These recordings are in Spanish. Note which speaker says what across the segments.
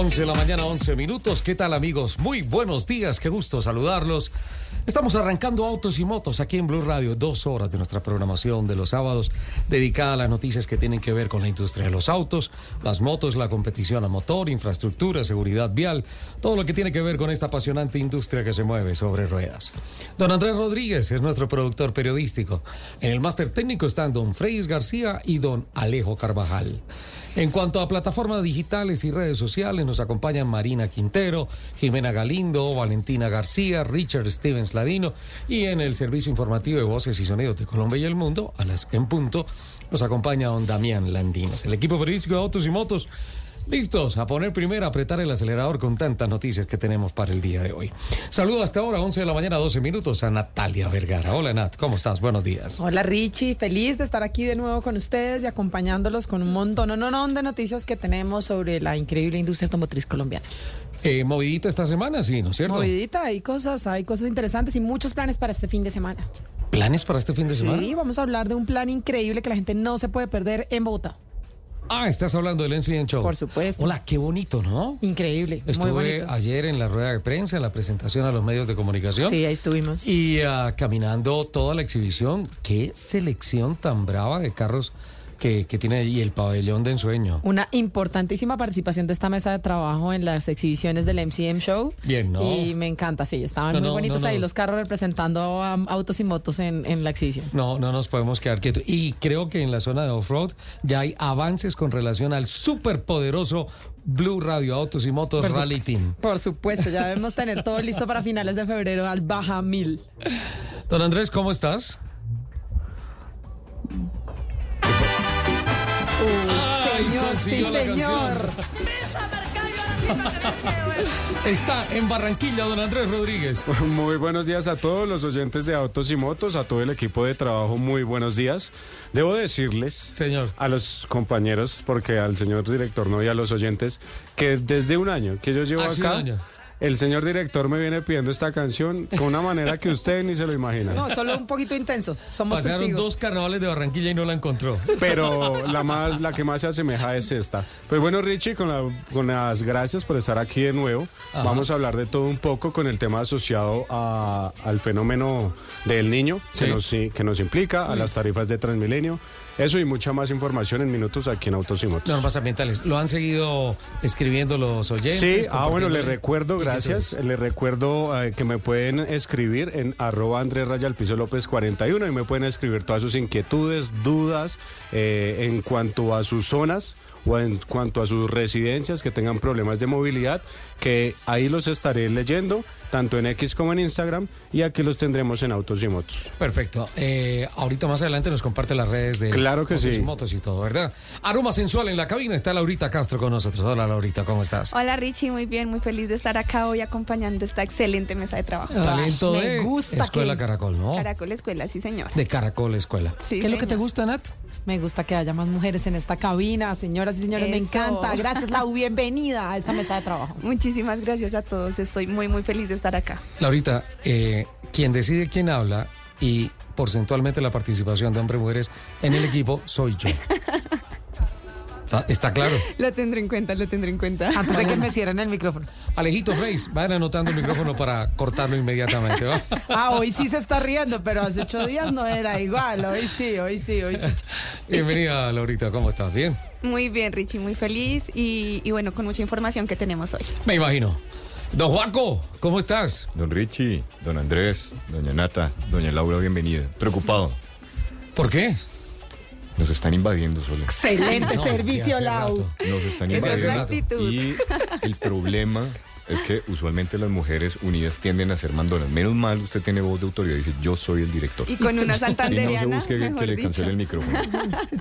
Speaker 1: 11 de la mañana, 11 minutos. ¿Qué tal amigos? Muy buenos días, qué gusto saludarlos. Estamos arrancando Autos y Motos aquí en Blue Radio, dos horas de nuestra programación de los sábados dedicada a las noticias que tienen que ver con la industria de los autos, las motos, la competición a motor, infraestructura, seguridad vial, todo lo que tiene que ver con esta apasionante industria que se mueve sobre ruedas. Don Andrés Rodríguez es nuestro productor periodístico. En el máster técnico están don Freis García y don Alejo Carvajal. En cuanto a plataformas digitales y redes sociales, nos acompañan Marina Quintero, Jimena Galindo, Valentina García, Richard Stevens Ladino y en el servicio informativo de voces y sonidos de Colombia y el mundo, a las en punto, nos acompaña don Damián Landinas. El equipo periodístico de Autos y Motos Listos a poner primero, a apretar el acelerador con tantas noticias que tenemos para el día de hoy. Saludo hasta ahora, 11 de la mañana, 12 minutos, a Natalia Vergara. Hola Nat, ¿cómo estás? Buenos días.
Speaker 2: Hola Richie, feliz de estar aquí de nuevo con ustedes y acompañándolos con un montón no, no, no, de noticias que tenemos sobre la increíble industria automotriz colombiana.
Speaker 1: Eh, movidita esta semana, sí, ¿no es cierto?
Speaker 2: Movidita, hay cosas, hay cosas interesantes y muchos planes para este fin de semana.
Speaker 1: ¿Planes para este fin de semana?
Speaker 2: Sí, vamos a hablar de un plan increíble que la gente no se puede perder en Bogotá.
Speaker 1: Ah, estás hablando del NCN Show.
Speaker 2: Por supuesto.
Speaker 1: Hola, qué bonito, ¿no?
Speaker 2: Increíble.
Speaker 1: Estuve ayer en la rueda de prensa, en la presentación a los medios de comunicación.
Speaker 2: Sí, ahí estuvimos.
Speaker 1: Y ah, caminando toda la exhibición. Qué selección tan brava de carros que, que tiene y el pabellón de ensueño.
Speaker 2: Una importantísima participación de esta mesa de trabajo en las exhibiciones del MCM Show.
Speaker 1: Bien, ¿no?
Speaker 2: Y me encanta, sí, estaban
Speaker 1: No,
Speaker 2: muy
Speaker 1: no,
Speaker 2: bonitos
Speaker 1: no,
Speaker 2: ahí los carros representando a autos y motos en, en la exhibición.
Speaker 1: No, no nos podemos quedar quietos. Y creo que en la zona de off-road ya hay avances con relación al superpoderoso Blue Radio Autos y Motos
Speaker 2: Por
Speaker 1: Rally
Speaker 2: supuesto.
Speaker 1: Team.
Speaker 2: Por supuesto, ya debemos tener todo listo para finales de febrero al Baja 1000.
Speaker 1: Don Andrés, ¿cómo estás?
Speaker 2: Señor, sí, señor.
Speaker 1: Está en Barranquilla, don Andrés Rodríguez.
Speaker 3: Muy buenos días a todos los oyentes de Autos y Motos, a todo el equipo de trabajo, muy buenos días. Debo decirles,
Speaker 1: Señor.
Speaker 3: a los compañeros, porque al señor director no y a los oyentes, que desde un año que yo llevo
Speaker 1: Hace un
Speaker 3: acá,
Speaker 1: año.
Speaker 3: El señor director me viene pidiendo esta canción con una manera que usted ni se lo imagina.
Speaker 2: No, solo un poquito intenso. Somos
Speaker 1: Pasaron
Speaker 2: testigos.
Speaker 1: dos carnavales de Barranquilla y no la encontró.
Speaker 3: Pero la más, la que más se asemeja es esta. Pues bueno, Richie, con, la- con las gracias por estar aquí de nuevo.
Speaker 1: Ajá.
Speaker 3: Vamos a hablar de todo un poco con el tema asociado a- al fenómeno del niño
Speaker 1: Sí.
Speaker 3: que, nos, que nos implica, a las tarifas de Transmilenio. Eso y mucha más información en minutos aquí en Autos y Motos.
Speaker 1: Normas ambientales. ¿Lo han seguido escribiendo los oyentes?
Speaker 3: Sí, ah, bueno, le recuerdo,
Speaker 1: ¿Y qué
Speaker 3: gracias. Le recuerdo eh, que me pueden escribir en arroba Andrés Raya al piso López 41 y me pueden escribir todas sus inquietudes, dudas eh, en cuanto a sus zonas o en cuanto a sus residencias que tengan problemas de movilidad, que ahí los estaré leyendo, tanto en X como en Instagram, y aquí los tendremos en Autos y Motos.
Speaker 1: Perfecto. Eh, ahorita más adelante nos comparte las redes de
Speaker 3: Claro que
Speaker 1: Autos
Speaker 3: sí.
Speaker 1: y motos y todo, ¿verdad? Aroma sensual en la cabina está Laurita Castro con nosotros. Hola Laurita, ¿cómo estás?
Speaker 4: Hola Richie, muy bien, muy feliz de estar acá hoy acompañando esta excelente mesa de trabajo.
Speaker 1: Talento
Speaker 2: me
Speaker 1: de
Speaker 2: gusta
Speaker 1: Escuela
Speaker 2: que-
Speaker 1: Caracol, ¿no?
Speaker 4: Caracol Escuela, sí señor.
Speaker 1: De Caracol Escuela.
Speaker 4: Sí,
Speaker 1: ¿Qué es lo que te gusta, Nat?
Speaker 2: Me gusta que haya más mujeres en esta cabina, señoras y señores, me encanta. Gracias, Lau, bienvenida a esta mesa de trabajo.
Speaker 4: Muchísimas gracias a todos, estoy muy muy feliz de estar acá.
Speaker 1: Laurita, eh, quien decide quién habla y porcentualmente la participación de hombres y mujeres en el equipo soy yo. ¿Está, está claro?
Speaker 4: Lo tendré en cuenta, lo tendré en cuenta.
Speaker 2: Antes de que me cierren el micrófono.
Speaker 1: Alejito Reis, vayan anotando el micrófono para cortarlo inmediatamente. ¿va?
Speaker 2: Ah, hoy sí se está riendo, pero hace ocho días no era igual. Hoy sí, hoy sí, hoy sí.
Speaker 1: Bienvenida, Laurita, ¿cómo estás? ¿Bien?
Speaker 4: Muy bien Richie, muy feliz y, y bueno, con mucha información que tenemos hoy.
Speaker 1: Me imagino. Don Juaco, ¿cómo estás?
Speaker 5: Don Richie, don Andrés, doña Nata, doña Laura, bienvenida. Preocupado,
Speaker 1: ¿Por qué?
Speaker 5: Nos están invadiendo solo.
Speaker 2: Excelente
Speaker 1: No,
Speaker 2: servicio, Lau.
Speaker 5: Nos están
Speaker 1: Esa es la
Speaker 5: invadiendo.
Speaker 4: actitud.
Speaker 5: Y el problema es que usualmente las mujeres unidas tienden a ser mandonas. Menos mal usted tiene voz de autoridad y dice yo soy el director.
Speaker 4: Y con una
Speaker 5: Y no se
Speaker 4: santanderiana,
Speaker 5: busque que, le
Speaker 4: dicho.
Speaker 5: cancele el micrófono.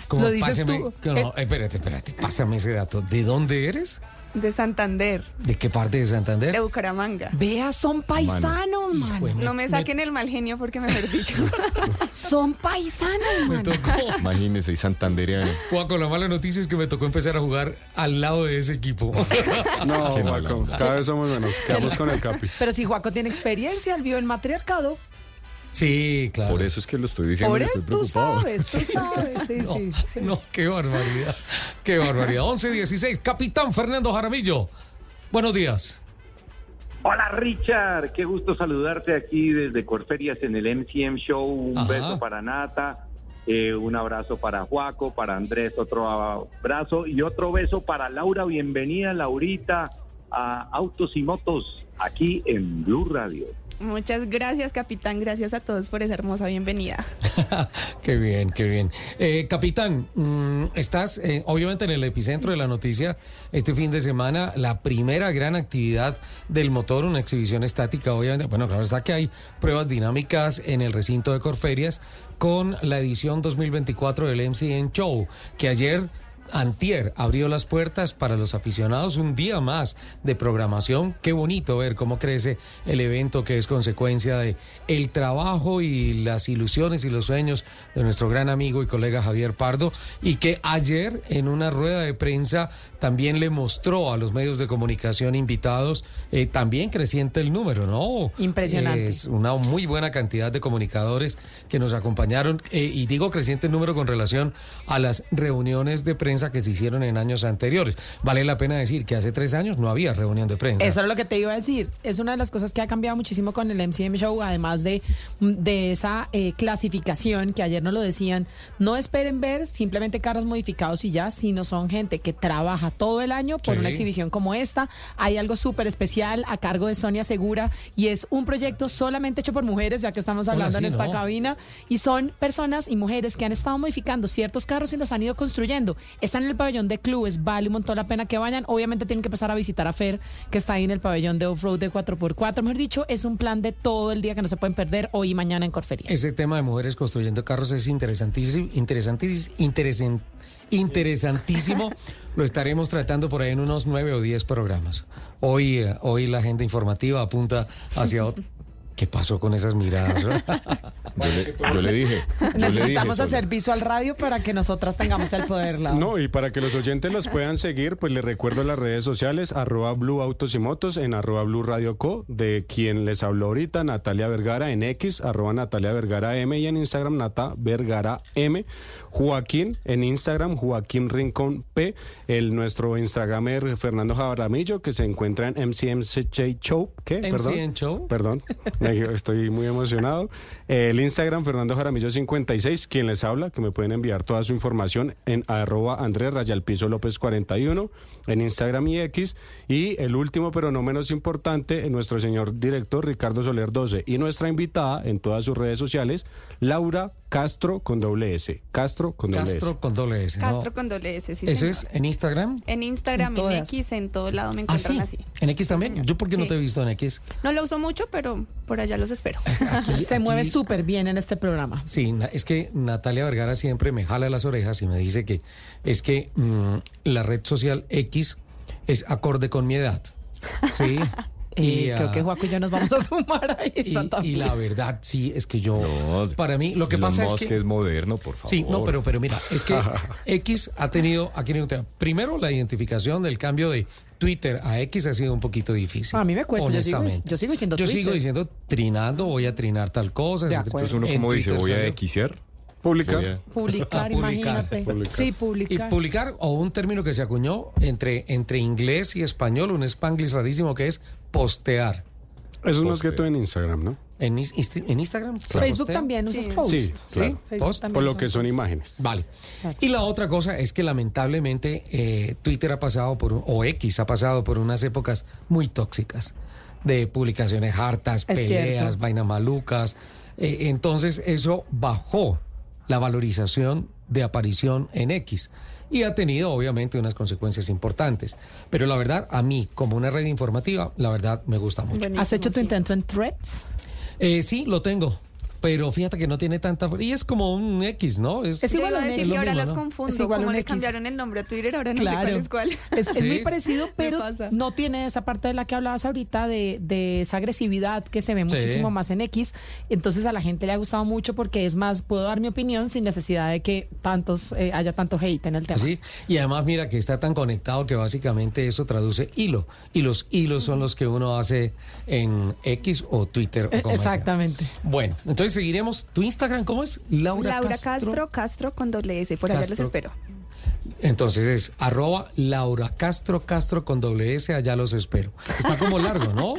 Speaker 1: ¿Cómo?
Speaker 2: Lo dices
Speaker 1: Pásame-
Speaker 2: tú.
Speaker 1: no, espérate, espérate, pásame ese dato. ¿De dónde eres?
Speaker 4: De Santander,
Speaker 1: ¿De qué parte de Santander?
Speaker 4: de Bucaramanga.
Speaker 2: Vea, son paisanos,
Speaker 1: Hijo de
Speaker 2: man.
Speaker 4: No me saquen el mal genio porque mejor dicho.
Speaker 2: Son paisanos,
Speaker 1: Me
Speaker 2: man.
Speaker 1: tocó.
Speaker 5: Imagínese, y santandereano.
Speaker 1: Juaco, la mala noticia es que me tocó empezar a jugar al lado de ese equipo.
Speaker 3: No,
Speaker 5: Qué
Speaker 3: Juaco, cada vez somos menos. Quedamos con el capi.
Speaker 2: Pero si Juaco tiene experiencia, él vive en matriarcado.
Speaker 1: Sí, claro.
Speaker 5: Por eso es que lo estoy diciendo.
Speaker 2: Por
Speaker 5: y
Speaker 2: eso
Speaker 5: estoy
Speaker 2: tú
Speaker 5: preocupado.
Speaker 2: sabes, tú sabes. Sí,
Speaker 1: No,
Speaker 2: sí, sí.
Speaker 1: no, qué barbaridad. Qué barbaridad. 11-16, Capitán Fernando Jaramillo. Buenos días.
Speaker 6: Hola Richard, qué gusto saludarte aquí desde Corferias en el MCM Show. Un
Speaker 1: Ajá.
Speaker 6: beso para Nata, eh, un abrazo para Juaco, para Andrés, otro abrazo y otro beso para Laura. Bienvenida, Laurita, a Autos y Motos aquí en Blue Radio.
Speaker 4: Muchas gracias, capitán. Gracias a todos por esa hermosa bienvenida.
Speaker 1: qué bien, qué bien. Eh, capitán, mm, estás eh, obviamente en el epicentro de la noticia este fin de semana, la primera gran actividad del motor, una exhibición estática, obviamente. Bueno, claro está que hay pruebas dinámicas en el recinto de Corferias con la edición 2024 del MCN Show, que ayer Antier abrió las puertas para los aficionados un día más de programación. Qué bonito ver cómo crece el evento que es consecuencia de el trabajo y las ilusiones y los sueños de nuestro gran amigo y colega Javier Pardo y que ayer en una rueda de prensa también le mostró a los medios de comunicación invitados eh, también creciente el número, ¿no?
Speaker 2: Impresionante.
Speaker 1: Es una muy buena cantidad de comunicadores que nos acompañaron eh, y digo creciente el número con relación a las reuniones de prensa que se hicieron en años anteriores. Vale la pena decir que hace tres años no había reunión de prensa.
Speaker 2: Eso es lo que te iba a decir. Es una de las cosas que ha cambiado muchísimo con el MCM Show, además de, de esa eh, clasificación que ayer nos lo decían. No esperen ver simplemente carros modificados y ya, sino son gente que trabaja todo el año por
Speaker 1: Sí.
Speaker 2: una exhibición como esta. Hay algo súper especial a cargo de Sonia Segura y es un proyecto solamente hecho por mujeres, ya que estamos hablando en
Speaker 1: sí,
Speaker 2: esta
Speaker 1: ¿no?
Speaker 2: cabina. Y son personas y mujeres que han estado modificando ciertos carros y los han ido construyendo. Están en el pabellón de clubes, vale un montón la pena que vayan. Obviamente tienen que empezar a visitar a Fer, que está ahí en el pabellón de off-road de 4x4. Mejor dicho, es un plan de todo el día que no se pueden perder hoy y mañana en Corferia.
Speaker 1: Ese tema de mujeres construyendo carros es interesantísimo, interesantísimo, interesan- interesantísimo. Lo estaremos tratando por ahí en unos nueve o diez programas. Hoy, eh, hoy la agenda informativa apunta hacia otro. ¿Qué pasó con esas miradas?
Speaker 5: Yo le, yo le dije. yo le dije
Speaker 2: Necesitamos hacer visual radio para que nosotras tengamos el poder. Lau.
Speaker 3: No, y para que los oyentes los puedan seguir, pues les recuerdo las redes sociales, arroba Blue Autos y Motos, en arroba Blue Radio Co, de quien les habló ahorita, Natalia Vergara, en X, arroba Natalia Vergara M, y en Instagram, Nata Vergara M. Joaquín, en Instagram, Joaquín Rincón P, el nuestro Instagramer Fernando Jaramillo, que se encuentra en MCMC Show, ¿qué?
Speaker 1: MCN Show.
Speaker 3: Perdón, estoy muy emocionado. El Instagram, Fernando Jaramillo 56, quien les habla, que me pueden enviar toda su información en arroba Andrés Rayalpizo López 41, en Instagram y X. Y el último, pero no menos importante, en nuestro señor director Ricardo Soler 12. Y nuestra invitada en todas sus redes sociales, Laura Castro con doble S. Castro con doble S.
Speaker 1: Castro con doble S.
Speaker 4: Castro con doble S, sí,
Speaker 1: ¿Eso
Speaker 4: señor.
Speaker 1: es en Instagram?
Speaker 4: En Instagram,
Speaker 2: En.
Speaker 4: X, en todo lado me
Speaker 1: Ah,
Speaker 4: encuentran
Speaker 1: sí.
Speaker 4: así.
Speaker 1: ¿En X también? ¿Yo por qué no te he visto en X?
Speaker 4: No lo uso mucho, pero por allá los espero.
Speaker 1: Aquí-
Speaker 2: Se mueve súper bien en este programa.
Speaker 1: Sí, es que Natalia Vergara siempre me jala las orejas y me dice que es que mm, la red social X es acorde con mi edad. Sí.
Speaker 2: Y creo
Speaker 1: ah,
Speaker 2: que Juaco y yo nos vamos a sumar a esta
Speaker 1: y, la verdad sí es que yo
Speaker 5: No,
Speaker 1: para mí lo que
Speaker 5: Elon
Speaker 1: pasa es
Speaker 5: Musk
Speaker 1: que
Speaker 5: es moderno, por favor.
Speaker 1: Sí, no, pero, pero mira, es que X ha tenido, un tema. Primero, la identificación del cambio de Twitter a X ha sido un poquito difícil.
Speaker 2: A mí me cuesta, yo sigo-
Speaker 1: honestamente.
Speaker 2: yo sigo diciendo
Speaker 1: Yo sigo diciendo trinando, voy a trinar tal cosa.
Speaker 2: De
Speaker 1: etcétera.
Speaker 2: acuerdo.
Speaker 5: Entonces uno
Speaker 1: En
Speaker 5: como dice, voy a. Xer.
Speaker 3: Publicar.
Speaker 5: Voy a-
Speaker 2: Publicar,
Speaker 1: publicar.
Speaker 2: imagínate.
Speaker 3: Publicar.
Speaker 2: Sí,
Speaker 1: Y
Speaker 2: publicar.
Speaker 1: publicar, o un término que se acuñó entre, entre inglés y español, un spanglish rarísimo que es postear.
Speaker 3: Eso es más que todo en Instagram, ¿no?
Speaker 1: ¿En, en Instagram? ¿se
Speaker 2: Facebook
Speaker 1: postea?
Speaker 2: también usas
Speaker 4: Sí.
Speaker 2: post.
Speaker 3: Sí, claro.
Speaker 2: Facebook
Speaker 1: Post,
Speaker 2: también
Speaker 3: Por lo que son
Speaker 2: post.
Speaker 3: imágenes.
Speaker 1: Vale.
Speaker 2: Claro.
Speaker 1: Y la otra cosa es que lamentablemente eh, Twitter ha pasado por, un- o X ha pasado por unas épocas muy tóxicas de publicaciones hartas,
Speaker 2: Es
Speaker 1: peleas,
Speaker 2: cierto.
Speaker 1: vainas malucas. Eh, entonces eso bajó la valorización de aparición en X y ha tenido obviamente unas consecuencias importantes. Pero la verdad, a mí como una red informativa, la verdad me gusta mucho.
Speaker 4: Buenísimo,
Speaker 2: ¿Has hecho tu intento en Threads?
Speaker 1: Eh, sí, lo tengo. Pero fíjate que no tiene tanta... Y es como un X, ¿no?
Speaker 2: Es igual
Speaker 4: iba
Speaker 2: a
Speaker 4: decir que ahora
Speaker 1: mismo,
Speaker 4: las
Speaker 1: ¿no?
Speaker 4: confundo.
Speaker 2: Es igual
Speaker 4: Como le
Speaker 2: X.
Speaker 4: cambiaron el nombre a Twitter, ahora no
Speaker 2: Claro.
Speaker 4: sé cuál es cuál.
Speaker 2: Es, es
Speaker 1: Sí.
Speaker 2: muy parecido, pero no tiene esa parte de la que hablabas ahorita de, de esa agresividad que se ve
Speaker 1: Sí.
Speaker 2: muchísimo más en X. Entonces a la gente le ha gustado mucho porque es más, puedo dar mi opinión sin necesidad de que tantos eh, haya tanto hate en el tema.
Speaker 1: Sí, y además mira que está tan conectado que básicamente eso traduce hilo. Y los hilos son los que uno hace en X o Twitter. O como sea.
Speaker 2: Exactamente.
Speaker 1: Bueno, entonces seguiremos. ¿Tu Instagram cómo es? Laura,
Speaker 4: Laura Castro, Castro con doble S. Por allá los espero.
Speaker 1: Entonces es arroba Laura Castro Castro con doble S, allá los espero. Está como largo, ¿no?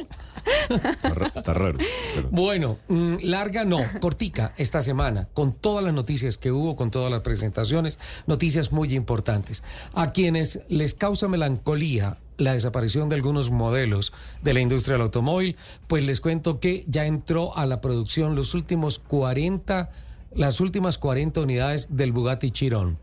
Speaker 5: Está, ra- está raro. pero-
Speaker 1: Bueno, mm, larga no, cortica esta semana, con todas las noticias que hubo, con todas las presentaciones, noticias muy importantes. A quienes les causa melancolía la desaparición de algunos modelos de la industria del automóvil, pues les cuento que ya entró a la producción los últimos 40, las últimas 40 unidades del Bugatti Chiron.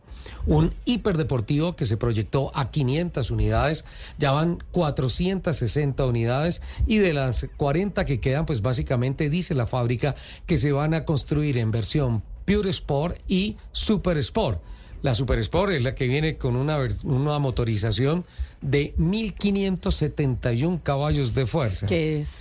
Speaker 1: Un hiperdeportivo que se proyectó a 500 unidades, ya van 460 unidades y de las 40 que quedan, pues básicamente dice la fábrica que se van a construir en versión Pure Sport y Super Sport. La Super Sport es la que viene con una, una motorización de 1571 caballos de fuerza.
Speaker 2: Que es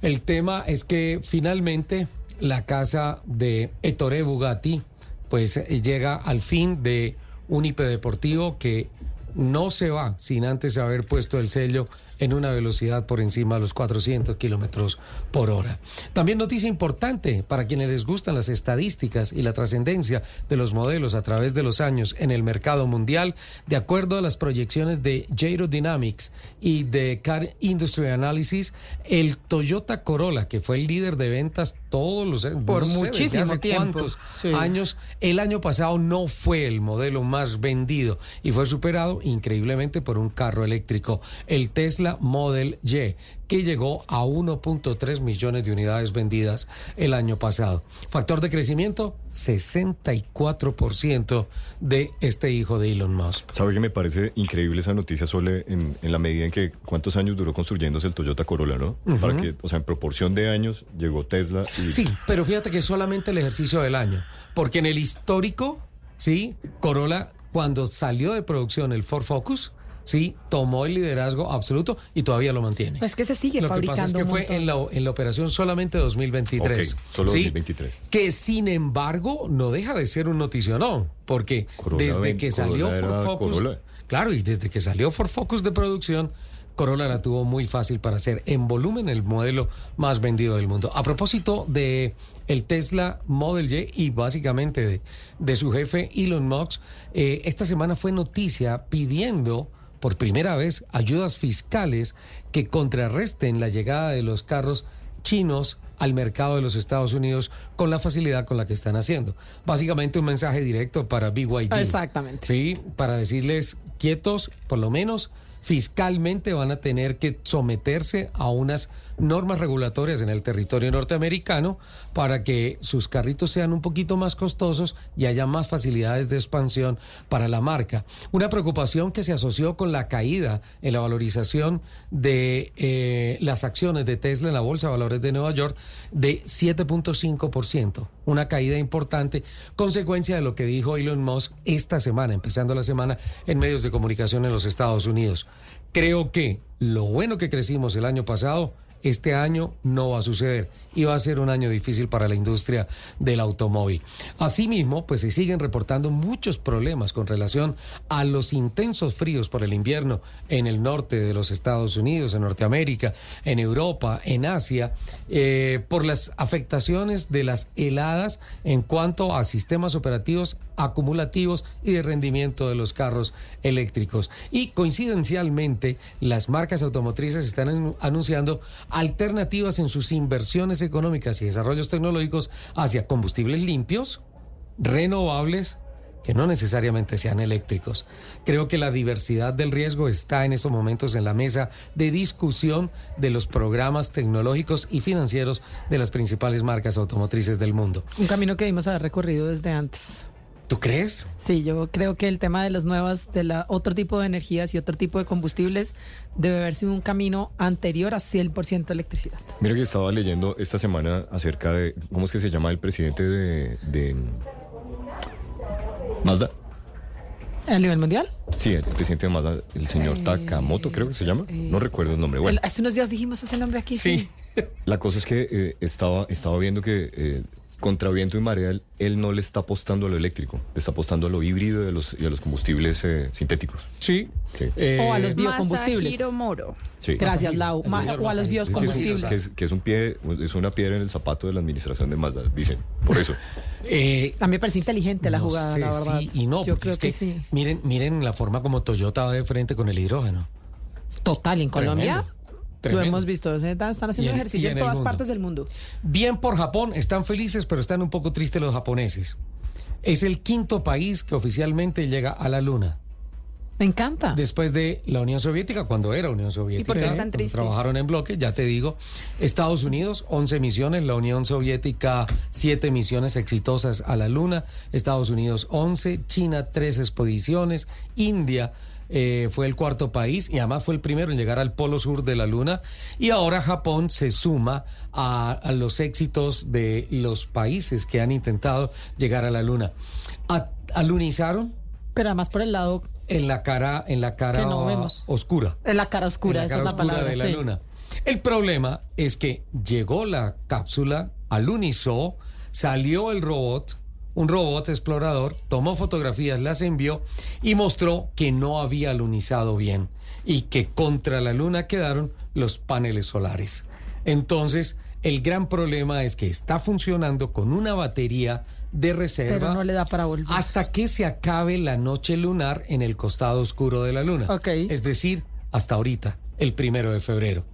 Speaker 1: El tema es que finalmente la casa de Ettore Bugatti pues eh, llega al fin de un hiperdeportivo que no se va sin antes haber puesto el sello en una velocidad por encima de los 400 kilómetros por hora. También noticia importante para quienes les gustan las estadísticas y la trascendencia de los modelos a través de los años en el mercado mundial, de acuerdo a las proyecciones de Gyro Dynamics y de Car Industry Analysis, el Toyota Corolla, que fue el líder de ventas todos los
Speaker 2: Por
Speaker 1: no sé, desde
Speaker 2: muchísimo
Speaker 1: hace
Speaker 2: tiempo,
Speaker 1: cuántos
Speaker 2: sí.
Speaker 1: años, el año pasado no fue el modelo más vendido y fue superado increíblemente por un carro eléctrico, el Tesla Model Y, que llegó a 1.3 millones de unidades vendidas el año pasado. Factor de crecimiento, 64% de este hijo de Elon Musk.
Speaker 5: ¿Sabe que me parece increíble esa noticia, Sole, en, en la medida en que cuántos años duró construyéndose el Toyota Corolla, ¿no? Para que, o sea, en proporción de años llegó Tesla y...
Speaker 1: Sí, pero fíjate que solamente el ejercicio del año, porque en el histórico, sí, Corolla, cuando salió de producción el Ford Focus, sí, tomó el liderazgo absoluto y todavía lo mantiene.
Speaker 2: Pues que se sigue
Speaker 1: Lo que pasa es que fue en la, en la operación solamente 2023.
Speaker 5: Ok, solo
Speaker 1: ¿sí?
Speaker 5: 2023.
Speaker 1: Que sin embargo no deja de ser un noticionón, porque
Speaker 5: Corolla
Speaker 1: desde
Speaker 5: ven-
Speaker 1: que salió Ford Focus,
Speaker 5: Corolla.
Speaker 1: claro, y desde que salió Ford Focus de producción, Corolla la tuvo muy fácil para ser en volumen el modelo más vendido del mundo. A propósito de el Tesla Model Y y básicamente de, de su jefe Elon Musk, eh, esta semana fue noticia pidiendo por primera vez ayudas fiscales que contrarresten la llegada de los carros chinos al mercado de los Estados Unidos con la facilidad con la que están haciendo. Básicamente un mensaje directo para BYD.
Speaker 2: Exactamente.
Speaker 1: Sí, para decirles quietos, por lo menos fiscalmente van a tener que someterse a unas normas regulatorias en el territorio norteamericano para que sus carritos sean un poquito más costosos y haya más facilidades de expansión para la marca. Una preocupación que se asoció con la caída en la valorización de eh, las acciones de Tesla en la Bolsa de Valores de Nueva York de 7.5%. Una caída importante, consecuencia de lo que dijo Elon Musk esta semana, empezando la semana en medios de comunicación en los Estados Unidos. Creo que lo bueno que crecimos el año pasado, este año no va a suceder y va a ser un año difícil para la industria del automóvil. Asimismo, pues se siguen reportando muchos problemas con relación a los intensos fríos por el invierno en el norte de los Estados Unidos, en Norteamérica, en Europa, en Asia, eh, por las afectaciones de las heladas en cuanto a sistemas operativos acumulativos y de rendimiento de los carros eléctricos. Y coincidencialmente, las marcas automotrices están anu- anunciando alternativas en sus inversiones económicas y desarrollos tecnológicos hacia combustibles limpios, renovables, que no necesariamente sean eléctricos. Creo que la diversidad del riesgo está en estos momentos en la mesa de discusión de los programas tecnológicos y financieros de las principales marcas automotrices del mundo.
Speaker 2: Un camino que debimos haber recorrido desde antes.
Speaker 1: ¿Tú crees?
Speaker 2: Sí, yo creo que el tema de las nuevas, de la otro tipo de energías y otro tipo de combustibles debe haber sido un camino anterior a 100% electricidad.
Speaker 5: Mira que estaba leyendo esta semana acerca de, ¿cómo es que se llama el presidente de, de Mazda?
Speaker 2: ¿A nivel mundial?
Speaker 5: Sí, el presidente de Mazda, el señor Takamoto creo que se llama. No recuerdo el nombre. Bueno,
Speaker 2: El- hace unos días dijimos ese nombre aquí.
Speaker 1: Sí.
Speaker 5: la cosa es que eh, estaba, estaba viendo que eh,
Speaker 7: contra viento y marea, él, él no le está apostando a lo eléctrico, le está apostando a lo híbrido y a los, y a los combustibles eh, sintéticos.
Speaker 1: Sí.
Speaker 7: Sí.
Speaker 1: Eh,
Speaker 2: O a los biocombustibles.
Speaker 8: Masahiro Moro.
Speaker 7: Sí.
Speaker 2: Gracias, Lau. Ma- o a los biocombustibles.
Speaker 7: Que es, que es un pie, es una piedra en el zapato de la administración de Mazda, dicen. Por eso.
Speaker 1: eh,
Speaker 2: A mí me parece inteligente la
Speaker 1: no
Speaker 2: jugada,
Speaker 1: sé,
Speaker 2: la verdad.
Speaker 1: Sí y no,
Speaker 2: Yo
Speaker 1: porque
Speaker 2: creo
Speaker 1: es
Speaker 2: que,
Speaker 1: que,
Speaker 2: sí.
Speaker 1: miren, miren la forma como Toyota va de frente con el hidrógeno.
Speaker 2: Total, en Colombia
Speaker 1: Tremendo,
Speaker 2: lo hemos visto. Están haciendo
Speaker 1: Y en-
Speaker 2: ejercicio
Speaker 1: y
Speaker 2: en, todas
Speaker 1: mundo.
Speaker 2: partes del mundo.
Speaker 1: Bien por Japón, están felices, pero están un poco tristes los japoneses. Es el quinto país que oficialmente llega a la Luna.
Speaker 2: Me encanta.
Speaker 1: Después de la Unión Soviética, cuando era Unión Soviética.
Speaker 8: por qué están tristes?
Speaker 1: Trabajaron en bloque, ya te digo. Estados Unidos, 11 misiones. La Unión Soviética, 7 misiones exitosas a la Luna. Estados Unidos, 11. China, 3 expediciones. India. Eh, fue el cuarto país y además fue el primero en llegar al polo sur de la Luna. Y ahora Japón se suma a, a los éxitos de los países que han intentado llegar a la Luna. A- alunizaron
Speaker 2: Pero además por el lado,
Speaker 1: en la cara, en la cara
Speaker 2: no vemos.
Speaker 1: oscura.
Speaker 2: en la cara oscura,
Speaker 1: en la
Speaker 2: esa
Speaker 1: cara
Speaker 2: es la
Speaker 1: oscura
Speaker 2: palabra.
Speaker 1: de la
Speaker 2: sí.
Speaker 1: luna. El problema es que llegó la cápsula, alunizó, salió el robot, un robot explorador, tomó fotografías, las envió y mostró que no había alunizado bien y que contra la luna quedaron los paneles solares. Entonces, el gran problema es que está funcionando con una batería de reserva
Speaker 2: Pero no le da para volver.
Speaker 1: hasta que se acabe la noche lunar en el costado oscuro de la luna. Es decir, hasta ahorita, el primero de febrero.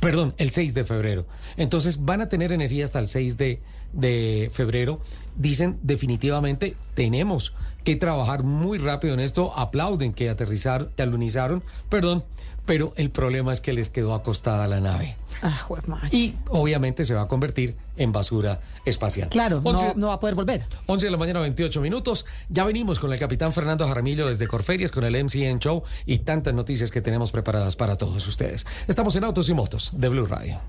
Speaker 1: Perdón, el 6 de febrero. Entonces van a tener energía hasta el 6 de, de febrero. Dicen definitivamente tenemos que trabajar muy rápido en esto. Aplauden que aterrizaron, que alunizaron, perdón, pero el problema es que les quedó acostada la nave.
Speaker 2: Ah.
Speaker 1: Y obviamente se va a convertir en basura espacial.
Speaker 2: Claro, no, no va a poder volver.
Speaker 1: 11 de la mañana, 28 minutos. Ya venimos con el capitán Fernando Jaramillo desde Corferias, con el MCN Show y tantas noticias que tenemos preparadas para todos ustedes. Estamos en Autos y Motos de Blue Radio.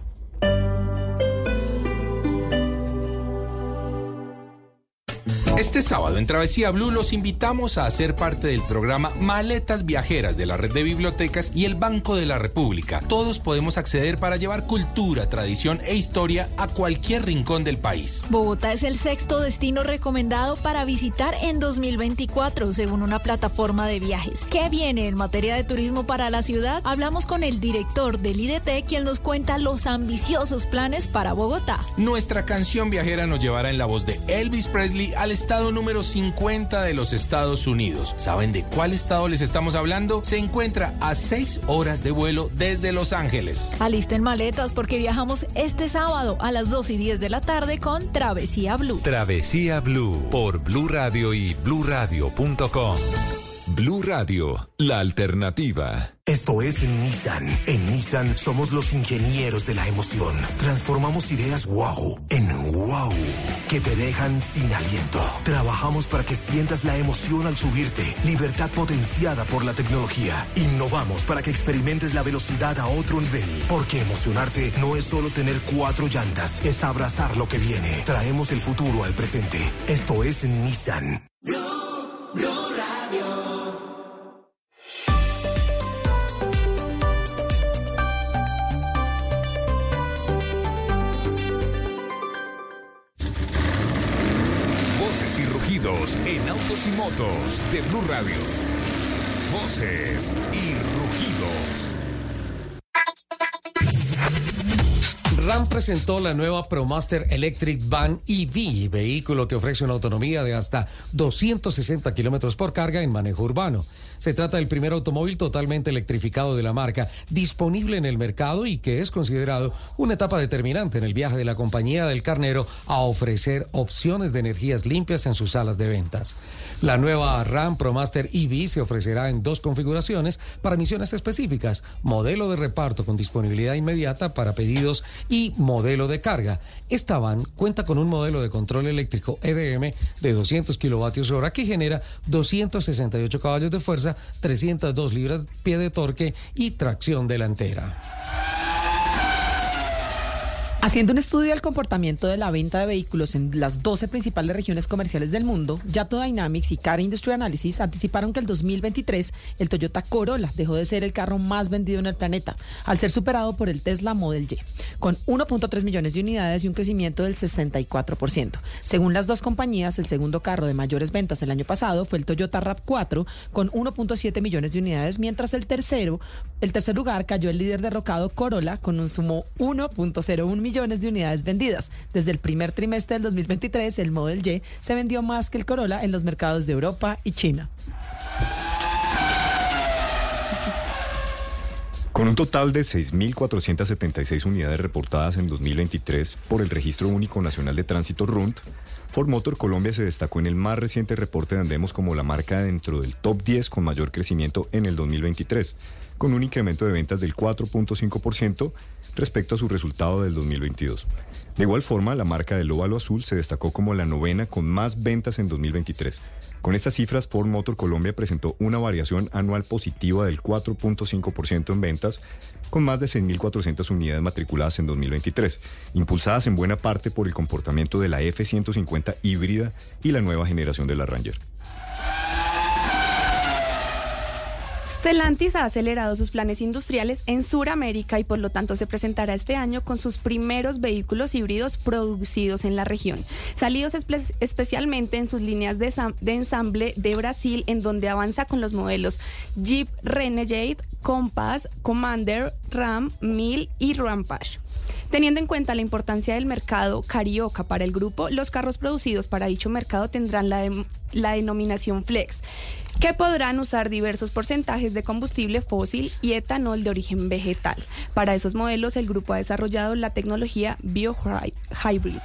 Speaker 9: Este sábado en Travesía Blue los invitamos a hacer parte del programa Maletas Viajeras de la Red de Bibliotecas y el Banco de la República. Todos podemos acceder para llevar cultura, tradición e historia a cualquier rincón del país.
Speaker 10: Bogotá es el sexto destino recomendado para visitar en 2024, según una plataforma de viajes. ¿Qué viene en materia de turismo para la ciudad? Hablamos con el director del IDT, quien nos cuenta los ambiciosos planes para Bogotá.
Speaker 9: Nuestra canción viajera nos llevará en la voz de Elvis Presley al estado número 50 de los Estados Unidos. ¿Saben de cuál estado les estamos hablando? Se encuentra a 6 horas de vuelo desde Los Ángeles.
Speaker 10: Alisten maletas porque viajamos este sábado a las 2 y 10 de la tarde con Travesía Blue.
Speaker 11: Travesía Blue por Blue Radio y bluradio.com. Blue Radio, la alternativa.
Speaker 12: Esto es Nissan. En Nissan somos los ingenieros de la emoción. Transformamos ideas wow en wow que te dejan sin aliento. Trabajamos para que sientas la emoción al subirte, libertad potenciada por la tecnología. Innovamos para que experimentes la velocidad a otro nivel. Porque emocionarte no es solo tener cuatro llantas, es abrazar lo que viene. Traemos el futuro al presente. Esto es Nissan.
Speaker 11: Voces y en autos y motos de Blue Radio. Voces y rugidos.
Speaker 1: RAM presentó la nueva ProMaster Electric Van EV, vehículo que ofrece una autonomía de hasta 260 kilómetros por carga en manejo urbano. Se trata del primer automóvil totalmente electrificado de la marca, disponible en el mercado y que es considerado una etapa determinante en el viaje de la compañía del carnero a ofrecer opciones de energías limpias en sus salas de ventas. La nueva RAM ProMaster EV se ofrecerá en dos configuraciones para misiones específicas, modelo de reparto con disponibilidad inmediata para pedidos y modelo de carga. Esta van cuenta con un modelo de control eléctrico EDM de 200 kilovatios hora que genera 268 caballos de fuerza, 302 libras-pie de torque y tracción delantera.
Speaker 2: Haciendo un estudio del comportamiento de la venta de vehículos en las 12 principales regiones comerciales del mundo, Yato Dynamics y Car Industry Analysis anticiparon que el 2023 el Toyota Corolla dejó de ser el carro más vendido en el planeta, al ser superado por el Tesla Model Y, con 1.3 millones de unidades y un crecimiento del 64%. Según las dos compañías, el segundo carro de mayores ventas el año pasado fue el Toyota RAV4 con 1.7 millones de unidades, mientras el tercero, el tercer lugar cayó el líder derrocado Corolla con un sumo 1.01 millones de unidades vendidas. Desde el primer trimestre del 2023, el Model Y se vendió más que el Corolla en los mercados de Europa y China.
Speaker 7: Con un total de 6.476 unidades reportadas en 2023 por el Registro Único Nacional de Tránsito RUNT, Ford Motor Colombia se destacó en el más reciente reporte de Andemos como la marca dentro del top 10 con mayor crecimiento en el 2023, con un incremento de ventas del 4.5% respecto a su resultado del 2022. De igual forma, la marca del óvalo azul se destacó como la novena con más ventas en 2023. Con estas cifras, Ford Motor Colombia presentó una variación anual positiva del 4.5% en ventas, con más de 6.400 unidades matriculadas en 2023, impulsadas en buena parte por el comportamiento de la F-150 híbrida y la nueva generación de la Ranger.
Speaker 8: Stellantis ha acelerado sus planes industriales en Sudamérica y por lo tanto se presentará este año con sus primeros vehículos híbridos producidos en la región, salidos espe especialmente en sus líneas de, ensamble de Brasil, en donde avanza con los modelos Jeep Renegade, Compass, Commander, Ram, 1000 y Rampage. Teniendo en cuenta la importancia del mercado carioca para el grupo, los carros producidos para dicho mercado tendrán la denominación Flex que podrán usar diversos porcentajes de combustible fósil y etanol de origen vegetal. Para esos modelos, el grupo ha desarrollado la tecnología BioHybrid.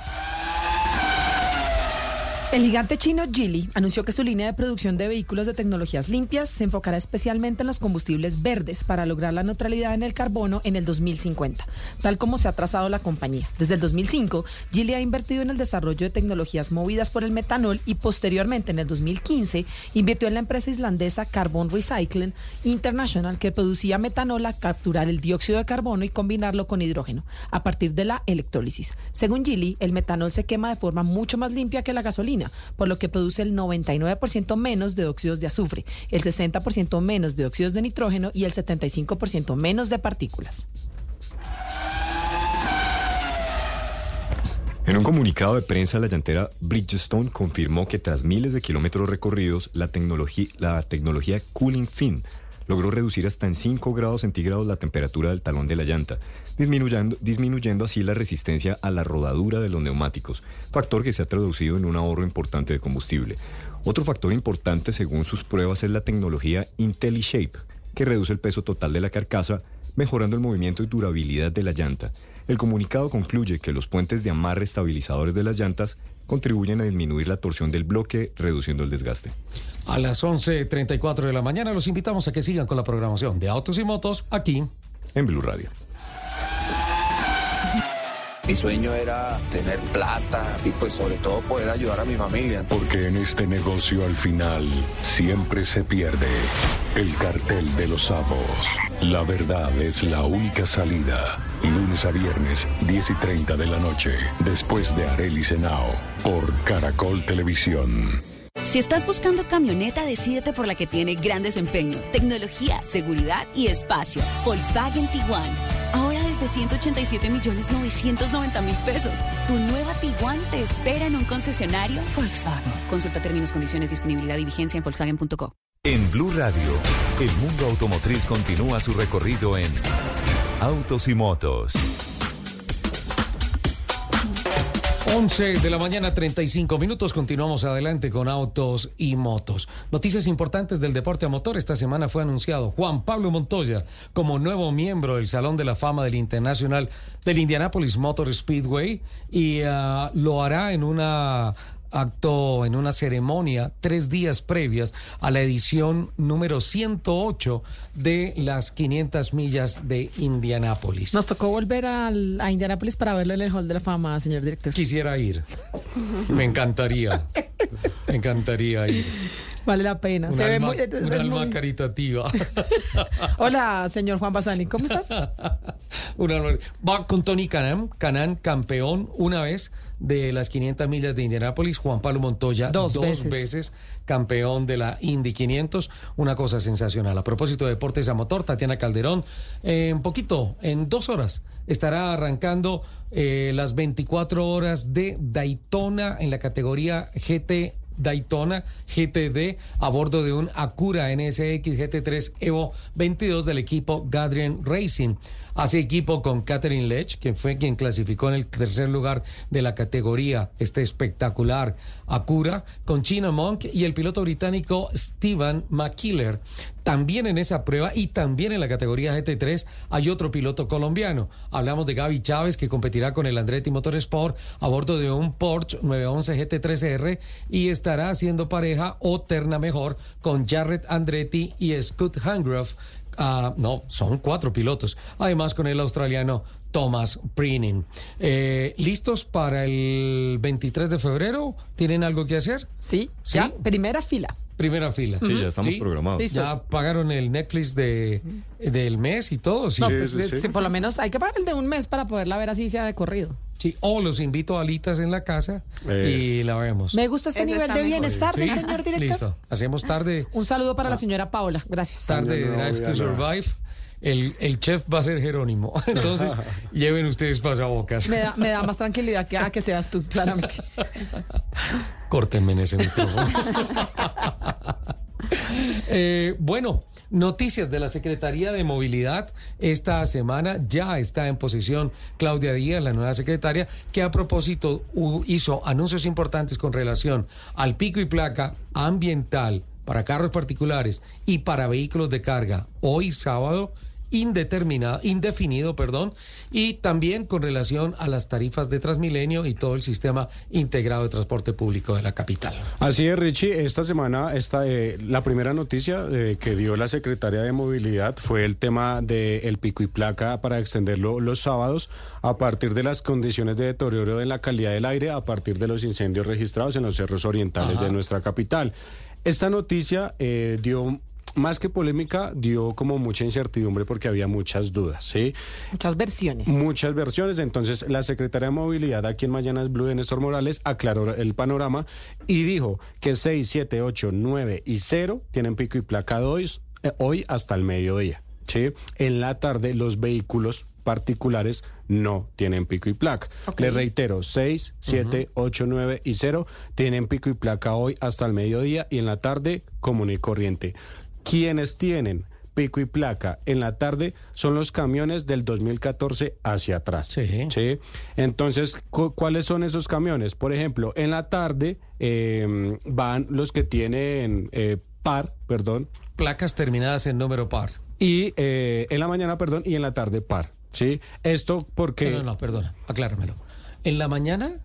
Speaker 2: El gigante chino Geely anunció que su línea de producción de vehículos de tecnologías limpias se enfocará especialmente en los combustibles verdes para lograr la neutralidad en el carbono en el 2050, tal como se ha trazado la compañía. Desde el 2005, Geely ha invertido en el desarrollo de tecnologías movidas por el metanol y posteriormente en el 2015 invirtió en la empresa islandesa Carbon Recycling International que producía metanol a capturar el dióxido de carbono y combinarlo con hidrógeno a partir de la electrólisis. Según Geely, el metanol se quema de forma mucho más limpia que la gasolina por lo que produce el 99% menos de óxidos de azufre, el 60% menos de óxidos de nitrógeno y el 75% menos de partículas.
Speaker 7: En un comunicado de prensa, la llantera Bridgestone confirmó que tras miles de kilómetros recorridos, la la tecnología Cooling Fin logró reducir hasta en 5 grados centígrados la temperatura del talón de la llanta, disminuyendo, disminuyendo así la resistencia a la rodadura de los neumáticos, factor que se ha traducido en un ahorro importante de combustible. Otro factor importante según sus pruebas es la tecnología IntelliShape, que reduce el peso total de la carcasa, mejorando el movimiento y durabilidad de la llanta. El comunicado concluye que los puentes de amarre estabilizadores de las llantas contribuyen a disminuir la torsión del bloque, reduciendo el desgaste.
Speaker 1: A las 11.34 de la mañana los invitamos a que sigan con la programación de Autos y Motos aquí
Speaker 7: en Blue Radio.
Speaker 13: Mi sueño era tener plata y pues sobre todo poder ayudar a mi familia.
Speaker 14: Porque en este negocio al final siempre se pierde el cartel de los sapos. La verdad es la única salida. Lunes a viernes, 10 y 30 de la noche, después de Areli Senao, por Caracol Televisión.
Speaker 15: Si estás buscando camioneta, decídete por la que tiene gran desempeño, tecnología, seguridad y espacio. Volkswagen Tiguan. Ahora desde 187 millones 990 mil pesos. Tu nueva Tiguan te espera en un concesionario Volkswagen. Consulta términos, condiciones, disponibilidad y vigencia en Volkswagen.co.
Speaker 11: En Blue Radio, el mundo automotriz continúa su recorrido en Autos y Motos.
Speaker 1: 11 de la mañana, 35 minutos. Continuamos adelante con autos y motos. Noticias importantes del deporte a motor. Esta semana fue anunciado Juan Pablo Montoya como nuevo miembro del Salón de la Fama del Internacional del Indianapolis Motor Speedway y uh, lo hará en una acto en una ceremonia tres días previas a la edición número 108 de las 500 millas de Indianápolis.
Speaker 2: Nos tocó volver al, a Indianápolis para verlo en el Hall de la Fama, señor director.
Speaker 1: Quisiera ir. Me encantaría. Me encantaría ir.
Speaker 2: Vale la pena. Se ve muy, es-
Speaker 1: un
Speaker 2: es
Speaker 1: alma
Speaker 2: muy-
Speaker 1: caritativa.
Speaker 2: Hola, señor Juan Basani, ¿cómo estás?
Speaker 1: Una. Va con Tony Canan, Canan campeón una vez de las 500 millas de Indianápolis, Juan Pablo Montoya
Speaker 2: Dos
Speaker 1: veces.
Speaker 2: veces.
Speaker 1: campeón de la Indy 500, una cosa sensacional. A propósito de deportes a motor, Tatiana Calderón, eh, en poquito, en dos horas, estará arrancando eh, las 24 horas de Daytona en la categoría GT Daytona GTD a bordo de un Acura NSX GT3 Evo 22 del equipo Gadrian Racing. Hace equipo con Catherine Lech, quien fue quien clasificó en el tercer lugar de la categoría este espectacular Acura, con China Monk y el piloto británico Steven McKiller. También en esa prueba y también en la categoría GT3 hay otro piloto colombiano. Hablamos de Gaby Chávez que competirá con el Andretti Motorsport a bordo de un Porsche 911 GT3R y estará haciendo pareja o terna mejor con Jarrett Andretti y Scott Hangroff. Ah, no, son cuatro pilotos. Además con el australiano Thomas Preening. Eh, ¿Listos para el 23 de febrero? ¿Tienen algo que hacer?
Speaker 2: Sí,
Speaker 1: ¿Sí?
Speaker 2: ya, primera fila.
Speaker 1: Primera fila.
Speaker 5: Sí, ya estamos programados.
Speaker 2: Listos.
Speaker 1: Ya pagaron el Netflix de, del mes y todo. Sí.
Speaker 2: No, pues,
Speaker 3: sí, sí.
Speaker 2: sí, por lo menos hay que pagar el de un mes para poderla ver así sea de corrido.
Speaker 1: Sí, O los invito a alitas en la casa
Speaker 3: Es.
Speaker 1: y la vemos.
Speaker 2: Me gusta este
Speaker 4: Eso
Speaker 2: nivel de bienestar del
Speaker 1: ¿Sí?
Speaker 2: señor director.
Speaker 1: Listo. Hacemos tarde,
Speaker 2: Un saludo para la señora Paola. Gracias.
Speaker 1: tarde de
Speaker 3: no,
Speaker 1: Drive to
Speaker 3: no.
Speaker 1: El, el chef va a ser Jerónimo. Entonces, lleven ustedes pasabocas.
Speaker 2: Me da, me da más tranquilidad que, ah, que seas tú, claramente.
Speaker 1: Córtenme en ese micrófono. Eh, bueno, noticias de la Secretaría de Movilidad. Esta semana ya está en posición Claudia Díaz, la nueva secretaria, que a propósito hizo anuncios importantes con relación al pico y placa ambiental para carros particulares y para vehículos de carga hoy sábado indeterminado, indefinido, perdón, y también con relación a las tarifas de Transmilenio y todo el sistema integrado de transporte público de la capital.
Speaker 3: Así es, Richie. Esta semana, esta, eh, la primera noticia eh, que dio la secretaria de Movilidad fue el tema del pico y placa para extenderlo los sábados a partir de las condiciones de deterioro en la calidad del aire, a partir de los incendios registrados en los cerros orientales
Speaker 1: Ajá.
Speaker 3: de nuestra capital. Esta noticia eh, dio más que polémica, dio como mucha incertidumbre porque había muchas dudas, ¿sí?
Speaker 2: Muchas versiones.
Speaker 3: Muchas versiones. Entonces, la secretaria de Movilidad aquí en Mañanas Blue de Néstor Morales aclaró el panorama y dijo que 6, 7, 8, 9 y 0 tienen pico y placa hoy, eh, hoy hasta el mediodía. ¿sí? En la tarde, los vehículos particulares no tienen pico y placa.
Speaker 2: Ok.
Speaker 3: Le reitero, 6, 7, 8, 9 y 0 tienen pico y placa hoy hasta el mediodía y en la tarde común y corriente. Quienes tienen pico y placa en la tarde son los camiones del 2014 hacia atrás.
Speaker 1: Sí.
Speaker 3: Entonces, cu- ¿cuáles son esos camiones? Por ejemplo, en la tarde eh, van los que tienen eh, par, perdón,
Speaker 1: Placas terminadas en número par.
Speaker 3: y eh, en la mañana, perdón, y en la tarde par. ¿Sí? Esto porque...
Speaker 1: No, no, no, perdona, acláramelo. En la mañana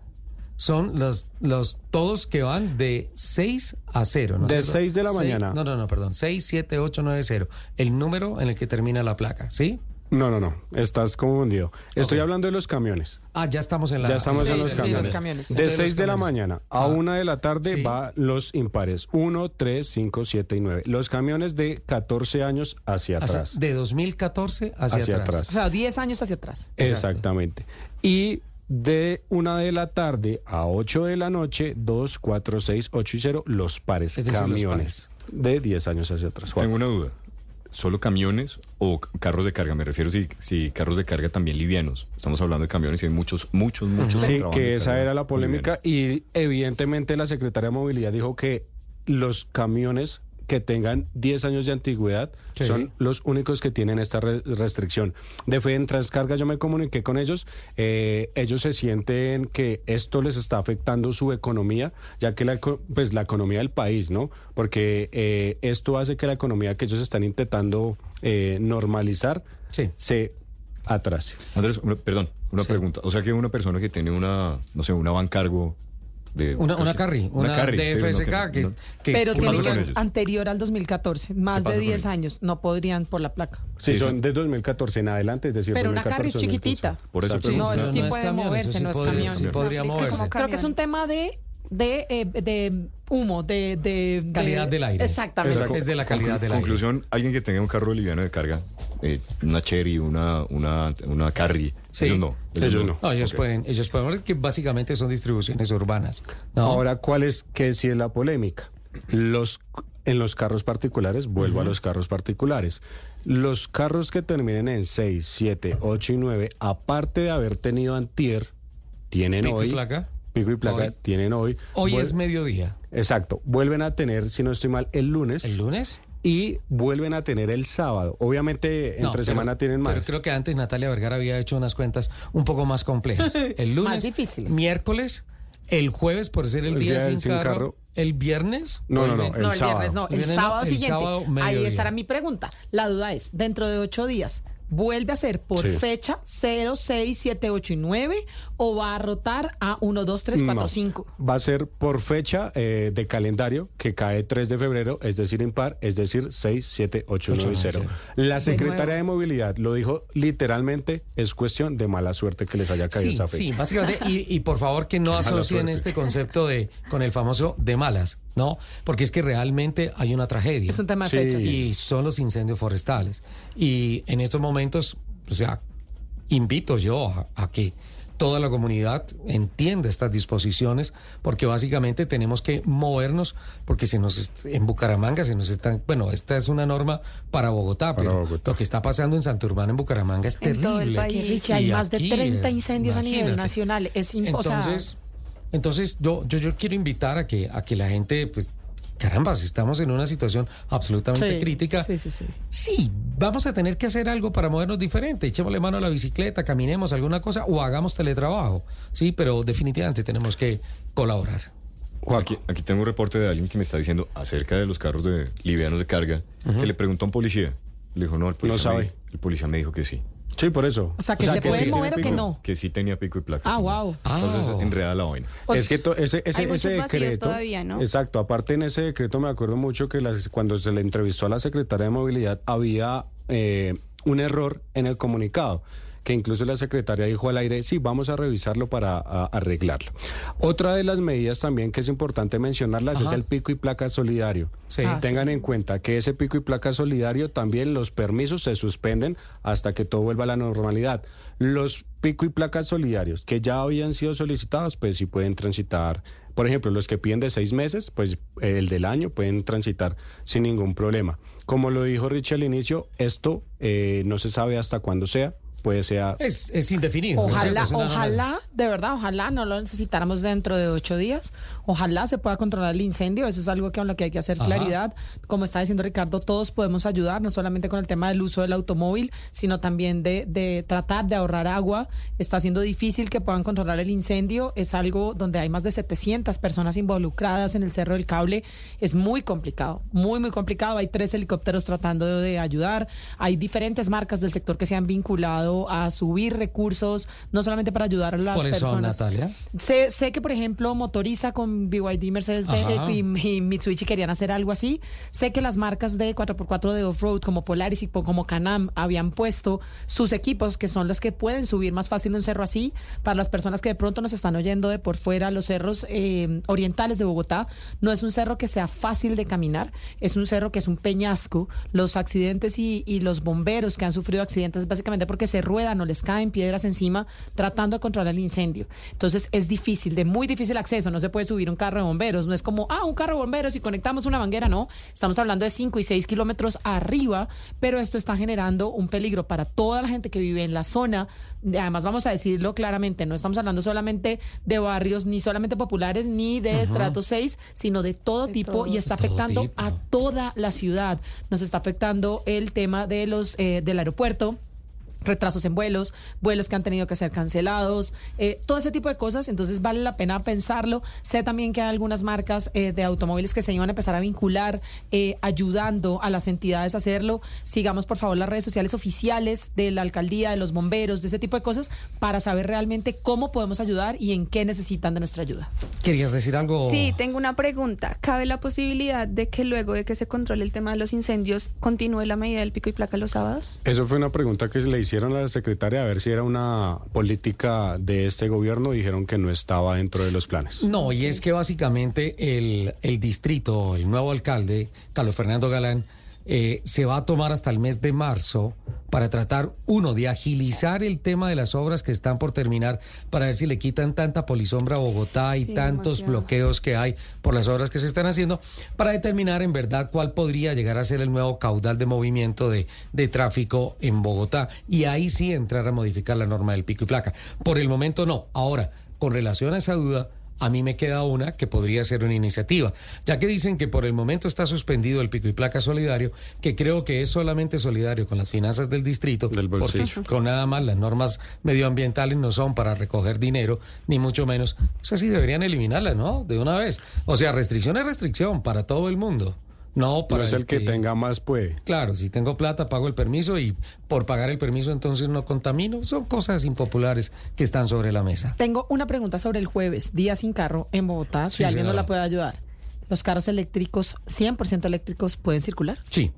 Speaker 1: son los, los todos que van de 6 a 0. ¿no
Speaker 3: De
Speaker 1: cierto?
Speaker 3: 6 de la
Speaker 1: Seis-
Speaker 3: mañana.
Speaker 1: No, no, no, perdón. 6, 7, 8, 9, 0. El número en el que termina la placa, ¿sí?
Speaker 3: No, no, no, estás confundido. Estoy
Speaker 1: Ok.
Speaker 3: hablando de los camiones.
Speaker 1: Ah, ya estamos en la...
Speaker 3: Ya estamos
Speaker 2: Sí,
Speaker 3: en los
Speaker 2: sí,
Speaker 3: camiones.
Speaker 2: los camiones.
Speaker 3: De
Speaker 1: Entonces,
Speaker 3: 6
Speaker 1: los
Speaker 3: de la mañana a
Speaker 1: Ah,
Speaker 3: 1 de la tarde
Speaker 1: sí.
Speaker 3: va los impares. 1, 3, 5, 7 y 9. Los camiones de 14 años hacia
Speaker 1: Hacia-
Speaker 3: atrás.
Speaker 1: de 2014 hacia,
Speaker 3: Hacia
Speaker 1: atrás.
Speaker 3: atrás.
Speaker 2: O sea, 10 años hacia atrás.
Speaker 1: Exacto.
Speaker 3: Exactamente. Y de 1 de la tarde a 8 de la noche, 2, 4, 6, 8 y 0, los pares.
Speaker 1: Es decir, los
Speaker 3: camiones. De 10 años hacia atrás. Juan.
Speaker 5: Tengo una duda. ¿Solo camiones o carros de carga? Me refiero si, si carros de carga también livianos. Estamos hablando de camiones y hay muchos, muchos, muchos.
Speaker 3: Sí, que esa era la polémica
Speaker 5: livianos.
Speaker 3: y evidentemente la Secretaría de Movilidad dijo que los camiones que tengan 10 años de antigüedad
Speaker 1: Sí.
Speaker 3: son los únicos que tienen esta re- restricción. De fe en Transcarga yo me comuniqué con ellos, eh, ellos se sienten que esto les está afectando su economía, ya que la, pues, la economía del país, ¿no? Porque eh, esto hace que la economía que ellos están intentando eh, normalizar
Speaker 1: Sí.
Speaker 3: se atrase.
Speaker 5: Andrés, perdón, una
Speaker 1: Sí.
Speaker 5: pregunta. O sea que una persona que tiene una, no sé, una van cargo de...
Speaker 1: Una, una carry, una,
Speaker 5: carry, sí,
Speaker 1: DFSK
Speaker 5: no,
Speaker 1: que,
Speaker 5: no.
Speaker 1: que-
Speaker 2: Pero
Speaker 5: ¿qué
Speaker 2: tiene que
Speaker 5: ellos?
Speaker 2: anterior al 2014, más de
Speaker 5: con
Speaker 2: 10
Speaker 5: ellos?
Speaker 2: años, no podrían por la placa.
Speaker 3: Sí,
Speaker 5: Sí,
Speaker 3: son
Speaker 5: son-
Speaker 3: de 2014 en adelante, es decir,
Speaker 2: Pero una
Speaker 3: 2014,
Speaker 2: carry es chiquitita.
Speaker 3: 2015.
Speaker 5: Por eso pregunto.
Speaker 2: No, eso sí puede
Speaker 1: camión,
Speaker 2: moverse,
Speaker 1: sí
Speaker 2: no es
Speaker 1: podría-
Speaker 2: camión.
Speaker 1: sí podría
Speaker 4: Es que
Speaker 2: Creo que es un tema de de, eh, de humo, de, de- de-
Speaker 1: Calidad del aire.
Speaker 2: Exactamente.
Speaker 3: Exacto.
Speaker 1: Es de la calidad
Speaker 5: Conclu-
Speaker 1: del aire.
Speaker 5: Conclusión, alguien que tenga un carro liviano de carga eh, una Cherry, una, una, una Carry.
Speaker 1: Sí.
Speaker 5: Ellos no.
Speaker 3: Ellos no.
Speaker 1: No, ellos pueden, ellos pueden, porque básicamente son distribuciones urbanas. ¿no?
Speaker 3: Ahora, ¿cuál es que si es la polémica? Los en los carros particulares, vuelvo a los carros particulares. Los carros que terminen en 6, 7, 8 y 9, aparte de haber tenido antier, tienen
Speaker 1: Pico y
Speaker 3: hoy
Speaker 1: placa.
Speaker 3: pico y placa,
Speaker 1: Hoy.
Speaker 3: tienen hoy.
Speaker 1: Hoy es mediodía.
Speaker 3: Exacto, vuelven a tener, si no estoy mal, el lunes.
Speaker 1: ¿El lunes?
Speaker 3: Y vuelven a tener el sábado. Obviamente,
Speaker 1: No,
Speaker 3: entre
Speaker 1: pero-
Speaker 3: semana tienen más.
Speaker 1: Pero creo que antes Natalia Vergara había hecho unas cuentas un poco más complejas. El lunes,
Speaker 2: Más difíciles.
Speaker 1: miércoles, el jueves por ser el,
Speaker 3: El
Speaker 1: día,
Speaker 3: día
Speaker 1: sin, carro,
Speaker 3: carro.
Speaker 1: el viernes.
Speaker 3: No, no, no, el
Speaker 2: no, el
Speaker 3: sábado.
Speaker 2: viernes no,
Speaker 1: El
Speaker 2: el,
Speaker 1: viernes no,
Speaker 2: sábado
Speaker 1: el
Speaker 2: siguiente.
Speaker 1: sábado,
Speaker 2: Ahí esa era mi pregunta. La duda es, dentro de ocho días, ¿vuelve a ser por
Speaker 3: Sí.
Speaker 2: fecha 0, 6, 7, 8 y 9 o va a rotar a 1, 2, 3, 4,
Speaker 3: No.
Speaker 2: 5?
Speaker 3: Va a ser por fecha eh, de calendario que cae 3 de febrero, es decir, impar, es decir, 6, 7, 8, 9 y 0. La secretaria de Movilidad lo dijo literalmente, es cuestión de mala suerte que les haya caído
Speaker 1: Sí,
Speaker 3: esa fecha.
Speaker 1: sí, básicamente. Y, y por favor que no asocien este concepto de con el famoso de malas, ¿no? Porque es que realmente hay una tragedia.
Speaker 2: Es un tema de
Speaker 3: Sí.
Speaker 2: fechas.
Speaker 1: Y son los incendios forestales. Y en estos momentos, o sea, invito yo a, a que toda la comunidad entienda estas disposiciones, porque básicamente tenemos que movernos, porque se nos en Bucaramanga se nos están, bueno, esta es una norma para Bogotá,
Speaker 3: Para
Speaker 1: pero
Speaker 3: Bogotá.
Speaker 1: lo que está pasando en Santurbán, en Bucaramanga, es
Speaker 4: En todo el
Speaker 1: terrible.
Speaker 4: país.
Speaker 2: Hay más de
Speaker 1: aquí,
Speaker 2: 30
Speaker 1: eh,
Speaker 2: incendios a nivel nacional. Es im- o sea,
Speaker 1: Entonces, yo, yo, yo quiero invitar a que, a que la gente, pues, caramba, si estamos en una situación absolutamente
Speaker 2: Sí,
Speaker 1: crítica.
Speaker 2: sí, sí, sí.
Speaker 1: Sí, vamos a tener que hacer algo para movernos diferente. Echémosle mano a la bicicleta, caminemos alguna cosa o hagamos teletrabajo. Sí, pero definitivamente tenemos que colaborar.
Speaker 5: Aquí, aquí tengo un reporte de alguien que me está diciendo acerca de los carros de livianos de carga, que le preguntó a un policía. Le dijo, no, el policía,
Speaker 3: sabe.
Speaker 5: Me, el policía me dijo que sí.
Speaker 3: Sí, por eso.
Speaker 2: O sea, que se
Speaker 3: sí
Speaker 2: pueden
Speaker 3: tiene
Speaker 2: mover o que
Speaker 3: pico.
Speaker 2: no.
Speaker 5: Que sí tenía pico y placa.
Speaker 2: Ah, wow.
Speaker 5: Entonces,
Speaker 1: Ah.
Speaker 5: enreda la vaina.
Speaker 3: Es que to- ese, ese,
Speaker 4: Hay
Speaker 3: ese decreto.
Speaker 4: todavía, ¿no?
Speaker 3: Exacto. Aparte, en ese decreto me acuerdo mucho que las- cuando se le entrevistó a la secretaria de Movilidad había eh, un error en el comunicado. Que incluso la secretaria dijo al aire, sí, vamos a revisarlo para a- arreglarlo. Otra de las medidas también que es importante mencionarlas es el pico y placa solidario.
Speaker 1: Sí.
Speaker 2: Ah,
Speaker 3: Tengan en cuenta que ese pico y placa solidario también los permisos se suspenden hasta que todo vuelva a la normalidad. Los pico y placas solidarios que ya habían sido solicitados, pues sí pueden transitar. Por ejemplo, los que piden de seis meses, pues eh, el del año pueden transitar sin ningún problema. Como lo dijo Richie al inicio, esto eh, no se sabe hasta cuándo sea. Puede ser
Speaker 1: Es, es indefinido. ¿no es
Speaker 2: Ojalá, ojalá, de verdad, ojalá no lo necesitáramos dentro de ocho días. Ojalá se pueda controlar el incendio. Eso es algo que con lo que hay que hacer
Speaker 1: Ajá.
Speaker 2: claridad. Como está diciendo Ricardo, todos podemos ayudar, no solamente con el tema del uso del automóvil, sino también de, de tratar de ahorrar agua. Está siendo difícil que puedan controlar el incendio. Es algo donde hay más de 700 personas involucradas en el Cerro del Cable. Es muy complicado, muy, muy complicado. Hay tres helicópteros tratando de, de ayudar. Hay diferentes marcas del sector que se han vinculado a subir recursos, no solamente para ayudar a las
Speaker 1: ¿Cuáles son,
Speaker 2: personas.
Speaker 1: Natalia?
Speaker 2: Sé, sé que, por ejemplo, Motoriza con BYD, Mercedes
Speaker 1: Ajá.
Speaker 2: y, y Mitsubishi querían hacer algo así. Sé que las marcas de 4x4 de off-road como Polaris y como Canam habían puesto sus equipos, que son los que pueden subir más fácil un cerro así. Para las personas que de pronto nos están oyendo de por fuera, los cerros eh, orientales de Bogotá, no es un cerro que sea fácil de caminar, es un cerro que es un peñasco. Los accidentes y, y los bomberos que han sufrido accidentes básicamente porque se ruedan o les caen piedras encima tratando de controlar el incendio. Entonces es difícil, de muy difícil acceso, no se puede subir un carro de bomberos, no es como, ah, un carro de bomberos y conectamos una manguera, no, estamos hablando de 5 y 6 kilómetros arriba, pero esto está generando un peligro para toda la gente que vive en la zona. Además, vamos a decirlo claramente, no estamos hablando solamente de barrios, ni solamente populares, ni de estrato 6, sino de todo tipo
Speaker 4: todo.
Speaker 2: y está afectando a toda la ciudad. Nos está afectando el tema de los eh, del aeropuerto retrasos en vuelos, vuelos que han tenido que ser cancelados, eh, todo ese tipo de cosas, entonces vale la pena pensarlo. Sé también que hay algunas marcas eh, de automóviles que se iban a empezar a vincular, eh, ayudando a las entidades a hacerlo. Sigamos, por favor, las redes sociales oficiales de la alcaldía, de los bomberos, de ese tipo de cosas, para saber realmente cómo podemos ayudar y en qué necesitan de nuestra ayuda.
Speaker 1: ¿Querías decir algo?
Speaker 4: Sí, tengo una pregunta. ¿Cabe la posibilidad de que luego de que se controle el tema de los incendios continúe la medida del pico y placa los sábados?
Speaker 3: Eso fue una pregunta que se le hicieron a la secretaria a ver si era una política de este gobierno. Dijeron que no estaba dentro de los planes.
Speaker 1: No, y es que básicamente el, el distrito, el nuevo alcalde, Carlos Fernando Galán, eh, se va a tomar hasta el mes de marzo para tratar, uno, de agilizar el tema de las obras que están por terminar, para ver si le quitan tanta polisombra a Bogotá y
Speaker 4: Sí,
Speaker 1: tantos
Speaker 4: demasiado.
Speaker 1: bloqueos que hay por las obras que se están haciendo, para determinar en verdad cuál podría llegar a ser el nuevo caudal de movimiento de, de tráfico en Bogotá. Y ahí sí entrar a modificar la norma del pico y placa. Por el momento no. Ahora, con relación a esa duda, a mí me queda una que podría ser una iniciativa, ya que dicen que por el momento está suspendido el pico y placa solidario, que creo que es solamente solidario con las finanzas del distrito,
Speaker 3: Del
Speaker 1: porque
Speaker 3: bolsillo.
Speaker 1: con nada más las normas medioambientales no son para recoger dinero, ni mucho menos. Esas sí deberían eliminarlas, ¿no? De una vez. O sea, restricción es restricción para todo el mundo. No para
Speaker 3: es el que tenga más puede.
Speaker 1: Claro, si tengo plata pago el permiso y por pagar el permiso entonces no contamino. Son cosas impopulares que están sobre la mesa.
Speaker 2: Tengo una pregunta sobre el jueves, día sin carro en Bogotá, si alguien nos la puede ayudar. ¿Los carros eléctricos, 100% eléctricos, pueden circular?
Speaker 1: Sí.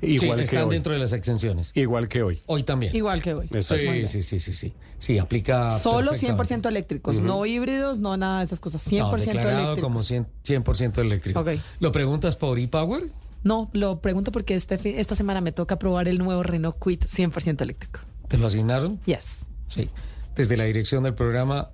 Speaker 3: Igual
Speaker 1: sí,
Speaker 3: que
Speaker 1: están
Speaker 3: hoy.
Speaker 1: dentro de las exenciones.
Speaker 3: Igual que hoy.
Speaker 1: Hoy también.
Speaker 2: Igual que hoy.
Speaker 1: Sí, sí, sí, sí, sí. Sí, aplica.
Speaker 2: Solo
Speaker 1: perfectamente.
Speaker 2: 100% eléctricos, no híbridos, no nada de esas cosas. 100%
Speaker 1: No, declarado
Speaker 2: eléctricos.
Speaker 1: como 100%, 100% eléctrico. ¿Lo preguntas por ePower?
Speaker 2: No, lo pregunto porque este esta semana me toca probar el nuevo Renault Kwid 100% eléctrico.
Speaker 1: ¿Te lo asignaron?
Speaker 2: Yes.
Speaker 1: Sí. Desde la dirección del programa,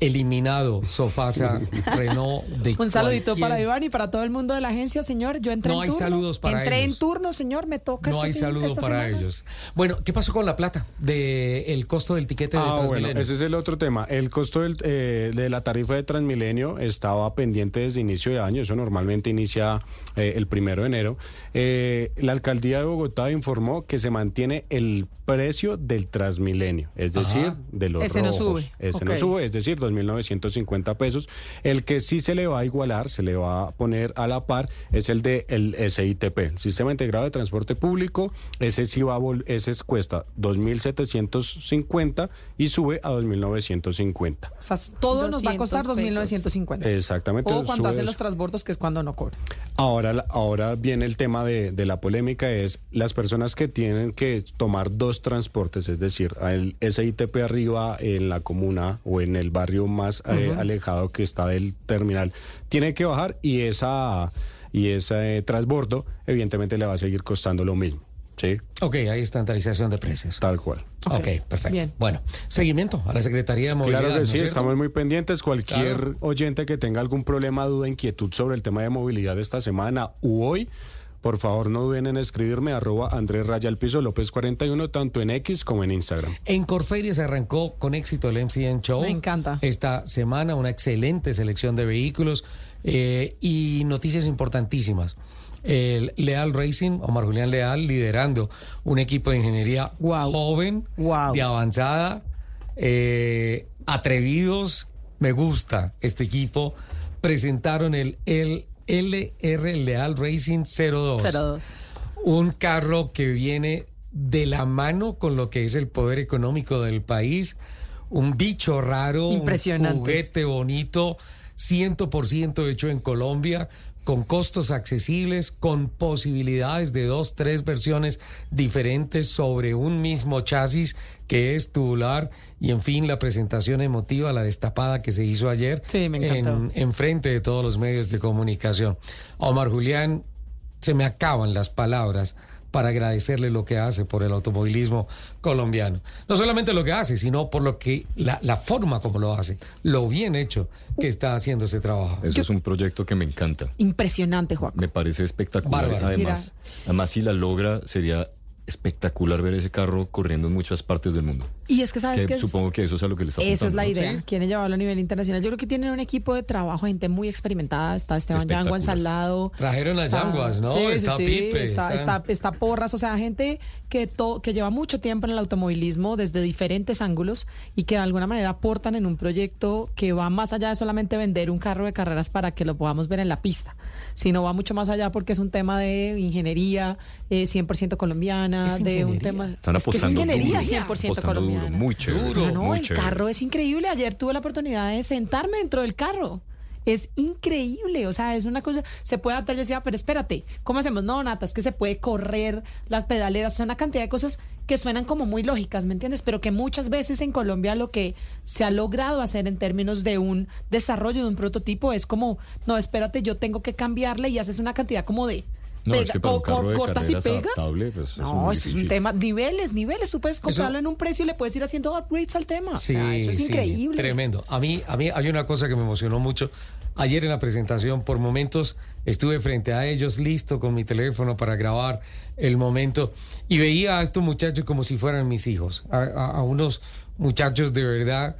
Speaker 1: eliminado Sofasa, Renault, de
Speaker 2: Un saludito
Speaker 1: cualquier-
Speaker 2: para Iván y para todo el mundo de la agencia, señor. Yo entré
Speaker 1: No
Speaker 2: en
Speaker 1: hay
Speaker 2: turno.
Speaker 1: saludos para
Speaker 2: Entré
Speaker 1: ellos.
Speaker 2: en turno, señor. Me toca
Speaker 1: No
Speaker 2: este
Speaker 1: hay
Speaker 2: fin-
Speaker 1: saludo
Speaker 2: esta
Speaker 1: para
Speaker 2: semana.
Speaker 1: ellos. Bueno, ¿qué pasó con la plata del el costo del tiquete de
Speaker 3: Ah, bueno,
Speaker 1: Transmilenio?
Speaker 3: ese es el otro tema. El costo del, eh, de la tarifa de Transmilenio estaba pendiente desde inicio de año. Eso normalmente inicia eh, el primero de enero. Eh, la alcaldía de Bogotá informó que se mantiene el precio del Transmilenio, es decir,
Speaker 1: Ajá.
Speaker 3: de los
Speaker 2: Ese no sube.
Speaker 3: Ese no sube, es decir, 2.950 pesos. El que sí se le va a igualar, se le va a poner a la par, es el de el SITP, el Sistema Integrado de Transporte Público. Ese sí va a vol- ese es- cuesta 2.750 y sube a 2.950.
Speaker 2: O sea, todo nos va a costar
Speaker 4: 200
Speaker 2: 2.950.
Speaker 3: Exactamente.
Speaker 2: O cuando hacen los transbordos, que es cuando no cobran.
Speaker 3: Ahora, la- ahora viene el tema de, de la polémica, es las personas que tienen que tomar dos transportes, es decir, el SITP arriba en la comuna o en el barrio más eh, alejado que está del terminal, tiene que bajar y esa y ese transbordo evidentemente le va a seguir costando lo mismo. Sí,
Speaker 1: Ok, hay estandarización de precios.
Speaker 3: tal cual.
Speaker 1: Ok, perfecto.
Speaker 2: Bien.
Speaker 1: Bueno, seguimiento a la Secretaría de Movilidad.
Speaker 3: Claro
Speaker 1: ¿no
Speaker 3: que sí, estamos muy pendientes. Cualquier
Speaker 1: Claro.
Speaker 3: oyente que tenga algún problema, duda, inquietud sobre el tema de movilidad esta semana u hoy, por favor no duden en escribirme arroba Andrés Raya al Piso López 41, tanto en X como en Instagram.
Speaker 1: En Corferias se arrancó con éxito el MCN Show.
Speaker 2: Me encanta.
Speaker 1: Esta semana una excelente selección de vehículos eh, y noticias importantísimas. El Leal Racing, Omar Julián Leal, liderando un equipo de ingeniería
Speaker 2: Guau.
Speaker 1: joven,
Speaker 2: Guau.
Speaker 1: de avanzada, eh, atrevidos. Me gusta este equipo. Presentaron el, el LR Leal Racing 02
Speaker 2: 02.
Speaker 1: un carro que viene de la mano con lo que es el poder económico del país, un bicho raro,
Speaker 2: Impresionante.
Speaker 1: un juguete bonito, 100% hecho en Colombia, con costos accesibles, con posibilidades de dos, tres versiones diferentes sobre un mismo chasis que es tubular y en fin la presentación emotiva, la destapada que se hizo ayer
Speaker 2: Sí, me encantó.
Speaker 1: en, en frente de todos los medios de comunicación. Omar Julián, se me acaban las palabras para agradecerle lo que hace por el automovilismo colombiano. No solamente lo que hace, sino por lo que la, la forma como lo hace, lo bien hecho que está haciendo ese trabajo.
Speaker 5: Eso es un proyecto que me encanta.
Speaker 2: Impresionante, Juan.
Speaker 5: Me parece espectacular.
Speaker 1: Bárbaro.
Speaker 5: Además, además, si la logra, sería espectacular ver ese carro corriendo en muchas partes del mundo.
Speaker 2: Y es que sabes
Speaker 5: Que
Speaker 2: que es-
Speaker 5: supongo que eso es a lo que le está
Speaker 2: Esa es la idea.
Speaker 1: Sí.
Speaker 2: Quieren llevarlo a nivel internacional. Yo creo que tienen un equipo de trabajo, gente muy experimentada. Está Esteban Yanguas al lado.
Speaker 1: Trajeron a Yanguas, ¿no?
Speaker 2: Sí,
Speaker 1: Está
Speaker 2: sí,
Speaker 1: Pipe,
Speaker 2: está, está Porras. O sea, gente que, to- que lleva mucho tiempo en el automovilismo desde diferentes ángulos y que de alguna manera aportan en un proyecto que va más allá de solamente vender un carro de carreras para que lo podamos ver en la pista, sino va mucho más allá porque es un tema de ingeniería eh, 100% colombiana,
Speaker 1: Es
Speaker 2: de un tema...
Speaker 5: Están
Speaker 2: es que es
Speaker 5: apostando
Speaker 2: ingeniería
Speaker 5: duro,
Speaker 2: 100%
Speaker 5: apostando
Speaker 2: colombiana.
Speaker 5: duro, muy chévere.
Speaker 1: Duro.
Speaker 2: No,
Speaker 5: muy
Speaker 2: el
Speaker 5: chévere.
Speaker 2: carro es increíble. Ayer tuve la oportunidad de sentarme dentro del carro. Es increíble, o sea, es una cosa, se puede adaptar, yo decía, pero espérate, ¿cómo hacemos? No, Nata, es que se puede correr las pedaleras, son una cantidad de cosas que suenan como muy lógicas, ¿me entiendes? Pero que muchas veces en Colombia lo que se ha logrado hacer en términos de un desarrollo de un prototipo es como, no, espérate, yo tengo que cambiarle y haces una cantidad como de
Speaker 5: No, es
Speaker 2: pega-
Speaker 5: que
Speaker 2: co- co-
Speaker 5: de
Speaker 2: cortas y pegas.
Speaker 5: pues, eso es
Speaker 2: no, es un tema. Niveles, niveles. Tú puedes comprarlo en un precio y le puedes ir haciendo upgrades al tema. Sea, eso es
Speaker 1: sí,
Speaker 2: increíble.
Speaker 1: Tremendo. A mí, a mí hay una cosa que me emocionó mucho. Ayer en la presentación, por momentos, estuve frente a ellos, listo con mi teléfono para grabar el momento, y veía a estos muchachos como si fueran mis hijos, a, a- a unos muchachos de verdad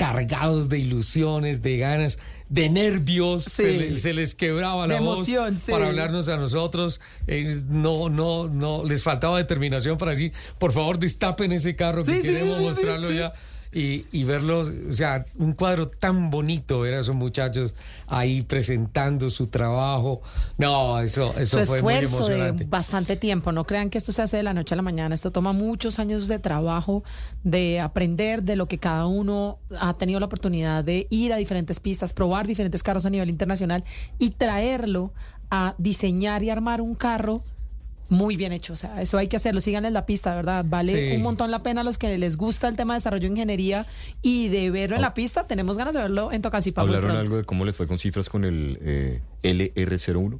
Speaker 1: cargados de ilusiones, de ganas, de nervios,
Speaker 2: Sí.
Speaker 1: se, le- se les quebraba la
Speaker 2: De
Speaker 1: voz
Speaker 2: emoción, sí.
Speaker 1: para hablarnos a nosotros, eh, no, no, no, les faltaba determinación para decir, por favor, destapen ese carro que
Speaker 2: Sí,
Speaker 1: queremos mostrarlo
Speaker 2: sí.
Speaker 1: ya y, y verlos, o sea, un cuadro tan bonito ver a esos muchachos ahí presentando su trabajo. No, eso, eso
Speaker 2: su
Speaker 1: fue muy
Speaker 2: esfuerzo de
Speaker 1: emocionante.
Speaker 2: bastante tiempo. No crean que esto se hace de la noche a la mañana. Esto toma muchos años de trabajo, de aprender de lo que cada uno ha tenido la oportunidad de ir a diferentes pistas, probar diferentes carros a nivel internacional y traerlo a diseñar y armar un carro muy bien hecho. O sea, eso hay que hacerlo. Sigan en la pista, ¿verdad? Vale
Speaker 1: Sí.
Speaker 2: un montón la pena a los que les gusta el tema de desarrollo de ingeniería y de verlo en la pista. Tenemos ganas de verlo en Tocancipá. muy
Speaker 5: ¿Hablaron algo de cómo les fue con cifras con el eh, LR01?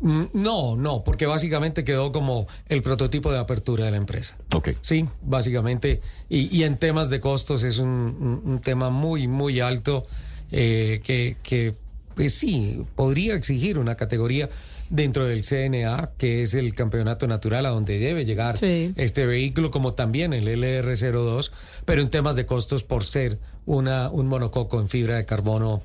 Speaker 1: Mm, No, no, porque básicamente quedó como el prototipo de apertura de la empresa.
Speaker 5: Ok.
Speaker 1: Sí, básicamente. Y, y en temas de costos es un, un- un tema muy, muy alto eh, que, que, pues sí, podría exigir una categoría dentro del CNA, que es el campeonato natural a donde debe llegar
Speaker 2: Sí.
Speaker 1: este vehículo, como también el LR02, pero en temas de costos por ser una, un monococo en fibra de carbono.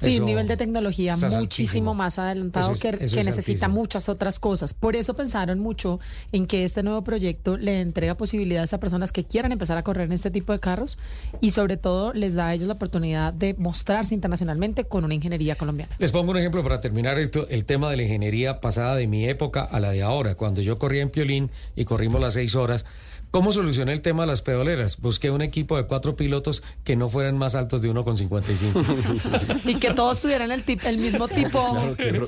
Speaker 2: Sí,
Speaker 1: eso
Speaker 2: un nivel de tecnología muchísimo más adelantado
Speaker 1: es-
Speaker 2: que, que
Speaker 1: es
Speaker 2: necesita muchas otras cosas. Por eso pensaron mucho en que este nuevo proyecto le entrega posibilidades a personas que quieran empezar a correr en este tipo de carros y sobre todo les da a ellos la oportunidad de mostrarse internacionalmente con una ingeniería colombiana.
Speaker 1: Les pongo un ejemplo para terminar esto, el tema de la ingeniería pasada de mi época a la de ahora. Cuando yo corría en Piolín y corrimos las seis horas, ¿cómo solucioné el tema de las pedoleras? Busqué un equipo de cuatro pilotos que no fueran más altos de 1,55.
Speaker 2: Y que todos tuvieran el, tip- el mismo tipo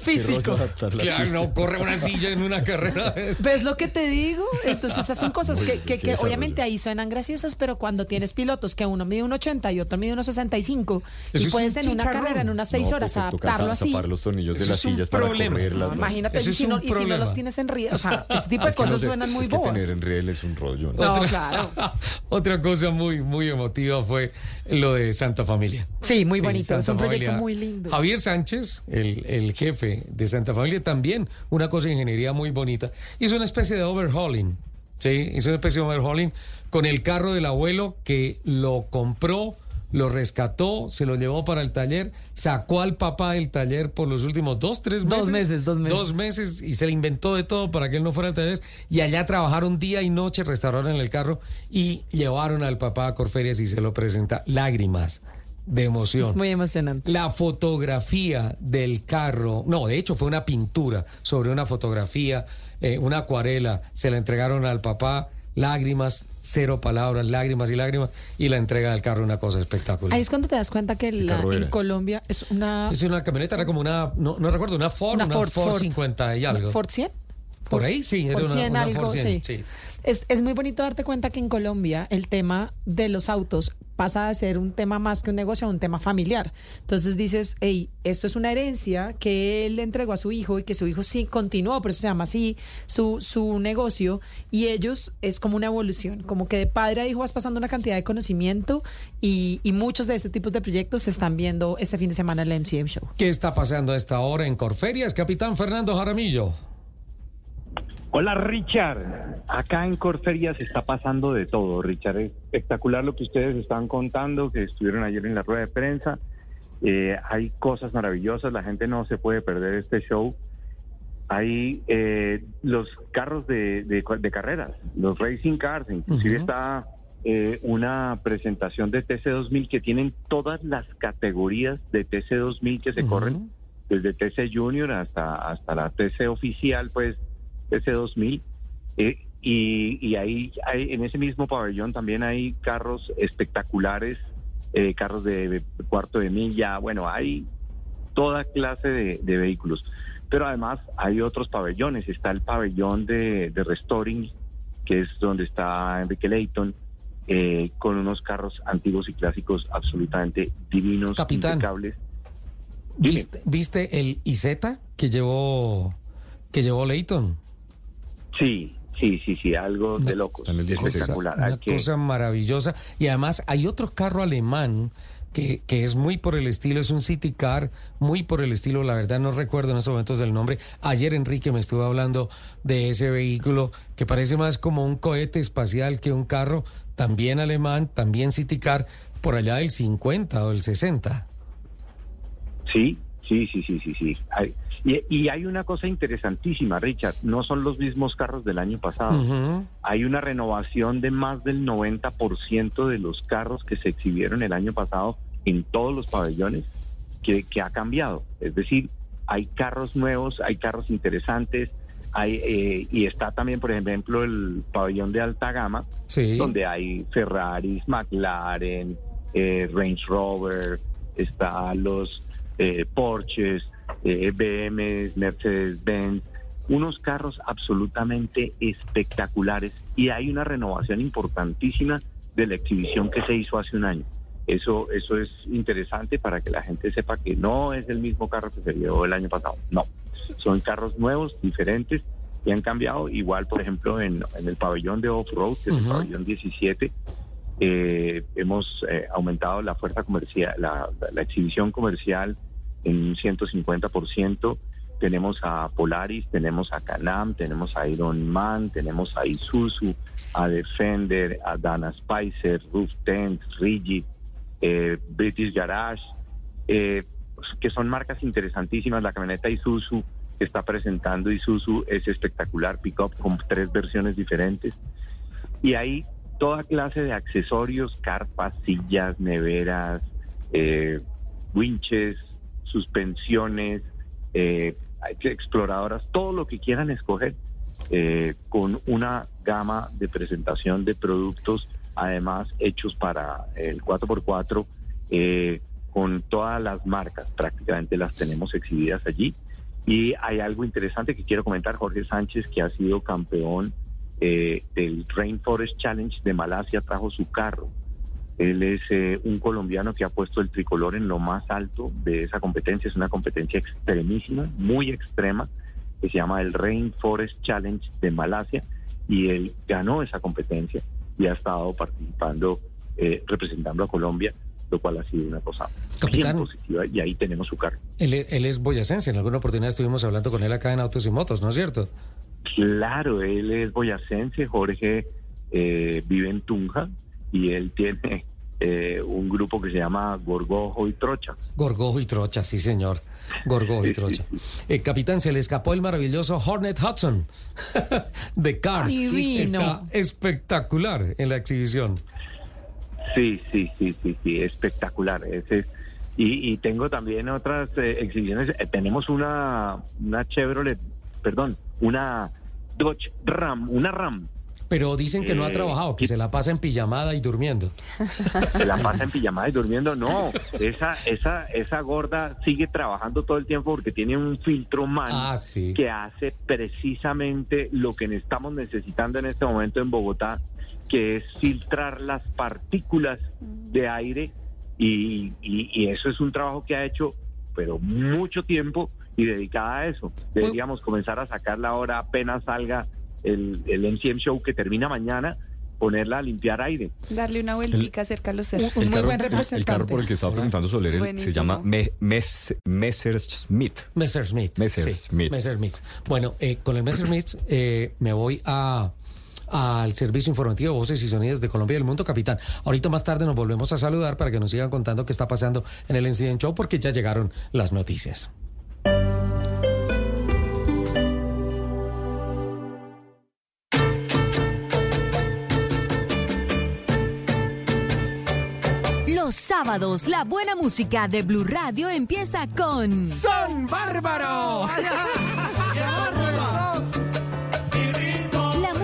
Speaker 2: físico.
Speaker 1: claro, no corre una silla en una carrera.
Speaker 2: ¿Ves lo que te digo? Entonces esas son cosas
Speaker 5: Muy
Speaker 2: que, que- que obviamente ahí suenan graciosas, pero cuando tienes pilotos que uno mide un 80 y otro mide un 65
Speaker 1: Eso
Speaker 2: y
Speaker 1: es
Speaker 2: puedes en una carrera en unas seis
Speaker 5: No,
Speaker 2: horas
Speaker 5: pues,
Speaker 2: adaptarlo así.
Speaker 5: Zapar los tornillos de
Speaker 1: Eso
Speaker 5: las
Speaker 1: es un
Speaker 5: sillas para
Speaker 1: problema.
Speaker 5: correrlas.
Speaker 2: No, imagínate, y si, no, y si no los tienes en riel, o sea, este tipo
Speaker 5: Ah,
Speaker 2: de
Speaker 5: es que no
Speaker 2: cosas
Speaker 5: sé,
Speaker 2: suenan muy
Speaker 5: es que tener en riel es un rollo.
Speaker 1: Otra-
Speaker 2: claro.
Speaker 1: Otra cosa muy, muy emotiva fue lo de Santa Familia.
Speaker 2: Sí, muy bonito, es un proyecto muy lindo.
Speaker 1: Javier Sánchez, el, el jefe de Santa Familia, también una cosa de ingeniería muy bonita. Hizo una especie de overhauling. Sí, hizo una especie de overhauling con el carro del abuelo que lo compró, lo rescató, se lo llevó para el taller, sacó al papá del taller por los últimos dos, tres meses.
Speaker 2: Dos meses, dos meses.
Speaker 1: Dos meses y se le inventó de todo para que él no fuera al taller. Y allá trabajaron día y noche, restauraron el carro y llevaron al papá a Corferias y se lo presenta. Lágrimas de emoción.
Speaker 2: Es muy emocionante.
Speaker 1: La fotografía del carro, no, de hecho fue una pintura sobre una fotografía, eh, una acuarela, se la entregaron al papá, lágrimas, cero palabras, lágrimas y lágrimas, y la entrega del carro, una cosa espectacular.
Speaker 2: Ahí es cuando te das cuenta que la- en? Colombia es una,
Speaker 1: Es una camioneta, era como una, no, no recuerdo, una Ford,
Speaker 2: una
Speaker 1: una,
Speaker 2: Ford,
Speaker 1: Ford,
Speaker 2: Ford.
Speaker 1: 50 y algo.
Speaker 2: Ford 100.
Speaker 1: Por ahí sí, era una,
Speaker 2: 100
Speaker 1: una
Speaker 2: algo,
Speaker 1: Ford 100,
Speaker 2: sí. Es, es muy bonito darte cuenta que en Colombia el tema de los autos pasa a ser un tema más que un negocio, un tema familiar. Entonces dices, hey, esto es una herencia que él le entregó a su hijo y que su hijo sí continuó, por eso se llama así su, su negocio. Y ellos es como una evolución, como que de padre a hijo vas pasando una cantidad de conocimiento y, y muchos de este tipo de proyectos se están viendo este fin de semana en el MCM Show.
Speaker 1: ¿Qué está pasando a esta hora en Corferias? Capitán Fernando Jaramillo.
Speaker 6: Hola Richard, acá en Corferias está pasando de todo, Richard. Es espectacular lo que ustedes están contando, que estuvieron ayer en la rueda de prensa. Eh, hay cosas maravillosas, la gente no se puede perder este show. Hay eh, los carros de, de- de carreras, los racing cars, inclusive está eh, una presentación de TC2000 que tienen todas las categorías de TC2000 que se corren, desde TC Junior hasta, hasta la TC oficial, pues TC2000. Eh, y, y ahí hay, en ese mismo pabellón también hay carros espectaculares, eh, carros de, de cuarto de milla, bueno, hay toda clase de, de vehículos. Pero además hay otros pabellones, está el pabellón de, de restoring, que es donde está Enrique Leighton, eh, con unos carros antiguos y clásicos absolutamente divinos,
Speaker 1: Capitán.
Speaker 6: impecables.
Speaker 1: ¿Viste, viste el IZ que llevó que llevó Leighton.
Speaker 6: Sí, sí, sí, sí, algo de locos.
Speaker 5: en el 16.
Speaker 6: Espectacular.
Speaker 1: Una
Speaker 6: que-
Speaker 1: cosa maravillosa. Y además hay otro carro alemán que, que es muy por el estilo, es un City Car, muy por el estilo, la verdad no recuerdo en estos momentos el nombre. Ayer Enrique me estuvo hablando de ese vehículo que parece más como un cohete espacial que un carro, también alemán, también City Car, por allá del 50 o del 60.
Speaker 6: Sí, sí, sí, sí, sí, sí. Hay- y, y hay una cosa interesantísima, Richard. No son los mismos carros del año pasado. Hay una renovación de más del 90% de los carros que se exhibieron el año pasado en todos los pabellones que, que ha cambiado. Es decir, hay carros nuevos, hay carros interesantes, hay, eh, y está también, por ejemplo, el pabellón de alta gama,
Speaker 1: Sí.
Speaker 6: donde hay Ferraris, McLaren, eh, Range Rover, está los eh, Porsches, eh, BMWs, Mercedes-Benz, unos carros absolutamente espectaculares y hay una renovación importantísima de la exhibición que se hizo hace un año. Eso, eso es interesante para que la gente sepa que no es el mismo carro que se vio el año pasado. No, son carros nuevos, diferentes, y han cambiado. Igual, por ejemplo, en, en el pabellón de off-road, que es el pabellón 17, eh, hemos eh, aumentado la fuerza comercial, la, la- exhibición comercial en un 150%. Tenemos a Polaris, tenemos a Canam, tenemos a Iron Man, tenemos a Isuzu, a Defender, a Dana Spicer, Roof Tent, Rigid, eh, British Garage, eh, que son marcas interesantísimas. La camioneta Isuzu que está presentando Isuzu es espectacular, pickup con tres versiones diferentes. Y hay toda clase de accesorios, carpas, sillas, neveras, eh, winches, suspensiones, eh, exploradoras, todo lo que quieran escoger, eh, con una gama de presentación de productos, además hechos para el 4x4, eh, con todas las marcas, prácticamente las tenemos exhibidas allí. Y hay algo interesante que quiero comentar, Jorge Sánchez, que ha sido campeón eh, del Rainforest Challenge de Malasia, trajo su carro. Él es eh, un colombiano que ha puesto el tricolor en lo más alto de esa competencia. Es una competencia extremísima, muy extrema, que se llama el Rainforest Challenge de Malasia. Y él ganó esa competencia y ha estado participando, eh, representando a Colombia, lo cual ha sido una cosa
Speaker 1: Capitán.
Speaker 6: bien positiva. Y ahí tenemos su carro.
Speaker 1: Él, él es boyacense, en alguna oportunidad estuvimos hablando con él acá en Autos y Motos, ¿no es cierto?
Speaker 6: Claro, él es boyacense, Jorge eh, vive en Tunja y él tiene eh, un grupo que se llama Gorgojo y Trocha.
Speaker 1: Gorgojo y Trocha, sí señor. Gorgojo y Trocha. Eh, capitán, se le escapó el maravilloso Hornet Hudson de Cars.
Speaker 2: Divino.
Speaker 1: Está espectacular en la exhibición.
Speaker 6: Sí, sí, sí, sí, sí, espectacular. Ese es- y, y tengo también otras eh, exhibiciones. Eh, tenemos una, una Chevrolet, perdón, una Dodge Ram, una Ram.
Speaker 1: Pero dicen que no ha
Speaker 6: Eh,
Speaker 1: trabajado, que se la pasa en pijamada y durmiendo.
Speaker 6: Se la pasa en pijamada y durmiendo. No, esa, esa, esa gorda sigue trabajando todo el tiempo porque tiene un filtro man
Speaker 1: Ah, sí.
Speaker 6: que hace precisamente lo que estamos necesitando en este momento en Bogotá, que es filtrar las partículas de aire y, y- y eso es un trabajo que ha hecho, pero mucho tiempo y dedicada a eso. Deberíamos comenzar a sacarla ahora apenas salga el, el MCM Show que termina mañana, ponerla a limpiar aire.
Speaker 4: Darle una vueltica cerca a los cerros.
Speaker 5: El carro, el- el carro por el que estaba preguntando Soler el- se llama Me- Mes- Messerschmitt.
Speaker 1: Messerschmitt.
Speaker 5: Messerschmitt.
Speaker 1: Sí, Messerschmitt. Bueno, eh, con el Messerschmitt eh, me voy a al servicio informativo de Voces y Sonidos de Colombia y del Mundo, capitán. Ahorita más tarde nos volvemos a saludar para que nos sigan contando qué está pasando en el Incident Show porque ya llegaron las noticias.
Speaker 15: Los sábados, la buena música de Blue Radio empieza con
Speaker 16: ¡Son bárbaros!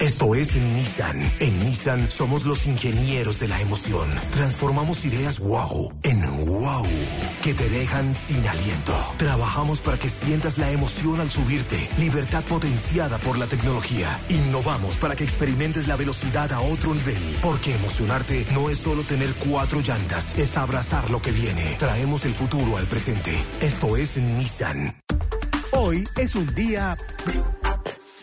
Speaker 12: Esto es Nissan. En Nissan somos los ingenieros de la emoción. Transformamos ideas wow en wow que te dejan sin aliento. Trabajamos para que sientas la emoción al subirte, libertad potenciada por la tecnología. Innovamos para que experimentes la velocidad a otro nivel, porque emocionarte no es solo tener cuatro llantas, es abrazar lo que viene. Traemos el futuro al presente. Esto es Nissan.
Speaker 17: Hoy es un día...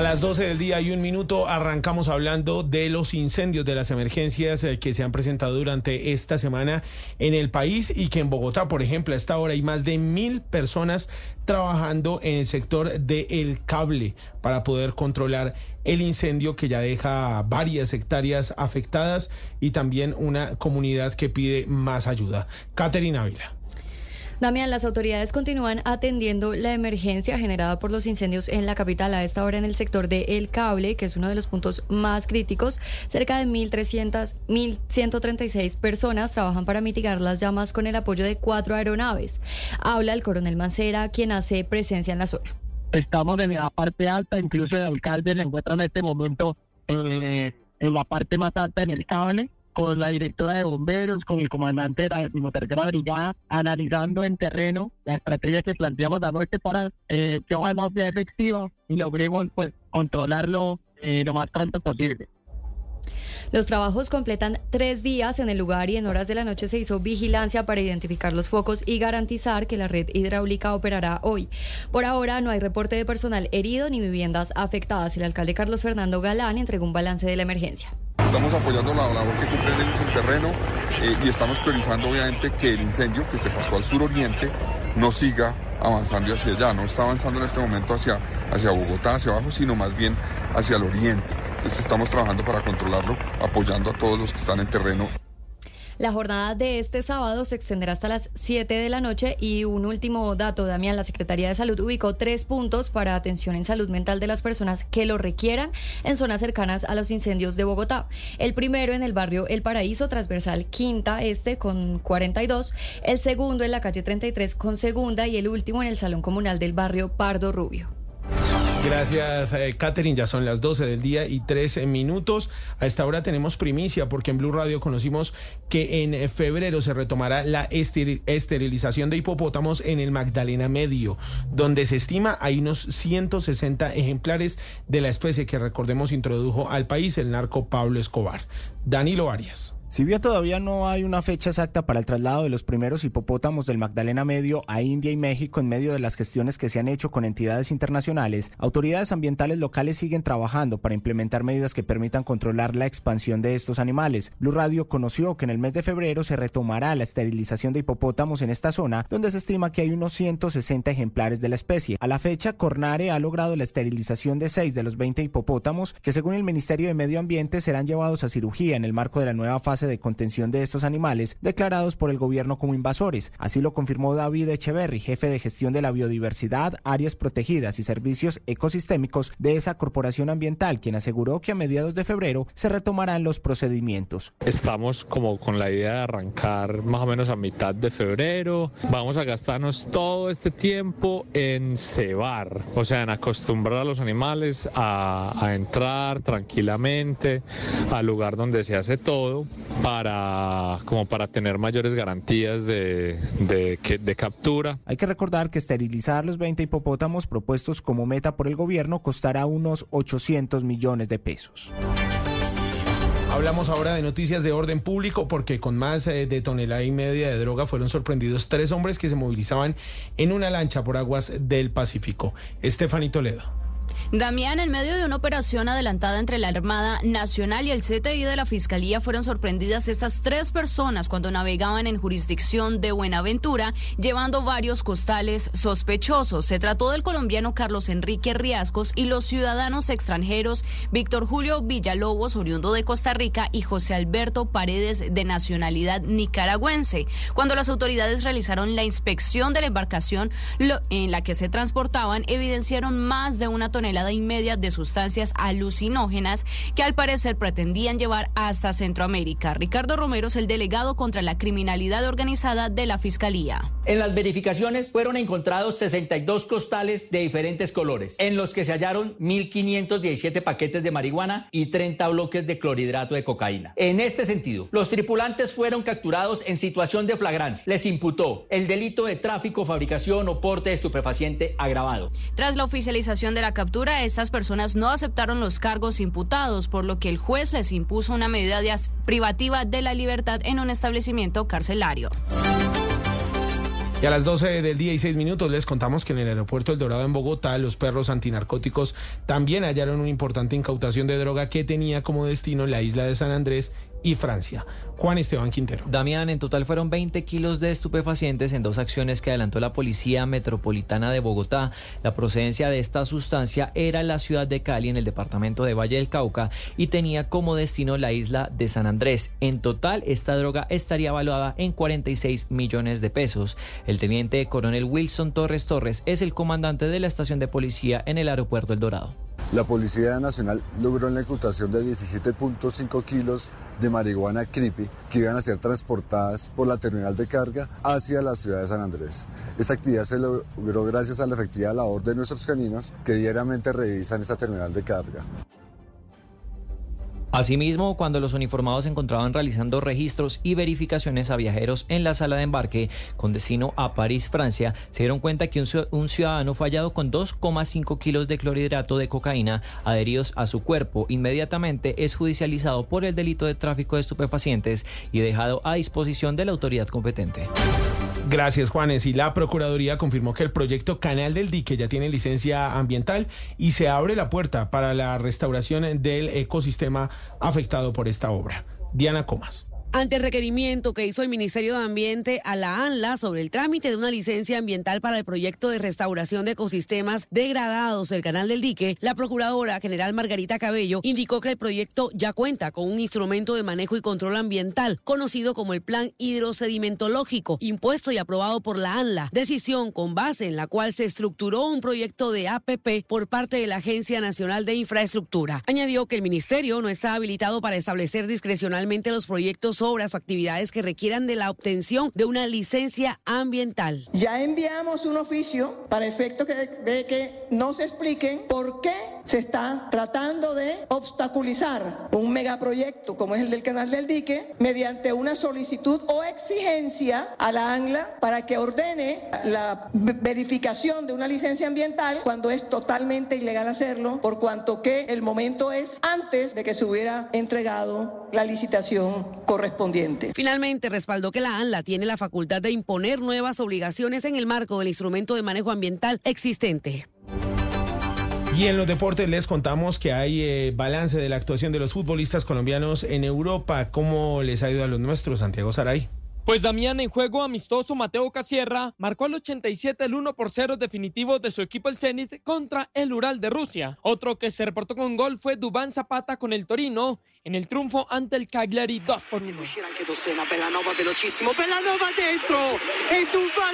Speaker 18: A las 12 del día y un minuto arrancamos hablando de los incendios, de las emergencias eh, que se han presentado durante esta semana en el país y que en Bogotá, por ejemplo, a esta hora hay más de mil personas trabajando en el sector del cable para poder controlar el incendio que ya deja varias hectáreas afectadas y también una comunidad que pide más ayuda. Caterina Ávila.
Speaker 19: Damián, las autoridades continúan atendiendo la emergencia generada por los incendios en la capital a esta hora en el sector de El Cable, que es uno de los puntos más críticos. Cerca de 1.300, 1.136 personas trabajan para mitigar las llamas con el apoyo de cuatro aeronaves. Habla el coronel Mancera, quien hace presencia en la zona.
Speaker 20: Estamos en la parte alta, incluso el alcalde se encuentra en este momento eh, en la parte más alta en el cable con la directora de bomberos, con el comandante de la decimotercera brigada, analizando en terreno la estrategia que planteamos anoche para eh, que ojalá sea efectiva y logremos pues controlarlo eh, lo más pronto posible.
Speaker 19: Los trabajos completan tres días en el lugar y en horas de la noche se hizo vigilancia para identificar los focos y garantizar que la red hidráulica operará hoy. Por ahora no hay reporte de personal herido ni viviendas afectadas. El alcalde Carlos Fernando Galán entregó un balance de la emergencia.
Speaker 21: Estamos apoyando la labor que cumplen ellos en terreno eh, y estamos priorizando obviamente que el incendio que se pasó al suroriente no siga avanzando hacia allá, no está avanzando en este momento hacia, hacia Bogotá, hacia abajo, sino más bien hacia el oriente. Entonces estamos trabajando para controlarlo, apoyando a todos los que están en terreno.
Speaker 19: La jornada de este sábado se extenderá hasta las 7 de la noche y un último dato, Damián, la Secretaría de Salud ubicó tres puntos para atención en salud mental de las personas que lo requieran en zonas cercanas a los incendios de Bogotá. El primero en el barrio El Paraíso, transversal Quinta Este con 42, el segundo en la calle 33 con segunda y el último en el Salón Comunal del barrio Pardo Rubio.
Speaker 18: Gracias, eh, Catherine. Ya son las 12 del día y 13 minutos. A esta hora tenemos primicia porque en Blue Radio conocimos que en febrero se retomará la esterilización de hipopótamos en el Magdalena Medio, donde se estima hay unos 160 ejemplares de la especie que recordemos introdujo al país el narco Pablo Escobar. Danilo Arias.
Speaker 22: Si bien todavía no hay una fecha exacta para el traslado de los primeros hipopótamos del Magdalena Medio a India y México en medio de las gestiones que se han hecho con entidades internacionales, autoridades ambientales locales siguen trabajando para implementar medidas que permitan controlar la expansión de estos animales. Blue Radio conoció que en el mes de febrero se retomará la esterilización de hipopótamos en esta zona, donde se estima que hay unos 160 ejemplares de la especie. A la fecha, Cornare ha logrado la esterilización de 6 de los 20 hipopótamos que según el Ministerio de Medio Ambiente serán llevados a cirugía en el marco de la nueva fase de contención de estos animales declarados por el gobierno como invasores. Así lo confirmó David Echeverry, jefe de gestión de la biodiversidad, áreas protegidas y servicios ecosistémicos de esa corporación ambiental, quien aseguró que a mediados de febrero se retomarán los procedimientos.
Speaker 23: Estamos como con la idea de arrancar más o menos a mitad de febrero. Vamos a gastarnos todo este tiempo en cebar, o sea, en acostumbrar a los animales a, a entrar tranquilamente al lugar donde se hace todo para, como para tener mayores garantías de, de, de captura.
Speaker 22: Hay que recordar que esterilizar los 20 hipopótamos propuestos como meta por el gobierno costará unos 800 millones de pesos.
Speaker 18: Hablamos ahora de noticias de orden público porque con más eh, de tonelada y media de droga fueron sorprendidos tres hombres que se movilizaban en una lancha por aguas del Pacífico. Estefanito Toledo.
Speaker 24: Damián, en medio de una operación adelantada entre la Armada Nacional y el CTI de la Fiscalía, fueron sorprendidas estas tres personas cuando navegaban en jurisdicción de Buenaventura, llevando varios costales sospechosos. Se trató del colombiano Carlos Enrique Riascos y los ciudadanos extranjeros Víctor Julio Villalobos, oriundo de Costa Rica, y José Alberto Paredes, de nacionalidad nicaragüense. Cuando las autoridades realizaron la inspección de la embarcación en la que se transportaban, evidenciaron más de una tonelada y media de sustancias alucinógenas que al parecer pretendían llevar hasta Centroamérica. Ricardo Romero es el delegado contra la criminalidad organizada de la Fiscalía.
Speaker 25: En las verificaciones fueron encontrados 62 costales de diferentes colores, en los que se hallaron 1.517 paquetes de marihuana y 30 bloques de clorhidrato de cocaína. En este sentido, los tripulantes fueron capturados en situación de flagrancia. Les imputó el delito de tráfico, fabricación o porte de estupefaciente agravado.
Speaker 24: Tras la oficialización de la captura, estas personas no aceptaron los cargos imputados, por lo que el juez les impuso una medida privativa de la libertad en un establecimiento carcelario.
Speaker 18: Y a las 12 del día y 6 minutos les contamos que en el aeropuerto El Dorado en Bogotá los perros antinarcóticos también hallaron una importante incautación de droga que tenía como destino la isla de San Andrés y Francia. Juan Esteban Quintero.
Speaker 26: Damián, en total fueron 20 kilos de estupefacientes en dos acciones que adelantó la Policía Metropolitana de Bogotá. La procedencia de esta sustancia era la ciudad de Cali, en el departamento de Valle del Cauca, y tenía como destino la isla de San Andrés. En total, esta droga estaría evaluada en 46 millones de pesos. El teniente coronel Wilson Torres Torres es el comandante de la estación de policía en el aeropuerto El Dorado.
Speaker 27: La Policía Nacional logró la incautación de 17.5 kilos de marihuana creepy que iban a ser transportadas por la terminal de carga hacia la ciudad de San Andrés. Esta actividad se logró gracias a la efectiva labor de nuestros caninos que diariamente revisan esta terminal de carga.
Speaker 26: Asimismo, cuando los uniformados se encontraban realizando registros y verificaciones a viajeros en la sala de embarque con destino a París, Francia, se dieron cuenta que un ciudadano fallado con 2,5 kilos de clorhidrato de cocaína adheridos a su cuerpo inmediatamente es judicializado por el delito de tráfico de estupefacientes y dejado a disposición de la autoridad competente.
Speaker 18: Gracias, Juanes. Y la Procuraduría confirmó que el proyecto Canal del Dique ya tiene licencia ambiental y se abre la puerta para la restauración del ecosistema afectado por esta obra. Diana Comas.
Speaker 28: Ante el requerimiento que hizo el Ministerio de Ambiente a la ANLA sobre el trámite de una licencia ambiental para el proyecto de restauración de ecosistemas degradados del Canal del Dique, la Procuradora General Margarita Cabello indicó que el proyecto ya cuenta con un instrumento de manejo y control ambiental conocido como el Plan Hidrosedimentológico, impuesto y aprobado por la ANLA, decisión con base en la cual se estructuró un proyecto de APP por parte de la Agencia Nacional de Infraestructura. Añadió que el Ministerio no está habilitado para establecer discrecionalmente los proyectos obras o actividades que requieran de la obtención de una licencia ambiental.
Speaker 23: Ya enviamos un oficio para efecto de que nos expliquen por qué se está tratando de obstaculizar un megaproyecto como es el del canal del dique mediante una solicitud o exigencia a la ANLA para que ordene la verificación de una licencia ambiental cuando es totalmente ilegal hacerlo por cuanto que el momento es antes de que se hubiera entregado la licitación correspondiente.
Speaker 28: Finalmente, respaldó que la ANLA tiene la facultad de imponer nuevas obligaciones en el marco del instrumento de manejo ambiental existente.
Speaker 18: Y en los deportes les contamos que hay eh, balance de la actuación de los futbolistas colombianos en Europa. ¿Cómo les ha ido a los nuestros, Santiago Saray?
Speaker 29: Pues Damián en juego amistoso Mateo Casierra marcó al 87 el 1 por 0 definitivo de su equipo el Zenit contra el Ural de Rusia. Otro que se reportó con gol fue Dubán Zapata con el Torino en el triunfo ante el Cagliari 2 por 1.
Speaker 30: anche Dossena, Bellanova velocissimo, Bellanova dentro e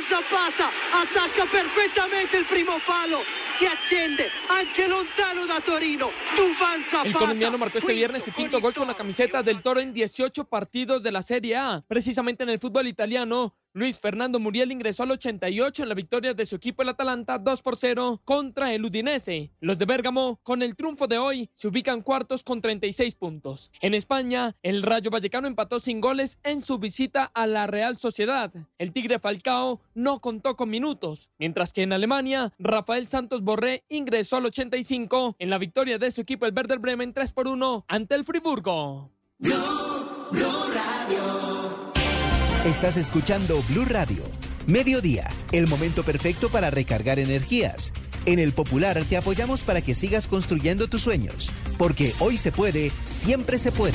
Speaker 30: Zapata attacca perfettamente il primo palo, si accende anche lontano da Torino, Dubán Zapata.
Speaker 29: El colombiano marcó este viernes su quinto gol con la camiseta del Toro en 18 partidos de la Serie A, precisamente en el fútbol italiano. Luis Fernando Muriel ingresó al 88 en la victoria de su equipo el Atalanta 2 por 0 contra el Udinese. Los de Bérgamo, con el triunfo de hoy, se ubican cuartos con 36 puntos. En España, el Rayo Vallecano empató sin goles en su visita a la Real Sociedad. El Tigre Falcao no contó con minutos, mientras que en Alemania, Rafael Santos Borré ingresó al 85 en la victoria de su equipo el Werder Bremen 3 por 1 ante el Friburgo.
Speaker 17: Estás escuchando Blue Radio. Mediodía, el momento perfecto para recargar energías. En el Popular te apoyamos para que sigas construyendo tus sueños, porque hoy se puede, siempre se puede.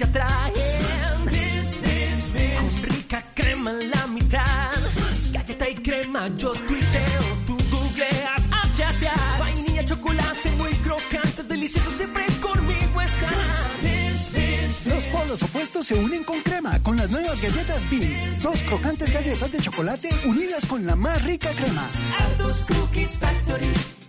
Speaker 23: Se atraen. Con rica crema en la mitad. Galleta y crema, yo tuiteo, tú googleas a chatear. Vainilla, chocolate, muy crocante, delicioso, siempre conmigo estás.
Speaker 20: Los polos opuestos se unen con crema con las nuevas galletas Beans. Dos crocantes galletas de chocolate unidas con la más rica crema.
Speaker 23: Cookies Factory.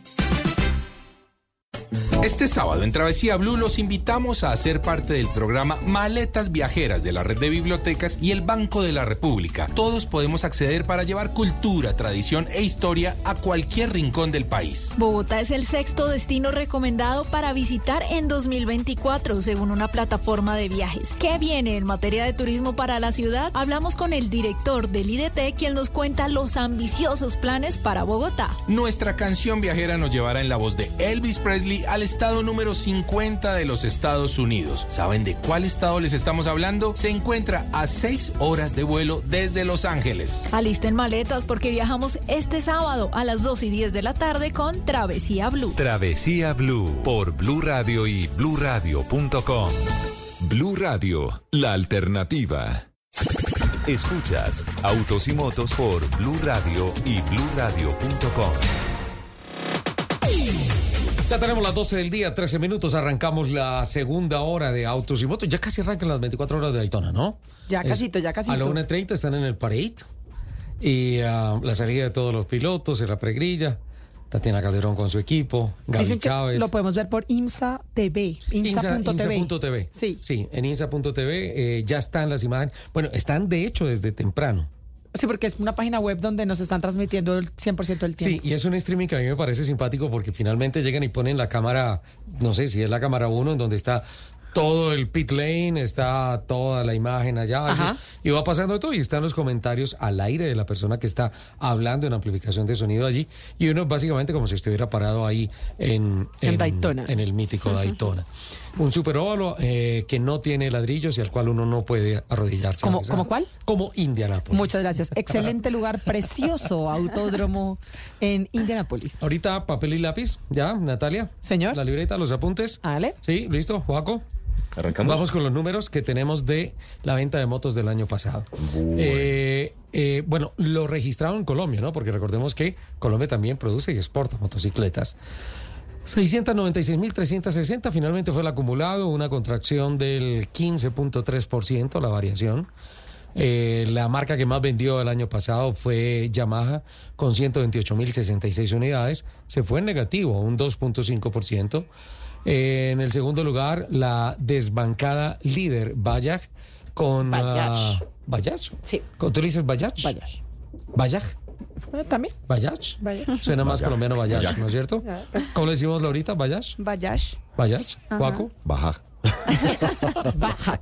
Speaker 9: Este sábado en Travesía Blue los invitamos a hacer parte del programa Maletas Viajeras de la Red de Bibliotecas y el Banco de la República. Todos podemos acceder para llevar cultura, tradición e historia a cualquier rincón del país.
Speaker 10: Bogotá es el sexto destino recomendado para visitar en 2024, según una plataforma de viajes. ¿Qué viene en materia de turismo para la ciudad? Hablamos con el director del IDT, quien nos cuenta los ambiciosos planes para Bogotá.
Speaker 9: Nuestra canción viajera nos llevará en la voz de Elvis Presley al estado número 50 de los Estados Unidos. ¿Saben de cuál estado les estamos hablando? Se encuentra a 6 horas de vuelo desde Los Ángeles.
Speaker 10: Alisten maletas porque viajamos este sábado a las 2 y 10 de la tarde con Travesía Blue.
Speaker 11: Travesía Blue por Blue Radio y bluradio.com. Blue Radio, la alternativa. Escuchas Autos y Motos por Blue Radio y bluradio.com.
Speaker 1: Ya tenemos las 12 del día, 13 minutos. Arrancamos la segunda hora de Autos y Motos. Ya casi arrancan las 24 horas de Daytona, ¿no?
Speaker 2: Ya casito, ya casito.
Speaker 1: A la 1.30 están en el parade. Y ah, la salida de todos los pilotos en la pregrilla. Tatiana Calderón con su equipo, Gaby Chávez.
Speaker 2: lo podemos ver por IMSA TV. IMSA.tv.
Speaker 1: INSA.tv.
Speaker 2: Sí.
Speaker 1: Sí, en INSA.tv eh, ya están las imágenes. Bueno, están de hecho desde temprano.
Speaker 2: Sí, porque es una página web donde nos están transmitiendo el 100% del
Speaker 1: Sí,
Speaker 2: tiempo.
Speaker 1: y es un streaming que a mí me parece simpático porque finalmente llegan y ponen la cámara, no sé si es la cámara 1, en donde está todo el pit lane, está toda la imagen allá,
Speaker 2: Ajá.
Speaker 1: y va pasando todo, y están los comentarios al aire de la persona que está hablando en amplificación de sonido allí, y uno básicamente como si estuviera parado ahí en,
Speaker 2: En Daytona.
Speaker 1: en el mítico Daytona. Un superóvalo eh, que no tiene ladrillos y al cual uno no puede arrodillarse.
Speaker 2: ¿Cómo-
Speaker 1: a besar.
Speaker 2: cómo cuál?
Speaker 1: Como Indianapolis.
Speaker 2: Muchas gracias. Excelente lugar, precioso autódromo en Indianapolis.
Speaker 1: Ahorita papel y lápiz, ya, Natalia.
Speaker 2: Señor.
Speaker 1: La libreta, los apuntes.
Speaker 2: Vale.
Speaker 1: Sí, listo, Juaco.
Speaker 7: Arrancamos.
Speaker 1: Vamos con los números que tenemos de la venta de motos del año pasado. Eh, eh, bueno, lo registrado en Colombia, ¿no? Porque recordemos que Colombia también produce y exporta motocicletas. 696.360 finalmente fue el acumulado, una contracción del 15.3%, la variación. Eh, la marca que más vendió el año pasado fue Yamaha con 128.066 unidades. Se fue en negativo, un 2.5%. Eh, en el segundo lugar, la desbancada líder Bajaj con...
Speaker 2: Bajaj.
Speaker 1: ah, ¿Bajaj?
Speaker 2: Sí.
Speaker 1: ¿Tú le dices Bajaj?
Speaker 2: Bajaj.
Speaker 1: Bajaj.
Speaker 2: Eh, También.
Speaker 1: Bajaj.
Speaker 2: Bajaj.
Speaker 1: Suena más colombiano Bajaj,
Speaker 2: Bajaj.
Speaker 1: ¿no es cierto?
Speaker 2: Pues.
Speaker 1: ¿Cómo le decimos ahorita?
Speaker 8: Bayash.
Speaker 1: Bajaj.
Speaker 8: Ajá.
Speaker 1: Juaco.
Speaker 7: Baja.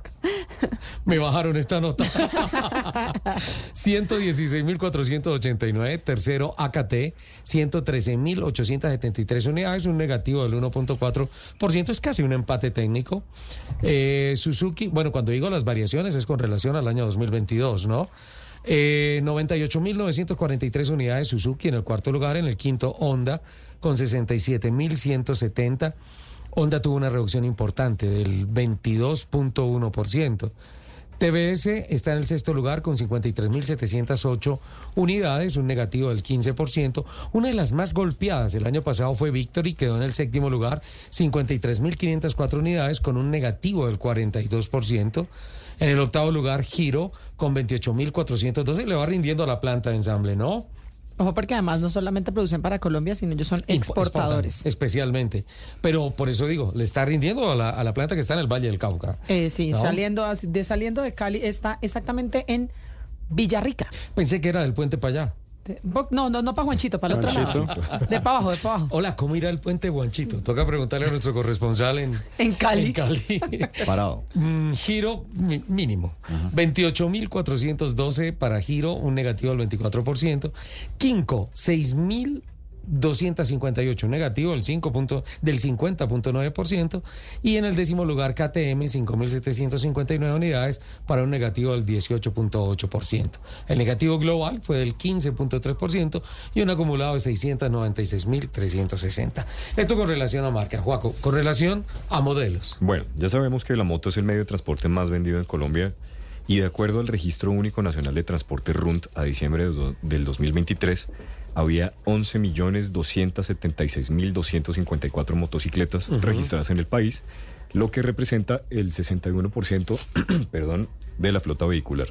Speaker 1: Me bajaron esta nota. 116.489. Tercero, AKT. 113.873 unidades. Un negativo del 1.4%. Es casi un empate técnico. Eh, Suzuki, bueno, cuando digo las variaciones es con relación al año 2022, ¿no? Eh, 98.943 unidades Suzuki en el cuarto lugar. En el quinto, Honda con 67.170. Honda tuvo una reducción importante del 22.1%. TBS está en el sexto lugar con 53.708 unidades, un negativo del 15%. Una de las más golpeadas el año pasado fue Victory, quedó en el séptimo lugar, 53.504 unidades con un negativo del 42%. En el octavo lugar, Giro con 28.412. Le va rindiendo a la planta de ensamble, ¿no?
Speaker 31: Ojo, porque además no solamente producen para Colombia, sino ellos son exportadores.
Speaker 1: Especialmente. Pero por eso digo, le está rindiendo a la, a la planta que está en el Valle del Cauca.
Speaker 31: Eh, sí,
Speaker 1: ¿No?
Speaker 31: saliendo, de, saliendo de Cali está exactamente en Villarrica.
Speaker 1: Pensé que era del puente para allá.
Speaker 31: No, no, no para Juanchito, para el otro lado. De para abajo, de para abajo.
Speaker 1: Hola, ¿cómo irá el puente Guanchito? Toca preguntarle a nuestro corresponsal en,
Speaker 31: En Cali.
Speaker 1: en Cali.
Speaker 7: Parado.
Speaker 1: Mm, giro mínimo. 28.412 para Giro, un negativo del 24%. Quinco, 6.258, un negativo del, 5 punto- del 50.9%. Y en el décimo lugar, KTM, 5.759 unidades para un negativo del 18.8%. El negativo global fue del 15.3% y un acumulado de 696.360. Esto con relación a marca. Juaco, con relación a modelos.
Speaker 7: Bueno, ya sabemos que la moto es el medio de transporte más vendido en Colombia y de acuerdo al Registro Único Nacional de Transporte RUNT a diciembre del 2023, había 11.276.254 motocicletas
Speaker 1: Ujú.
Speaker 7: registradas en el país, lo que representa el 61% perdón, de la flota vehicular.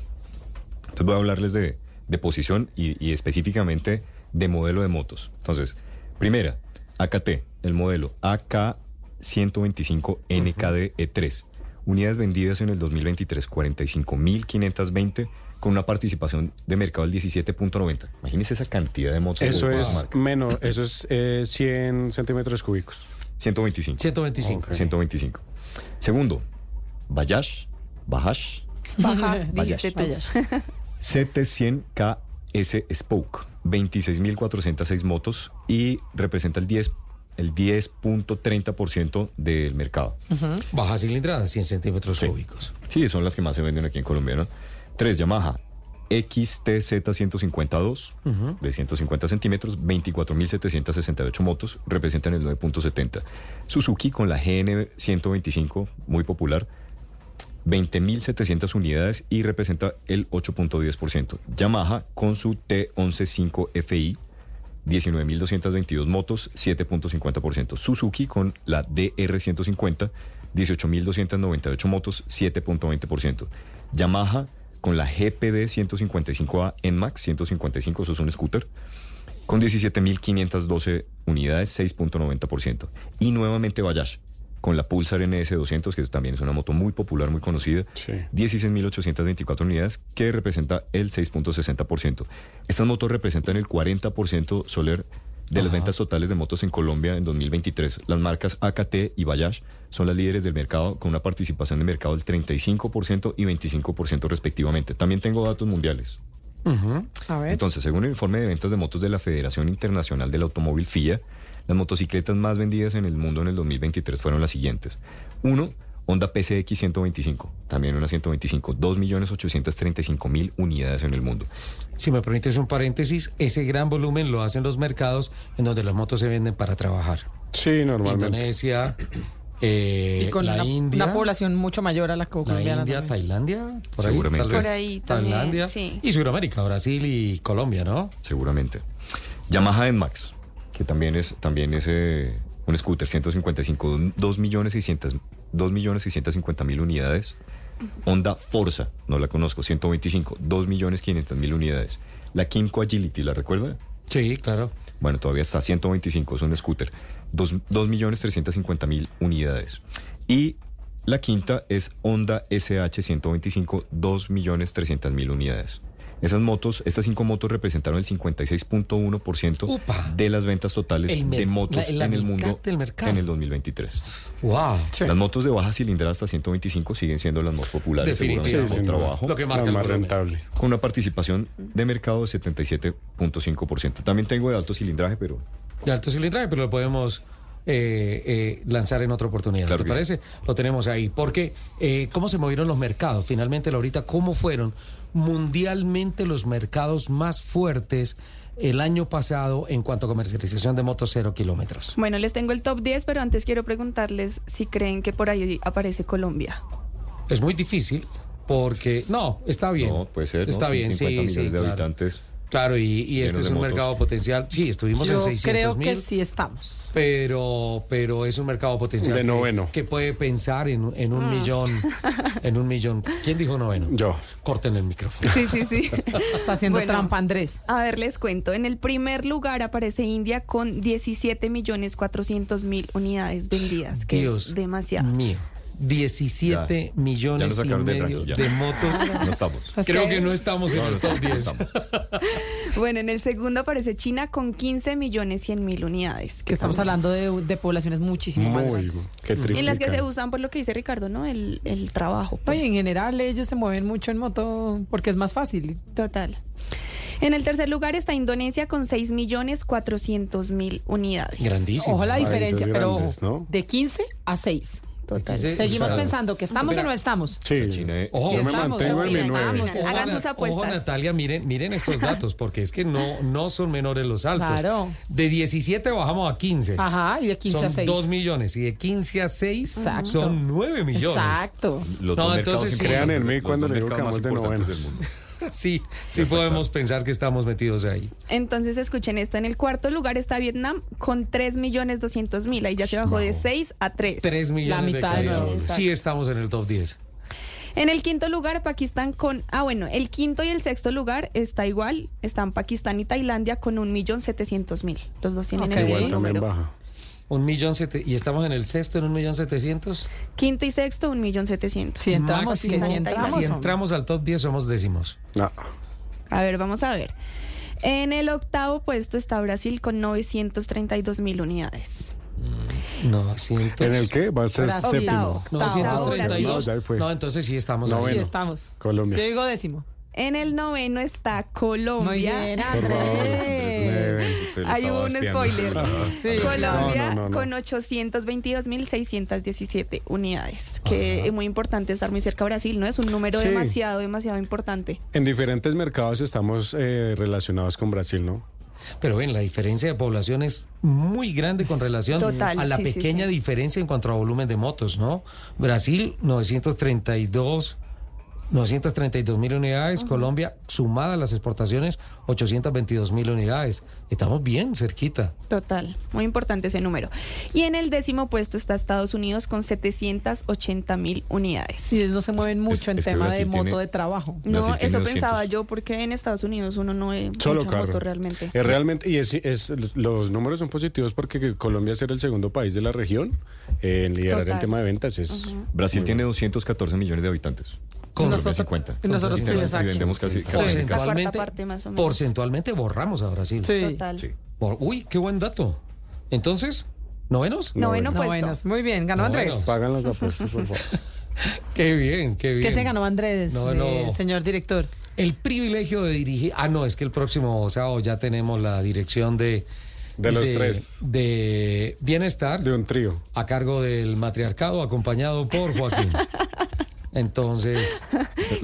Speaker 7: Entonces voy a hablarles de, de posición y, y específicamente de modelo de motos. Entonces, primera, AKT, el modelo AK125 NKD E3. Unidades vendidas en el 2023, 45.520 con una participación de mercado del 17.90. Imagínense esa cantidad de motos.
Speaker 32: Eso es
Speaker 7: marca.
Speaker 32: menos, eso es eh, 100 centímetros cúbicos.
Speaker 7: 125.
Speaker 1: 125.
Speaker 32: Ok.
Speaker 7: 125. Segundo, Bayash, Bajash,
Speaker 19: Baja,
Speaker 7: Bayash.
Speaker 19: dijiste tú.
Speaker 7: 700KS Spoke, 26.406 motos y representa el 10 el 10.30% del mercado.
Speaker 1: Baja cilindrada, 100 centímetros cúbicos.
Speaker 7: Sí, son las que más se venden aquí en Colombia, ¿no? Tres, Yamaha XTZ152
Speaker 1: Ujú.
Speaker 7: de 150 centímetros, 24.768 motos, representan el 9.70. Suzuki con la GN125, muy popular, 20.700 unidades y representa el 8.10%. Yamaha con su T115 FI, 19.222 motos, 7.50%. Suzuki con la DR150, 18.298 motos, 7.20%. Yamaha con la GPD 155A NMAX 155, eso es un scooter, con 17.512 unidades, 6.90%. Y nuevamente Bayash, con la Pulsar NS200, que también es una moto muy popular, muy conocida, 16.824 unidades, que representa el 6.60%. Estas motos representan el 40% Soler de las ventas totales de motos en Colombia en 2023. Las marcas AKT y Bayash son las líderes del mercado con una participación de mercado del 35% y 25% respectivamente. También tengo datos mundiales.
Speaker 31: A ver.
Speaker 7: Entonces, según el informe de ventas de motos de la Federación Internacional del Automóvil FIA, las motocicletas más vendidas en el mundo en el 2023 fueron las siguientes. Uno, Honda PCX 125, también una 125, 2.835.000 unidades en el mundo.
Speaker 1: Si me permites un paréntesis, ese gran volumen lo hacen los mercados en donde las motos se venden para trabajar.
Speaker 32: Sí, normalmente.
Speaker 1: Indonesia, eh,
Speaker 31: y con
Speaker 1: la
Speaker 31: una,
Speaker 1: India.
Speaker 31: una población mucho mayor a la
Speaker 1: La
Speaker 31: colombiana.
Speaker 1: India,
Speaker 31: también.
Speaker 1: Tailandia, por ahí.
Speaker 7: Seguramente.
Speaker 1: tal vez.
Speaker 7: Por
Speaker 19: ahí también,
Speaker 1: Tailandia
Speaker 19: sí.
Speaker 1: y Sudamérica, Brasil y Colombia, ¿no?
Speaker 7: Seguramente. Yamaha NMAX, que también es, también es eh, un scooter 155, 2.600.000 2.650.000 unidades. Honda Forza, no la conozco, 125, 2.500.000 unidades. La Kimco Agility, ¿la recuerda?
Speaker 1: Sí, claro.
Speaker 7: Bueno, todavía está 125, es un scooter. 2.350.000 unidades. Y la quinta es Honda SH 125, 2.300.000 unidades. Esas motos, estas cinco motos representaron el 56.1% de las ventas totales de motos
Speaker 1: la- la
Speaker 7: en el mundo en el 2023.
Speaker 1: Wow.
Speaker 7: Las motos de baja cilindrada hasta 125 siguen siendo las más populares.
Speaker 1: Definitivamente.
Speaker 7: seguramente,
Speaker 1: Sí, duda.
Speaker 7: trabajo.
Speaker 1: Lo que marca más
Speaker 32: rentable.
Speaker 7: Con una participación de mercado de 77.5%. También tengo de alto cilindraje, pero
Speaker 1: De alto cilindraje, pero lo podemos eh, eh, lanzar en otra oportunidad.
Speaker 7: Claro
Speaker 1: ¿Te parece? Lo tenemos ahí. Porque, eh, ¿cómo se movieron los mercados? Finalmente, Laurita, ¿cómo fueron mundialmente los mercados más fuertes el año pasado en cuanto a comercialización de motos cero kilómetros?
Speaker 12: Bueno, les tengo el top 10, pero antes quiero preguntarles si creen que por ahí aparece Colombia.
Speaker 1: Es muy difícil porque no, está bien.
Speaker 7: No, puede ser. ¿no?
Speaker 1: Está
Speaker 7: Son
Speaker 1: bien,
Speaker 7: 50
Speaker 1: sí,
Speaker 7: millones
Speaker 1: sí,
Speaker 7: de
Speaker 1: claro.
Speaker 7: habitantes.
Speaker 1: Claro, y, y este es un
Speaker 7: motos.
Speaker 1: mercado potencial. Sí, estuvimos en
Speaker 2: Yo
Speaker 1: 600
Speaker 2: creo que sí estamos.
Speaker 1: pero, pero es un mercado potencial
Speaker 3: De
Speaker 1: que,
Speaker 3: noveno.
Speaker 1: que puede pensar en, en un
Speaker 2: Mm.
Speaker 1: millón, en un millón. ¿Quién dijo noveno?
Speaker 3: Yo.
Speaker 1: Corten el micrófono.
Speaker 8: Sí, sí, sí.
Speaker 2: Está haciendo
Speaker 8: Bueno.
Speaker 2: trampa Andrés.
Speaker 8: A ver, les cuento. En el primer lugar aparece India con 17 millones 400 mil unidades vendidas, que
Speaker 1: Dios
Speaker 8: es demasiado.
Speaker 1: mío. 17
Speaker 7: Ya
Speaker 1: millones y
Speaker 7: de
Speaker 1: motos.
Speaker 7: No estamos.
Speaker 8: Pues
Speaker 1: Creo
Speaker 8: que-
Speaker 1: que no estamos en
Speaker 7: No, no
Speaker 1: el top
Speaker 7: estamos,
Speaker 1: 10.
Speaker 7: no
Speaker 8: Bueno, en el segundo aparece China con 15 millones 100 mil unidades.
Speaker 2: Que estamos
Speaker 8: también-
Speaker 2: hablando de, de poblaciones muchísimo más grandes.
Speaker 8: En las que se usan, por lo que dice Ricardo, ¿no? El, el trabajo. pues.
Speaker 2: Oye, en general ellos se mueven mucho en moto porque es más fácil.
Speaker 8: Total. En el tercer lugar está Indonesia con 6 millones 400 mil unidades.
Speaker 1: Grandísimo.
Speaker 2: Ojo la
Speaker 3: Países
Speaker 2: diferencia, pero
Speaker 3: grandes,
Speaker 2: ojo,
Speaker 3: ¿no?
Speaker 2: de 15 a 6.
Speaker 8: Total.
Speaker 1: Sí,
Speaker 2: Seguimos
Speaker 1: claro.
Speaker 2: pensando que estamos o no estamos.
Speaker 3: Sí.
Speaker 7: China, eh,
Speaker 1: Ojo,
Speaker 3: Yo me
Speaker 2: estamos,
Speaker 3: mantengo en
Speaker 2: sí,
Speaker 3: mi
Speaker 2: estamos.
Speaker 3: nueve.
Speaker 8: Ojo, Hagan sus apuestas.
Speaker 1: Ojo, Natalia, miren, miren estos datos, porque es que no, no son menores los altos.
Speaker 2: Claro.
Speaker 1: De 17 bajamos a 15.
Speaker 2: Ajá, y de 15
Speaker 1: son
Speaker 2: a 6.
Speaker 1: 2 millones. Y de 15 a 6
Speaker 2: Exacto.
Speaker 1: son 9 millones.
Speaker 2: Exacto.
Speaker 7: los
Speaker 1: No, entonces sí.
Speaker 3: Crean en mí cuando le digo que de novenos.
Speaker 7: del mundo.
Speaker 1: Sí, sí podemos pensar que estamos metidos ahí.
Speaker 8: Entonces escuchen esto. En el cuarto lugar está Vietnam con 3 millones 200 mil. Ahí ya se bajó de 6 a 3.
Speaker 1: 3 millones de
Speaker 2: mitad de
Speaker 1: Sí estamos en el top 10.
Speaker 8: En el quinto lugar, Pakistán con... Ah, bueno, el quinto y el sexto lugar está igual. Están Pakistán y Tailandia con un millón setecientos mil. Los dos tienen
Speaker 2: Ok.
Speaker 8: el
Speaker 3: Igual
Speaker 8: mismo
Speaker 3: también
Speaker 8: número.
Speaker 3: baja.
Speaker 1: Un millón sete, y estamos en el sexto en un millón setecientos.
Speaker 8: Quinto y sexto, un millón setecientos.
Speaker 2: Si entramos,
Speaker 1: Máximo,
Speaker 2: si entramos.
Speaker 1: si
Speaker 2: hombre.
Speaker 1: entramos al top 10 somos décimos.
Speaker 3: No.
Speaker 8: A ver, vamos a ver. En el octavo puesto está Brasil con 932 mil unidades.
Speaker 1: 900.
Speaker 3: ¿En el qué? Va a ser
Speaker 2: Brasil.
Speaker 3: séptimo.
Speaker 8: Octavo.
Speaker 1: 932.
Speaker 3: No,
Speaker 1: entonces sí estamos
Speaker 3: Noveno.
Speaker 1: ahí.
Speaker 2: Sí, estamos.
Speaker 3: Colombia.
Speaker 2: Yo digo décimo.
Speaker 8: En el noveno está Colombia.
Speaker 2: Muy bien, Andrés.
Speaker 8: Hay un spoiler.
Speaker 2: Sí,
Speaker 8: Colombia
Speaker 3: No, no, no, no.
Speaker 8: con 822.617 unidades, que es muy importante estar muy cerca de Brasil, ¿no? Es un número
Speaker 3: Sí.
Speaker 8: demasiado, demasiado importante.
Speaker 3: En diferentes mercados estamos eh, relacionados con Brasil, ¿no?
Speaker 1: Pero ven, la diferencia de población es muy grande con relación
Speaker 8: Total,
Speaker 1: a la
Speaker 8: sí, sí,
Speaker 1: pequeña
Speaker 8: sí.
Speaker 1: diferencia en cuanto a volumen de motos, ¿no? Brasil, 932, 932 mil unidades. Colombia, sumada a las exportaciones, 822 mil unidades. Estamos bien cerquita.
Speaker 8: Total, muy importante ese número. Y en el décimo puesto está Estados Unidos con 780 mil unidades.
Speaker 2: Y ellos no se mueven mucho en
Speaker 7: es
Speaker 2: tema de moto
Speaker 7: tiene-
Speaker 2: de trabajo.
Speaker 8: No, eso
Speaker 7: 200.
Speaker 8: pensaba yo, porque en Estados Unidos uno no ve
Speaker 3: Solo
Speaker 8: mucha
Speaker 3: carro.
Speaker 8: moto realmente.
Speaker 3: Es realmente, y es, es- los números son positivos porque Colombia ser el segundo país de la región eh, en liderar
Speaker 8: Total.
Speaker 3: el tema de ventas es...
Speaker 7: Brasil tiene
Speaker 3: bueno.
Speaker 7: 214 millones de habitantes.
Speaker 1: Con
Speaker 2: nosotros-
Speaker 7: 50.
Speaker 2: y nosotros,
Speaker 7: Y
Speaker 2: sí,
Speaker 7: vendemos casi, casi-
Speaker 1: Porcentualmente,
Speaker 8: La cuarta parte, más o menos.
Speaker 1: porcentualmente borramos a Brasil.
Speaker 2: Sí.
Speaker 8: Total.
Speaker 7: Sí.
Speaker 1: Por- uy, qué buen dato. Entonces, ¿novenos?
Speaker 8: Noveno
Speaker 2: No,
Speaker 8: puesto.
Speaker 2: buenas. Muy bien, ganó
Speaker 1: No,
Speaker 2: Andrés.
Speaker 3: Pagan las apuestas, por favor.
Speaker 1: Qué bien, qué bien.
Speaker 2: ¿Qué se ganó Andrés,
Speaker 1: No, no.
Speaker 2: eh, señor director?
Speaker 1: El privilegio de dirigir. Ah, no, es que el próximo sábado ya tenemos la dirección de.
Speaker 3: De los tres.
Speaker 1: De bienestar.
Speaker 3: De un trío.
Speaker 1: A cargo del matriarcado, acompañado por Joaquín. Entonces.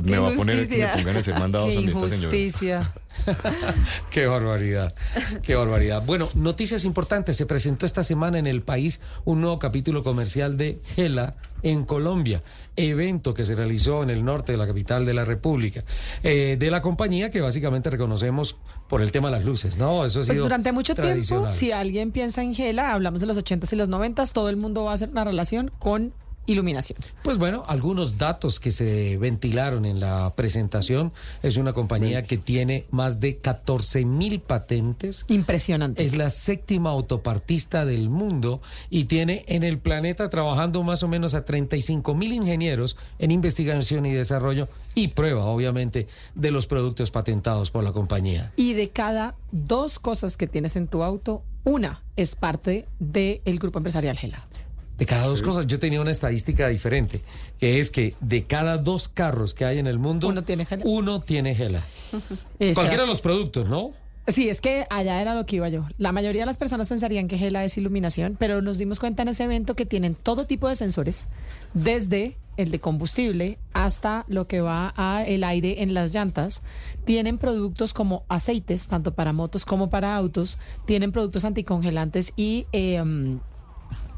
Speaker 7: Me va a poner que me pongan a ser mandados
Speaker 2: Qué
Speaker 7: a mí esta señora.
Speaker 1: Qué barbaridad, qué barbaridad. Bueno, noticias importantes. Se presentó esta semana en el país un nuevo capítulo comercial de Gela en Colombia, evento que se realizó en el norte de la capital de la República, eh, de la compañía que básicamente reconocemos por el tema de las luces, ¿no? Eso ha
Speaker 2: Pues
Speaker 1: sido
Speaker 2: durante mucho tiempo,
Speaker 1: tradicional.
Speaker 2: si alguien piensa en Gela, hablamos de los 80s y los 90s, todo el mundo va a hacer una relación con iluminación.
Speaker 1: Pues bueno, algunos datos que se ventilaron en la presentación. Es una compañía que tiene más de 14 mil patentes.
Speaker 2: Impresionante.
Speaker 1: Es la séptima autopartista del mundo y tiene en el planeta trabajando más o menos a 35 mil ingenieros en investigación y desarrollo y prueba, obviamente, de los productos patentados por la compañía.
Speaker 2: Y de cada dos cosas que tienes en tu auto, una es parte del grupo empresarial Gela.
Speaker 1: De cada dos cosas, yo tenía una estadística diferente, que es que de cada dos carros que hay en el mundo,
Speaker 2: Uno tiene Gela.
Speaker 1: Uno tiene Gela. Cualquiera de los productos, ¿no?
Speaker 2: Sí, es que allá era lo que iba yo. La mayoría de las personas pensarían que Gela es iluminación, pero nos dimos cuenta en ese evento que tienen todo tipo de sensores, desde el de combustible hasta lo que va a el aire en las llantas. Tienen productos como aceites, tanto para motos como para autos. Tienen productos anticongelantes y eh, mm,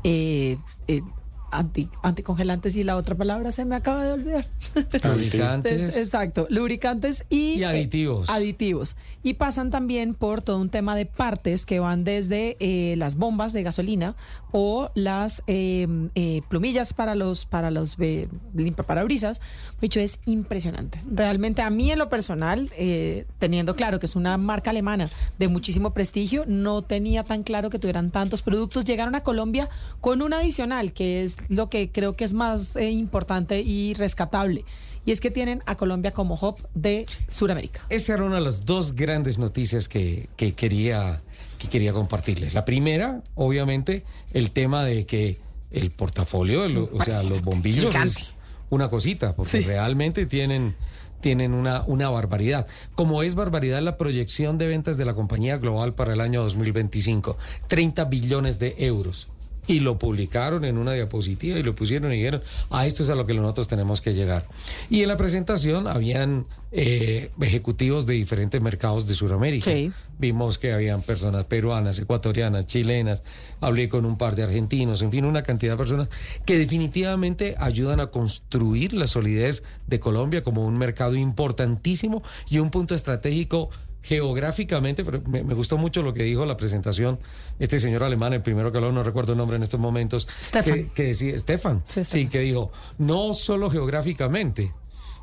Speaker 2: eh, eh,
Speaker 31: anti, anticongelantes y la otra palabra se me acaba de olvidar.
Speaker 1: Lubricantes.
Speaker 31: Exacto, lubricantes y,
Speaker 1: Y aditivos.
Speaker 31: eh, aditivos. Y pasan también por todo un tema de partes que van desde eh, las bombas de gasolina o las eh, eh, plumillas para los para los eh, limpiaparabrisas. Dicho es impresionante. Realmente a mí en lo personal, eh, teniendo claro que es una marca alemana de muchísimo prestigio, no tenía tan claro que tuvieran tantos productos. Llegaron a Colombia con un adicional que es lo que creo que es más eh, importante y rescatable. Y es que tienen a Colombia como hub de Sudamérica.
Speaker 1: Esa era una de las dos grandes noticias que, que quería, que quería compartirles. La primera, obviamente, el tema de que el portafolio, lo- o sea, los bombillos es una cosita, porque realmente tienen, tienen una, una barbaridad. Como es barbaridad la proyección de ventas de la compañía global para el año 2025, 30 billones de euros. Y lo publicaron en una diapositiva y lo pusieron y dijeron, a esto es a lo que nosotros tenemos que llegar. Y en la presentación habían eh, ejecutivos de diferentes mercados de Sudamérica.
Speaker 31: Sí.
Speaker 1: Vimos que habían personas peruanas, ecuatorianas, chilenas, hablé con un par de argentinos, en fin, una cantidad de personas que definitivamente ayudan a construir la solidez de Colombia como un mercado importantísimo y un punto estratégico geográficamente, pero me, me gustó mucho lo que dijo la presentación este señor alemán, el primero que habló, no recuerdo el nombre en estos momentos,
Speaker 31: Stefan.
Speaker 1: que, que decía, Stefan, sí, que dijo, no solo geográficamente,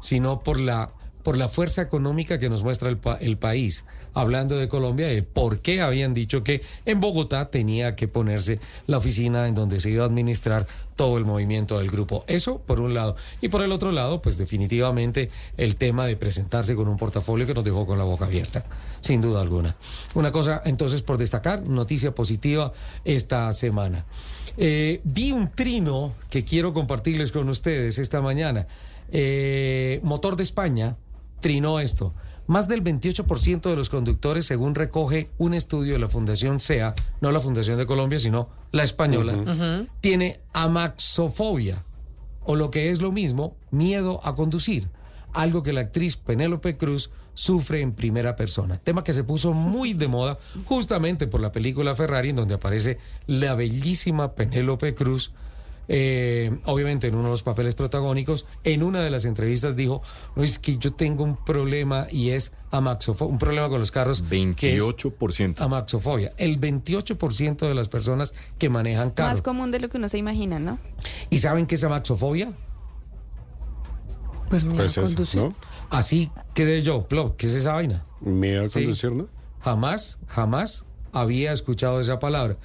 Speaker 1: sino por la por la fuerza económica que nos muestra el, pa- el país. Hablando de Colombia, el por qué habían dicho que en Bogotá tenía que ponerse la oficina en donde se iba a administrar todo el movimiento del grupo. Eso por un lado. Y por el otro lado, pues definitivamente el tema de presentarse con un portafolio que nos dejó con la boca abierta, sin duda alguna. Una cosa, entonces, por destacar, noticia positiva esta semana. Eh, vi un trino que quiero compartirles con ustedes esta mañana. Eh, Motor de España trinó esto. Más del 28% de los conductores, según recoge un estudio de la Fundación SEA, no la Fundación de Colombia, sino la española, tiene amaxofobia, o lo que es lo mismo, miedo a conducir, algo que la actriz Penélope Cruz sufre en primera persona. Tema que se puso muy de moda justamente por la película Ferrari, en donde aparece la bellísima Penélope Cruz. Eh, obviamente en uno de los papeles protagónicos, en una de las entrevistas dijo, no es que yo tengo un problema y es amaxofobia, un problema con los carros. que es
Speaker 7: 28%.
Speaker 1: Amaxofobia. El 28% de las personas que manejan carros.
Speaker 8: Más común de lo que uno se imagina, ¿no?
Speaker 1: ¿Y saben qué es amaxofobia?
Speaker 31: Pues miedo
Speaker 32: Pues
Speaker 31: a
Speaker 32: eso,
Speaker 31: conducir.
Speaker 32: ¿no?
Speaker 1: Así quedé yo, Plop, ¿qué es esa vaina?
Speaker 32: Miedo a
Speaker 1: Sí.
Speaker 32: conducir, ¿no?
Speaker 1: Jamás, jamás había escuchado esa palabra.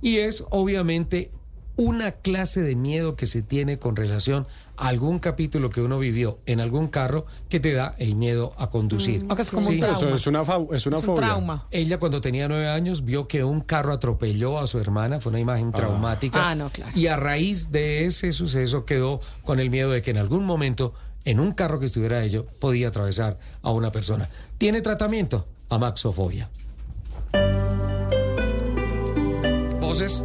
Speaker 1: Y es obviamente una clase de miedo que se tiene con relación a algún capítulo que uno vivió en algún carro que te da el miedo a conducir.
Speaker 31: Mm. Es como un
Speaker 32: Pero eso
Speaker 31: trauma.
Speaker 32: es una, fa- es una
Speaker 31: Es un
Speaker 32: fobia.
Speaker 31: trauma.
Speaker 1: Ella cuando tenía nueve años vio que un carro atropelló a su hermana, fue una imagen traumática.
Speaker 31: Ah, no, claro.
Speaker 1: Y a raíz de ese suceso quedó con el miedo de que en algún momento, en un carro que estuviera ello, podía atravesar a una persona. ¿Tiene tratamiento? Amaxofobia. Voces.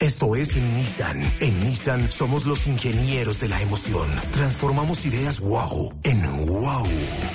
Speaker 12: Esto es Nissan. En Nissan somos los ingenieros de la emoción. Transformamos ideas wow en wow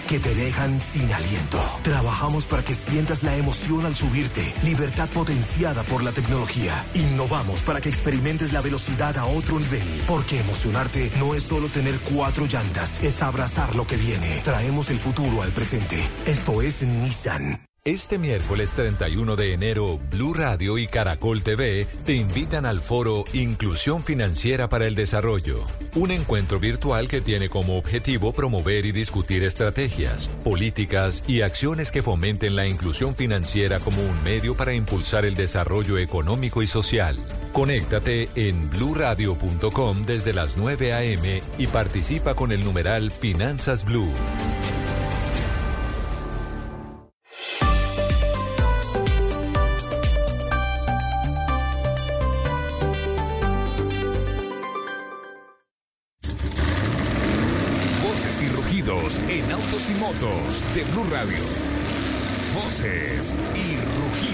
Speaker 12: que te dejan sin aliento. Trabajamos para que sientas la emoción al subirte, libertad potenciada por la tecnología. Innovamos para que experimentes la velocidad a otro nivel. Porque emocionarte no es solo tener cuatro llantas, es abrazar lo que viene. Traemos el futuro al presente. Esto es Nissan.
Speaker 11: Este miércoles 31 de enero, Blue Radio y Caracol TV te invitan al foro Inclusión Financiera para el Desarrollo, un encuentro virtual que tiene como objetivo promover y discutir estrategias, políticas y acciones que fomenten la inclusión financiera como un medio para impulsar el desarrollo económico y social. Conéctate en bluradio.com desde las 9 a.m. y participa con el numeral Finanzas Blue. De Blue Radio. Voces y rugidos.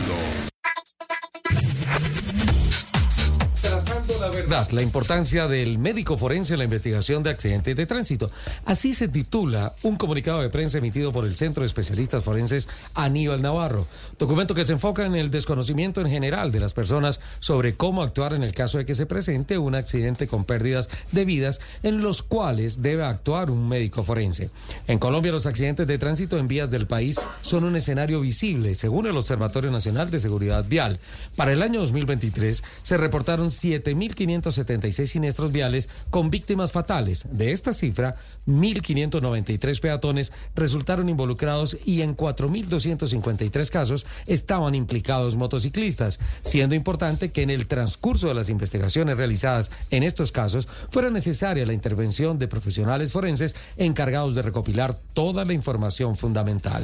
Speaker 1: La importancia del médico forense en la investigación de accidentes de tránsito. Así se titula un comunicado de prensa emitido por el Centro de Especialistas Forenses Aníbal Navarro. Documento que se enfoca en el desconocimiento en general de las personas sobre cómo actuar en el caso de que se presente un accidente con pérdidas de vidas en los cuales debe actuar un médico forense. En Colombia los accidentes de tránsito en vías del país son un escenario visible, según el Observatorio Nacional de Seguridad Vial. Para el año 2023 se reportaron 7.576 siniestros viales con víctimas fatales. De esta cifra, 1.593 peatones resultaron involucrados y en 4.253 casos estaban implicados motociclistas, siendo importante que en el transcurso de las investigaciones realizadas en estos casos fuera necesaria la intervención de profesionales forenses encargados de recopilar toda la información fundamental.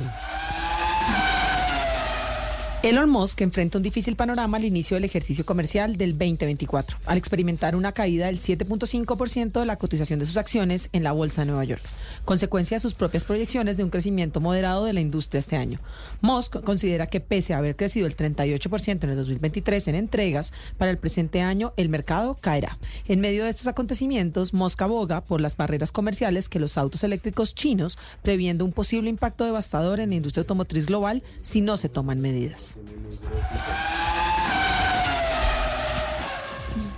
Speaker 2: Elon Musk enfrenta un difícil panorama al inicio del ejercicio comercial del 2024, al experimentar una caída del 7.5% de la cotización de sus acciones en la Bolsa de Nueva York, consecuencia de sus propias proyecciones de un crecimiento moderado de la industria este año. Musk considera que pese a haber crecido el 38% en el 2023 en entregas, para el presente año el mercado caerá. En medio de estos acontecimientos, Musk aboga por las barreras comerciales que los autos eléctricos chinos, previendo un posible impacto devastador en la industria automotriz global si no se toman medidas.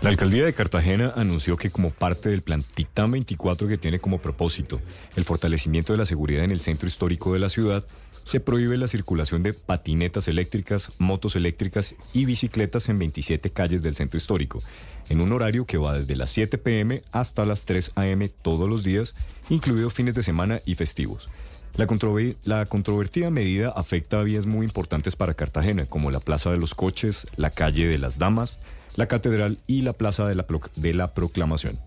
Speaker 7: La alcaldía de Cartagena anunció que como parte del plan Titán 24 que tiene como propósito el fortalecimiento de la seguridad en el centro histórico de la ciudad, se prohíbe la circulación de patinetas eléctricas, motos eléctricas y bicicletas en 27 calles del centro histórico, en un horario que va desde las 7 pm hasta las 3 am todos los días, incluidos fines de semana y festivos. La, controver- la controvertida medida afecta a vías muy importantes para Cartagena, como la Plaza de los Coches, la Calle de las Damas, la Catedral y la Plaza de la, de la Proclamación.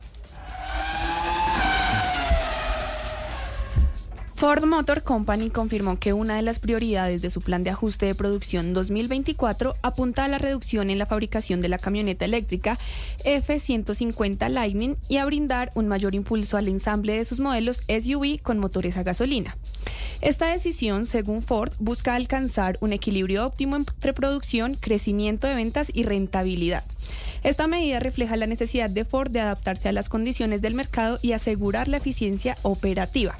Speaker 8: Ford Motor Company confirmó que una de las prioridades de su plan de ajuste de producción 2024 apunta a la reducción en la fabricación de la camioneta eléctrica F-150 Lightning y a brindar un mayor impulso al ensamble de sus modelos SUV con motores a gasolina. Esta decisión, según Ford, busca alcanzar un equilibrio óptimo entre producción, crecimiento de ventas y rentabilidad. Esta medida refleja la necesidad de Ford de adaptarse a las condiciones del mercado y asegurar la eficiencia operativa.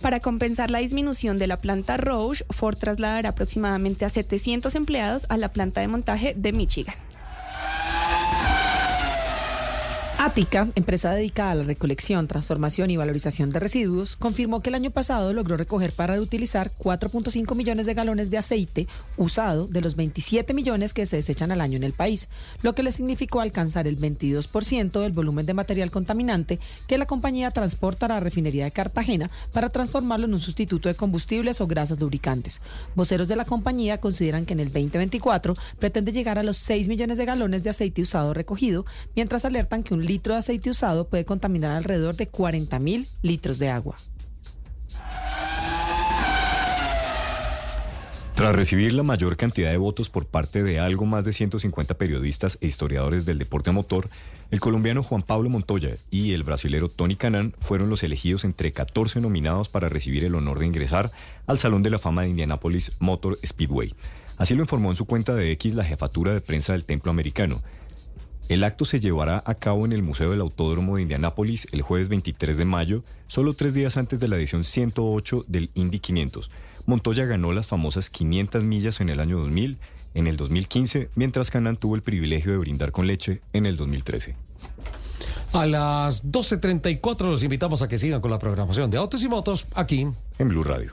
Speaker 8: Para compensar la disminución de la planta Rouge, Ford trasladará aproximadamente a 700 empleados a la planta de montaje de Michigan.
Speaker 2: Ática, empresa dedicada a la recolección, transformación y valorización de residuos, confirmó que el año pasado logró recoger para reutilizar 4.5 millones de galones de aceite usado de los 27 millones que se desechan al año en el país, lo que le significó alcanzar el 22% del volumen de material contaminante que la compañía transporta a la refinería de Cartagena para transformarlo en un sustituto de combustibles o grasas lubricantes. Voceros de la compañía consideran que en el 2024 pretende llegar a los 6 millones de galones de aceite usado recogido, mientras alertan que un litro de aceite usado puede contaminar alrededor de 40 mil litros de agua.
Speaker 7: Tras recibir la mayor cantidad de votos por parte de algo más de 150 periodistas e historiadores del deporte motor, el colombiano Juan Pablo Montoya y el brasilero Tony Canan fueron los elegidos entre 14 nominados para recibir el honor de ingresar al Salón de la Fama de Indianapolis Motor Speedway. Así lo informó en su cuenta de X la jefatura de prensa del Templo Americano. El acto se llevará a cabo en el Museo del Autódromo de Indianápolis el jueves 23 de mayo, solo tres días antes de la edición 108 del Indy 500. Montoya ganó las famosas 500 millas en el año 2000, en el 2015, mientras Canan tuvo el privilegio de brindar con leche en el 2013.
Speaker 1: A las 12.34 los invitamos a que sigan con la programación de Autos y Motos aquí
Speaker 7: en Blue Radio.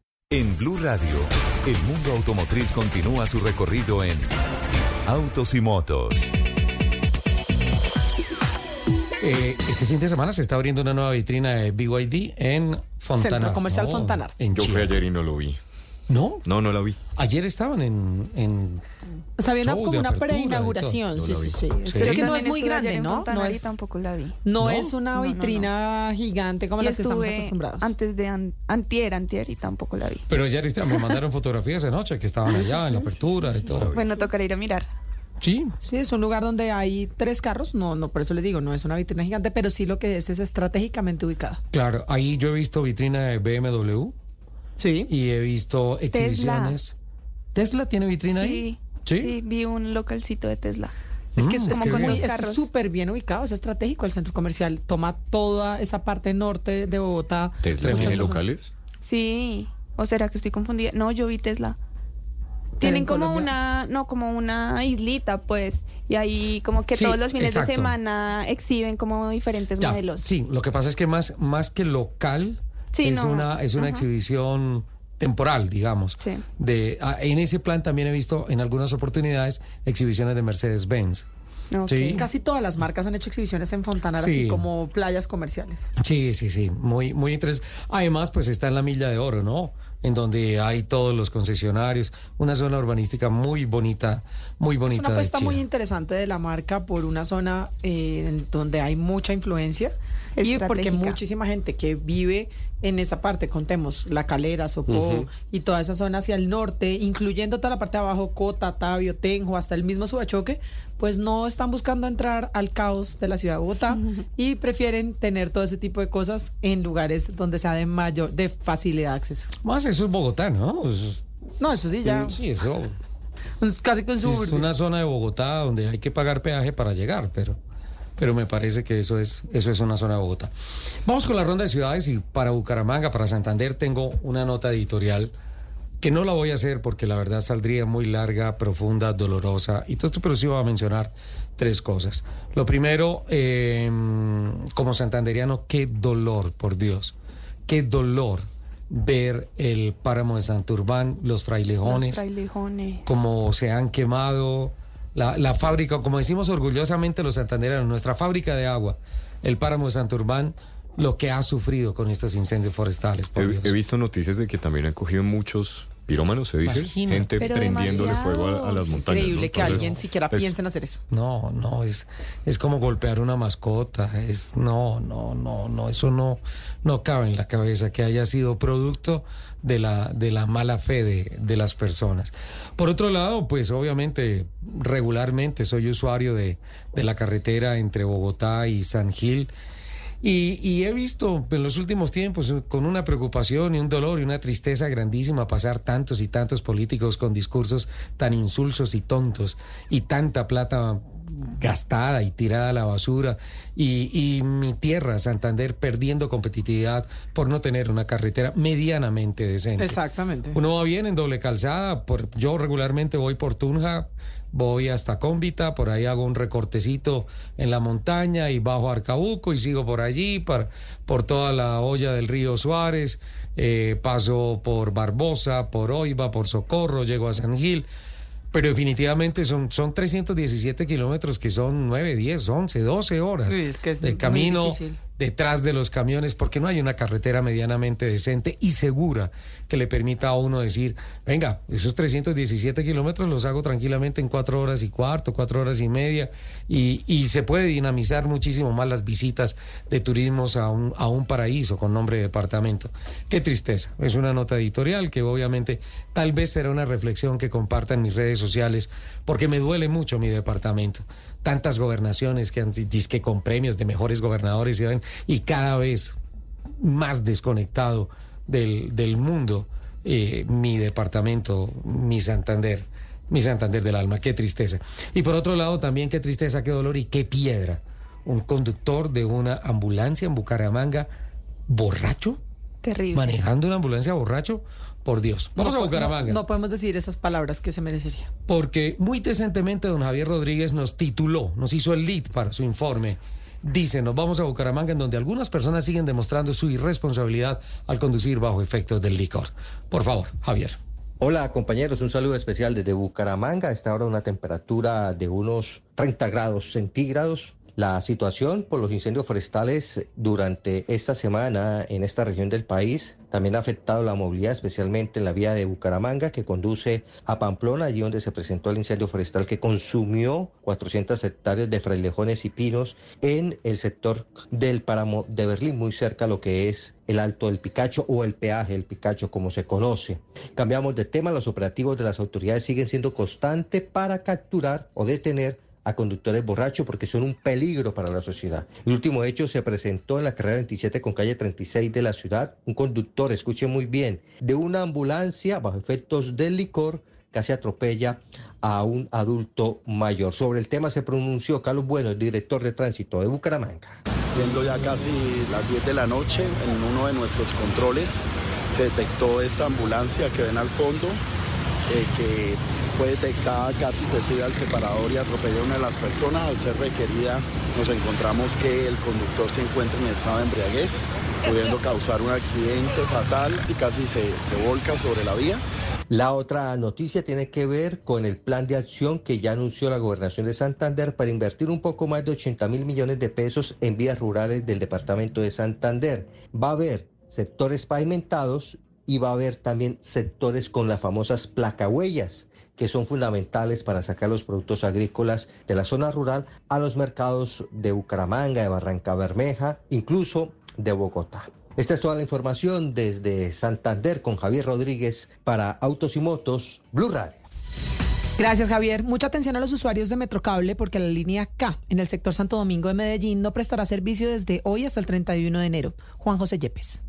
Speaker 11: En Blue Radio, el mundo automotriz continúa su recorrido en Autos y Motos.
Speaker 1: Eh, este fin de semana se está abriendo una nueva vitrina de BYD en Fontanar.
Speaker 2: Centro Comercial
Speaker 1: No,
Speaker 2: Fontanar.
Speaker 1: En
Speaker 7: Yo fui ayer y no lo vi.
Speaker 1: ¿No?
Speaker 7: No, no la vi.
Speaker 1: Ayer estaban en... en
Speaker 2: O sea, había como una preinauguración, sí, sí, sí.
Speaker 1: Sí.
Speaker 2: Es que no es muy grande, ¿no? No es,
Speaker 8: tampoco la vi.
Speaker 2: no
Speaker 1: ¿No?
Speaker 2: es una
Speaker 8: No, no, no.
Speaker 2: vitrina gigante como
Speaker 8: Y
Speaker 2: las que estamos
Speaker 8: estuve
Speaker 2: acostumbrados.
Speaker 8: Antes de an- antier, antier y tampoco la vi.
Speaker 1: Pero ayer está- me mandaron fotografías de noche que estaban allá en la apertura y todo.
Speaker 8: Bueno, tocará ir a mirar.
Speaker 1: Sí.
Speaker 2: Sí, es un lugar donde hay tres carros, no, no, por eso les digo, no es una vitrina gigante, pero sí lo que es es estratégicamente ubicada.
Speaker 1: Claro, ahí yo he visto vitrina de BMW.
Speaker 2: Sí.
Speaker 1: Y he visto exhibiciones. ¿Tesla tiene vitrina ahí?
Speaker 8: Sí, sí, vi un localcito de Tesla.
Speaker 2: Es que es
Speaker 1: Mm,
Speaker 2: es
Speaker 8: como
Speaker 2: que
Speaker 8: con
Speaker 2: súper bien ubicado, es estratégico el centro comercial, toma toda esa parte norte de Bogotá.
Speaker 7: ¿Tesla tiene locales?
Speaker 8: Sí. ¿O será que estoy confundida? No, yo vi Tesla. Tienen
Speaker 2: en
Speaker 8: como
Speaker 2: Colombia?
Speaker 8: una, no, como una islita, pues, y ahí como que
Speaker 1: Sí,
Speaker 8: todos los fines
Speaker 1: exacto.
Speaker 8: de semana exhiben como diferentes
Speaker 1: Ya,
Speaker 8: modelos.
Speaker 1: Sí, lo que pasa es que más, más que local
Speaker 8: Sí,
Speaker 1: es,
Speaker 8: no,
Speaker 1: una, es una
Speaker 8: ajá.
Speaker 1: exhibición temporal, digamos.
Speaker 8: Sí.
Speaker 1: De, ah, en ese plan también he visto en algunas oportunidades exhibiciones de Mercedes-Benz.
Speaker 8: Ok.
Speaker 1: Sí.
Speaker 2: Casi todas las marcas han hecho exhibiciones en Fontanar,
Speaker 1: Sí.
Speaker 2: así como playas comerciales.
Speaker 1: Sí, sí, sí, muy, muy interesante. Además, pues está en la Milla de Oro, ¿no? En donde hay todos los concesionarios, una zona urbanística muy bonita, muy
Speaker 2: Es
Speaker 1: bonita.
Speaker 2: una
Speaker 1: de
Speaker 2: apuesta muy interesante de la marca por una zona eh, en donde hay mucha influencia y porque muchísima gente que vive en esa parte, contemos, La Calera, Socó y toda esa zona hacia el norte, incluyendo toda la parte de abajo, Cota, Tabio, Tenjo, hasta el mismo Subachoque, pues no están buscando entrar al caos de la ciudad de Bogotá y prefieren tener todo ese tipo de cosas en lugares donde sea de mayor, de facilidad de acceso.
Speaker 1: Más eso es Bogotá, ¿no? Es-
Speaker 2: No, eso sí, ya.
Speaker 1: Sí, eso.
Speaker 2: Casi que un
Speaker 1: Es una zona de Bogotá donde hay que pagar peaje para llegar, pero, pero me parece que eso es, eso es una zona de Bogotá. Vamos con la ronda de ciudades y para Bucaramanga, para Santander, tengo una nota editorial que no la voy a hacer porque la verdad saldría muy larga, profunda, dolorosa y todo esto, pero sí voy a mencionar tres cosas. Lo primero, eh, como santanderiano, qué dolor, por Dios, qué dolor ver el páramo de Santurbán, los frailejones,
Speaker 8: Los frailejones.
Speaker 1: como se han quemado la, la fábrica, como decimos orgullosamente los santanderanos, nuestra fábrica de agua, el páramo de Santurbán, lo que ha sufrido con estos incendios forestales. Por Dios.
Speaker 7: He, he visto noticias de que también han cogido muchos pirómanos, se dice.
Speaker 1: Imagínate.
Speaker 7: Gente prendiéndole fuego a, a las montañas.
Speaker 2: Increíble
Speaker 7: ¿no?
Speaker 2: que
Speaker 7: Entonces,
Speaker 2: alguien siquiera
Speaker 7: pues,
Speaker 2: piense en hacer eso.
Speaker 1: No, no, es, es como golpear una mascota, es, no, no, no, no, eso no, no cabe en la cabeza que haya sido producto de la, de la mala fe de, de las personas. Por otro lado, pues obviamente regularmente soy usuario de, de la carretera entre Bogotá y San Gil. Y, y he visto en los últimos tiempos con una preocupación y un dolor y una tristeza grandísima pasar tantos y tantos políticos con discursos tan insulsos y tontos y tanta plata gastada y tirada a la basura y, y mi tierra, Santander, perdiendo competitividad por no tener una carretera medianamente decente.
Speaker 2: Exactamente.
Speaker 1: Uno va bien en doble calzada, por, yo regularmente voy por Tunja, voy hasta Cómbita, por ahí hago un recortecito en la montaña y bajo a Arcabuco y sigo por allí, por, por toda la olla del río Suárez, eh, paso por Barbosa, por Oiva, por Socorro, llego a San Gil. Pero definitivamente son, son 317 kilómetros que son 9, 10, 11, 12 horas
Speaker 2: Sí, es que es
Speaker 1: de camino detrás de los camiones, porque no hay una carretera medianamente decente y segura que le permita a uno decir, venga, esos 317 kilómetros los hago tranquilamente en cuatro horas y cuarto, cuatro horas y media, y, y se puede dinamizar muchísimo más las visitas de turismos a un, a un paraíso con nombre de departamento. Qué tristeza, es una nota editorial que obviamente tal vez será una reflexión que comparta en mis redes sociales, porque me duele mucho mi departamento tantas gobernaciones que han que con premios de mejores gobernadores y cada vez más desconectado del, del mundo eh, mi departamento, mi Santander, mi Santander del alma, qué tristeza. Y por otro lado también qué tristeza, qué dolor y qué piedra. Un conductor de una ambulancia en Bucaramanga borracho.
Speaker 8: Terrible.
Speaker 1: Manejando una ambulancia borracho. Por Dios. Vamos
Speaker 31: no,
Speaker 1: a Bucaramanga.
Speaker 31: No, no, podemos decir esas palabras que se merecería.
Speaker 1: Porque muy decentemente don Javier Rodríguez nos tituló, nos hizo el lead para su informe. Dice, nos vamos a Bucaramanga en donde algunas personas siguen demostrando su irresponsabilidad al conducir bajo efectos del licor. Por favor, Javier.
Speaker 33: Hola compañeros, un saludo especial desde Bucaramanga. A esta hora una temperatura de unos 30 grados centígrados. La situación por los incendios forestales durante esta semana en esta región del país también ha afectado la movilidad, especialmente en la vía de Bucaramanga que conduce a Pamplona, allí donde se presentó el incendio forestal que consumió 400 hectáreas de frailejones y pinos en el sector del páramo de Berlín, muy cerca a lo que es el Alto del Picacho o el peaje del Picacho, como se conoce. Cambiamos de tema, los operativos de las autoridades siguen siendo constantes para capturar o detener a conductores borrachos porque son un peligro para la sociedad. El último hecho se presentó en la carrera 27 con calle 36 de la ciudad. Un conductor, escuche muy bien, de una ambulancia bajo efectos del licor casi atropella a un adulto mayor. Sobre el tema se pronunció Carlos Bueno, el director de tránsito de Bucaramanga.
Speaker 34: Viendo ya casi las 10 de la noche, en uno de nuestros controles se detectó esta ambulancia que ven al fondo, eh, que fue detectada casi se al separador y atropelló a una de las personas. Al ser requerida, nos encontramos que el conductor se encuentra en estado de embriaguez, pudiendo causar un accidente fatal y casi se, se volca sobre la vía.
Speaker 33: La otra noticia tiene que ver con el plan de acción que ya anunció la gobernación de Santander para invertir un poco más de 80 mil millones de pesos en vías rurales del departamento de Santander. Va a haber sectores pavimentados y va a haber también sectores con las famosas placahuellas que son fundamentales para sacar los productos agrícolas de la zona rural a los mercados de Bucaramanga, de Barranca Bermeja, incluso de Bogotá. Esta es toda la información desde Santander con Javier Rodríguez para Autos y Motos, Blue Radio.
Speaker 31: Gracias, Javier. Mucha atención a los usuarios de Metrocable porque la línea K en el sector Santo Domingo de Medellín no prestará servicio desde hoy hasta el 31 de enero. Juan José Yepes.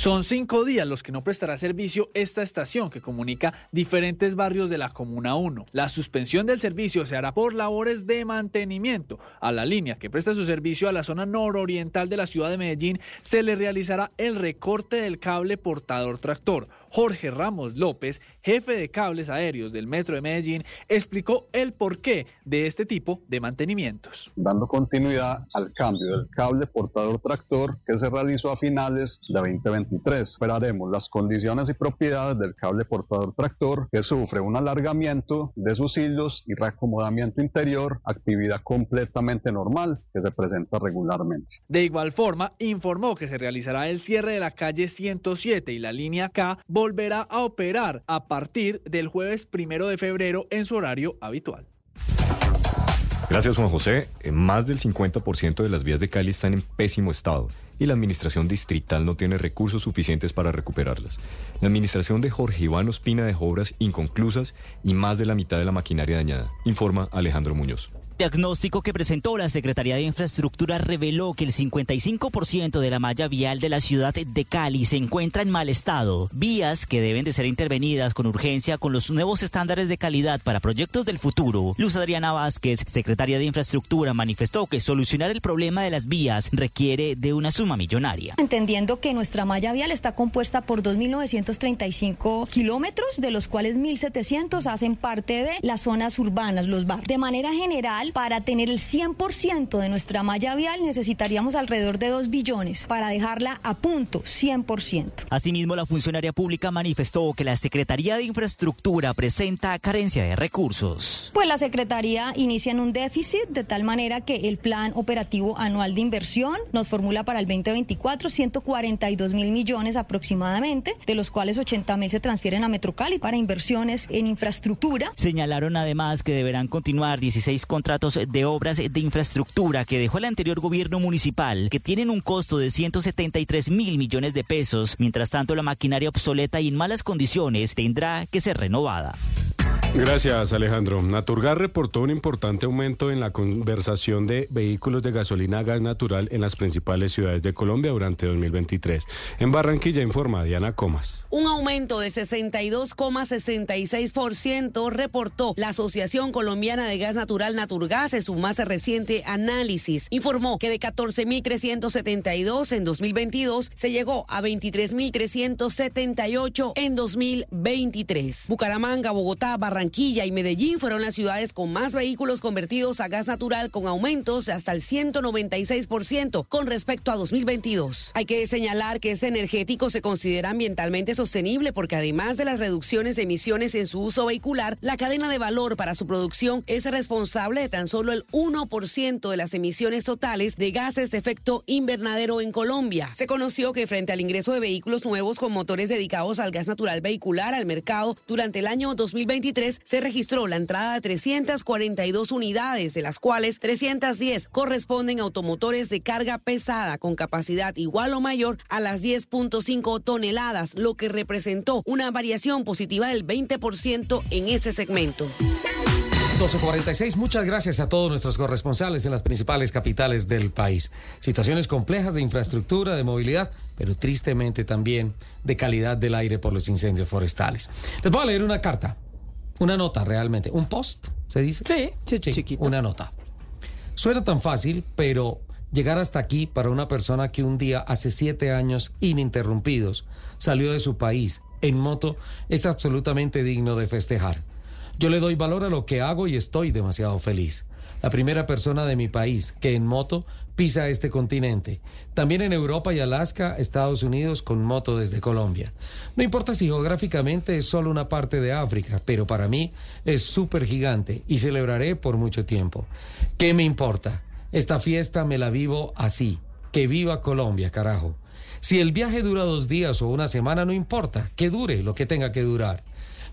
Speaker 35: Son cinco días los que no prestará servicio esta estación que comunica diferentes barrios de la Comuna 1. La suspensión del servicio se hará por labores de mantenimiento. A la línea que presta su servicio a la zona nororiental de la ciudad de Medellín se le realizará el recorte del cable portador tractor. Jorge Ramos López, jefe de cables aéreos del Metro de Medellín, explicó el porqué de este tipo de mantenimientos.
Speaker 36: Dando continuidad al cambio del cable portador tractor que se realizó a finales de 2023. Esperaremos las condiciones y propiedades del cable portador tractor que sufre un alargamiento de sus hilos y reacomodamiento interior, actividad completamente normal que se presenta regularmente.
Speaker 35: De igual forma, informó que se realizará el cierre de la calle 107 y la línea K volverá a operar a partir del jueves primero de febrero en su horario habitual.
Speaker 7: Gracias, Juan José. Eh, Más del 50% de las vías de Cali están en pésimo estado y la administración distrital no tiene recursos suficientes para recuperarlas. La administración de Jorge Iván Ospina dejó obras inconclusas y más de la mitad de la maquinaria dañada, informa Alejandro Muñoz.
Speaker 37: Diagnóstico que presentó la Secretaría de Infraestructura reveló que el 55% de la malla vial de la ciudad de Cali se encuentra en mal estado. Vías que deben de ser intervenidas con urgencia con los nuevos estándares de calidad para proyectos del futuro. Luz Adriana Vázquez, secretaria de Infraestructura, manifestó que solucionar el problema de las vías requiere de una suma millonaria.
Speaker 38: Entendiendo que nuestra malla vial está compuesta por 2.935 kilómetros, de los cuales 1.700 hacen parte de las zonas urbanas, los barrios. De manera general, vial, para tener el 100% de nuestra malla vial necesitaríamos alrededor de 2 billones para dejarla a punto, 100%.
Speaker 37: Asimismo, la funcionaria pública manifestó que la Secretaría de Infraestructura presenta carencia de recursos.
Speaker 38: Pues la Secretaría inicia en un déficit de tal manera que el Plan Operativo Anual de Inversión nos formula para el 2024 142 mil millones aproximadamente, de los cuales 80 mil se transfieren a Metrocali para inversiones en infraestructura.
Speaker 37: Señalaron además que deberán continuar 16 contratos de obras de infraestructura que dejó el anterior gobierno municipal, que tienen un costo de 173 mil millones de pesos. Mientras tanto, la maquinaria obsoleta y en malas condiciones tendrá que ser renovada.
Speaker 32: Gracias, Alejandro. Naturgas reportó un importante aumento en la conversación de vehículos de gasolina a gas natural en las principales ciudades de Colombia durante 2023. En Barranquilla informa Diana Comas.
Speaker 39: Un aumento de 62,66% reportó la Asociación Colombiana de Gas Natural Naturgas en su más reciente análisis. Informó que de 14.372 en 2022 se llegó a 23.378 en 2023. Bucaramanga, Bogotá, Barranquilla y Medellín fueron las ciudades con más vehículos convertidos a gas natural con aumentos hasta el 196% con respecto a 2022. Hay que señalar que ese energético se considera ambientalmente sostenible porque además de las reducciones de emisiones en su uso vehicular, la cadena de valor para su producción es responsable de tan solo el 1% de las emisiones totales de gases de efecto invernadero en Colombia. Se conoció que frente al ingreso de vehículos nuevos con motores dedicados al gas natural vehicular al mercado durante el año 2023 se registró la entrada de 342 unidades, de las cuales 310 corresponden a automotores de carga pesada con capacidad igual o mayor a las 10.5 toneladas, lo que representó una variación positiva del 20% en ese segmento.
Speaker 1: 1246, muchas gracias a todos nuestros corresponsales en las principales capitales del país. Situaciones complejas de infraestructura, de movilidad, pero tristemente también de calidad del aire por los incendios forestales. Les voy a leer una carta, una nota realmente, un post, ¿se dice?
Speaker 31: Sí, chiquito.
Speaker 1: Una nota. Suena tan fácil, pero llegar hasta aquí para una persona que un día hace siete años ininterrumpidos salió de su país en moto es absolutamente digno de festejar. Yo le doy valor a lo que hago y estoy demasiado feliz. La primera persona de mi país que en moto pisa este continente. También en Europa y Alaska, Estados Unidos con moto desde Colombia. No importa si geográficamente es solo una parte de África, pero para mí es súper gigante y celebraré por mucho tiempo. ¿Qué me importa? Esta fiesta me la vivo así. Que viva Colombia, carajo. Si el viaje dura dos días o una semana, no importa, que dure lo que tenga que durar.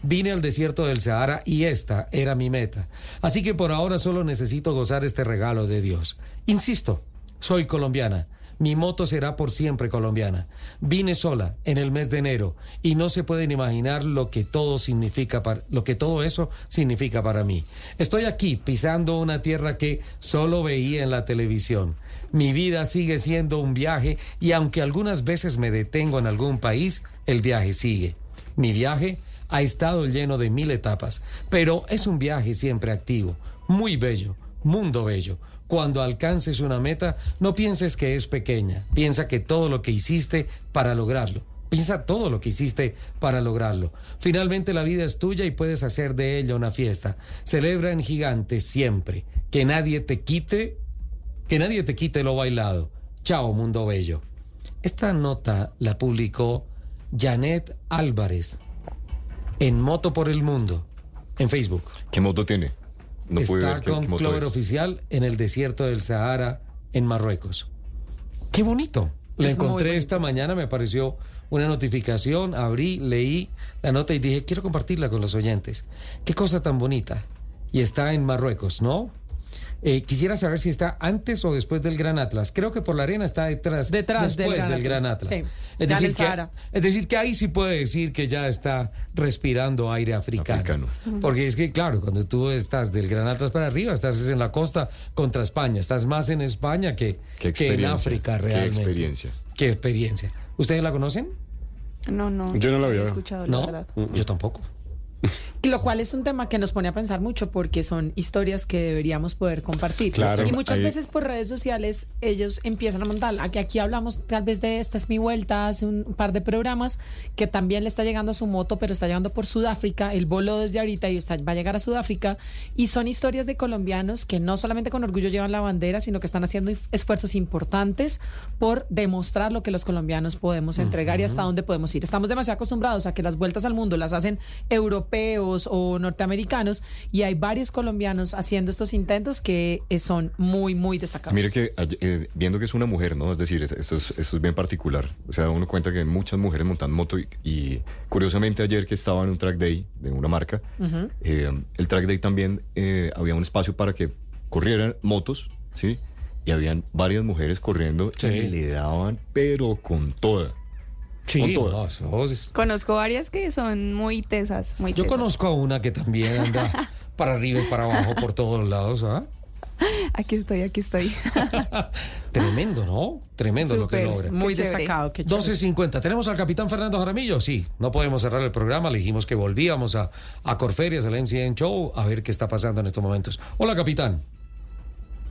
Speaker 1: Vine al desierto del Sahara y esta era mi meta. Así que por ahora solo necesito gozar este regalo de Dios. Insisto, soy colombiana. Mi moto será por siempre colombiana. Vine sola en el mes de enero y no se pueden imaginar lo que todo significa para, lo que todo eso significa para mí. Estoy aquí pisando una tierra que solo veía en la televisión. Mi vida sigue siendo un viaje y aunque algunas veces me detengo en algún país, el viaje sigue. Mi viaje ha estado lleno de mil etapas, pero es un viaje siempre activo, muy bello, mundo bello. Cuando alcances una meta, no pienses que es pequeña, piensa que todo lo que hiciste para lograrlo. Piensa todo lo que hiciste para lograrlo. Finalmente la vida es tuya y puedes hacer de ella una fiesta. Celebra en gigante siempre. Que nadie te quite, que nadie te quite lo bailado. Chao, mundo bello. Esta nota la publicó Janet Álvarez en Moto por el Mundo, en Facebook.
Speaker 7: ¿Qué moto tiene?
Speaker 1: No Está con Clover Oficial en el desierto del Sahara, en Marruecos. ¡Qué bonito! La encontré esta mañana, me apareció una notificación, abrí, leí la nota y dije, quiero compartirla con los oyentes. ¡Qué cosa tan bonita! Y está en Marruecos, ¿no? Eh, quisiera saber si está antes o después del Gran Atlas. Creo que por la arena está detrás,
Speaker 31: detrás
Speaker 1: después del Gran Atlas. Es, decir que, es, decir que, ahí sí puede decir que ya está respirando aire africano. Porque es que, claro, cuando tú estás del Gran Atlas para arriba, estás en la costa contra España. Estás más en España que, que en África realmente.
Speaker 7: Qué experiencia.
Speaker 1: Qué experiencia. ¿Ustedes la conocen?
Speaker 8: No, no.
Speaker 32: Yo no la había
Speaker 8: escuchado,
Speaker 1: ¿No?
Speaker 8: verdad.
Speaker 1: Yo tampoco.
Speaker 2: Lo cual es un tema que nos pone a pensar mucho porque son historias que deberíamos poder compartir.
Speaker 3: Claro.
Speaker 2: Y muchas
Speaker 3: Ahí-
Speaker 2: veces por redes sociales ellos empiezan a montar. Aquí, aquí hablamos tal vez de esta es mi vuelta hace un par de programas que también le está llegando a su moto, pero está llegando por Sudáfrica. Él voló desde ahorita y está, va a llegar a Sudáfrica. Y son historias de colombianos que no solamente con orgullo llevan la bandera, sino que están haciendo esfuerzos importantes por demostrar lo que los colombianos podemos entregar y hasta dónde podemos ir. Estamos demasiado acostumbrados a que las vueltas al mundo las hacen europeos o norteamericanos y hay varios colombianos haciendo estos intentos que eh, son muy, muy destacados.
Speaker 7: Mire que eh, viendo que es una mujer, ¿no? Es decir, es- esto es, esto es bien particular. O sea, uno cuenta que hay muchas mujeres montan moto y, y curiosamente ayer que estaba en un track day de una marca,
Speaker 2: Ujú.
Speaker 7: eh, el track day también eh, había un espacio para que corrieran motos, ¿sí? Y habían varias mujeres corriendo y le daban, pero con toda.
Speaker 1: Sí,
Speaker 7: con
Speaker 1: no, es-
Speaker 8: Conozco varias que son muy tesas, muy
Speaker 1: Yo
Speaker 8: tesas.
Speaker 1: conozco a una que también anda para arriba y para abajo por todos los lados, ¿ah?
Speaker 8: Aquí estoy, aquí estoy.
Speaker 1: Tremendo, ¿no? Tremendo lo que logra.
Speaker 2: Muy destacado. qué
Speaker 1: 12.50. ¿Tenemos al capitán Fernando Jaramillo? Sí, no podemos cerrar el programa. Le dijimos que volvíamos a, a Corferias, al MCN Show, a ver qué está pasando en estos momentos. Hola, capitán.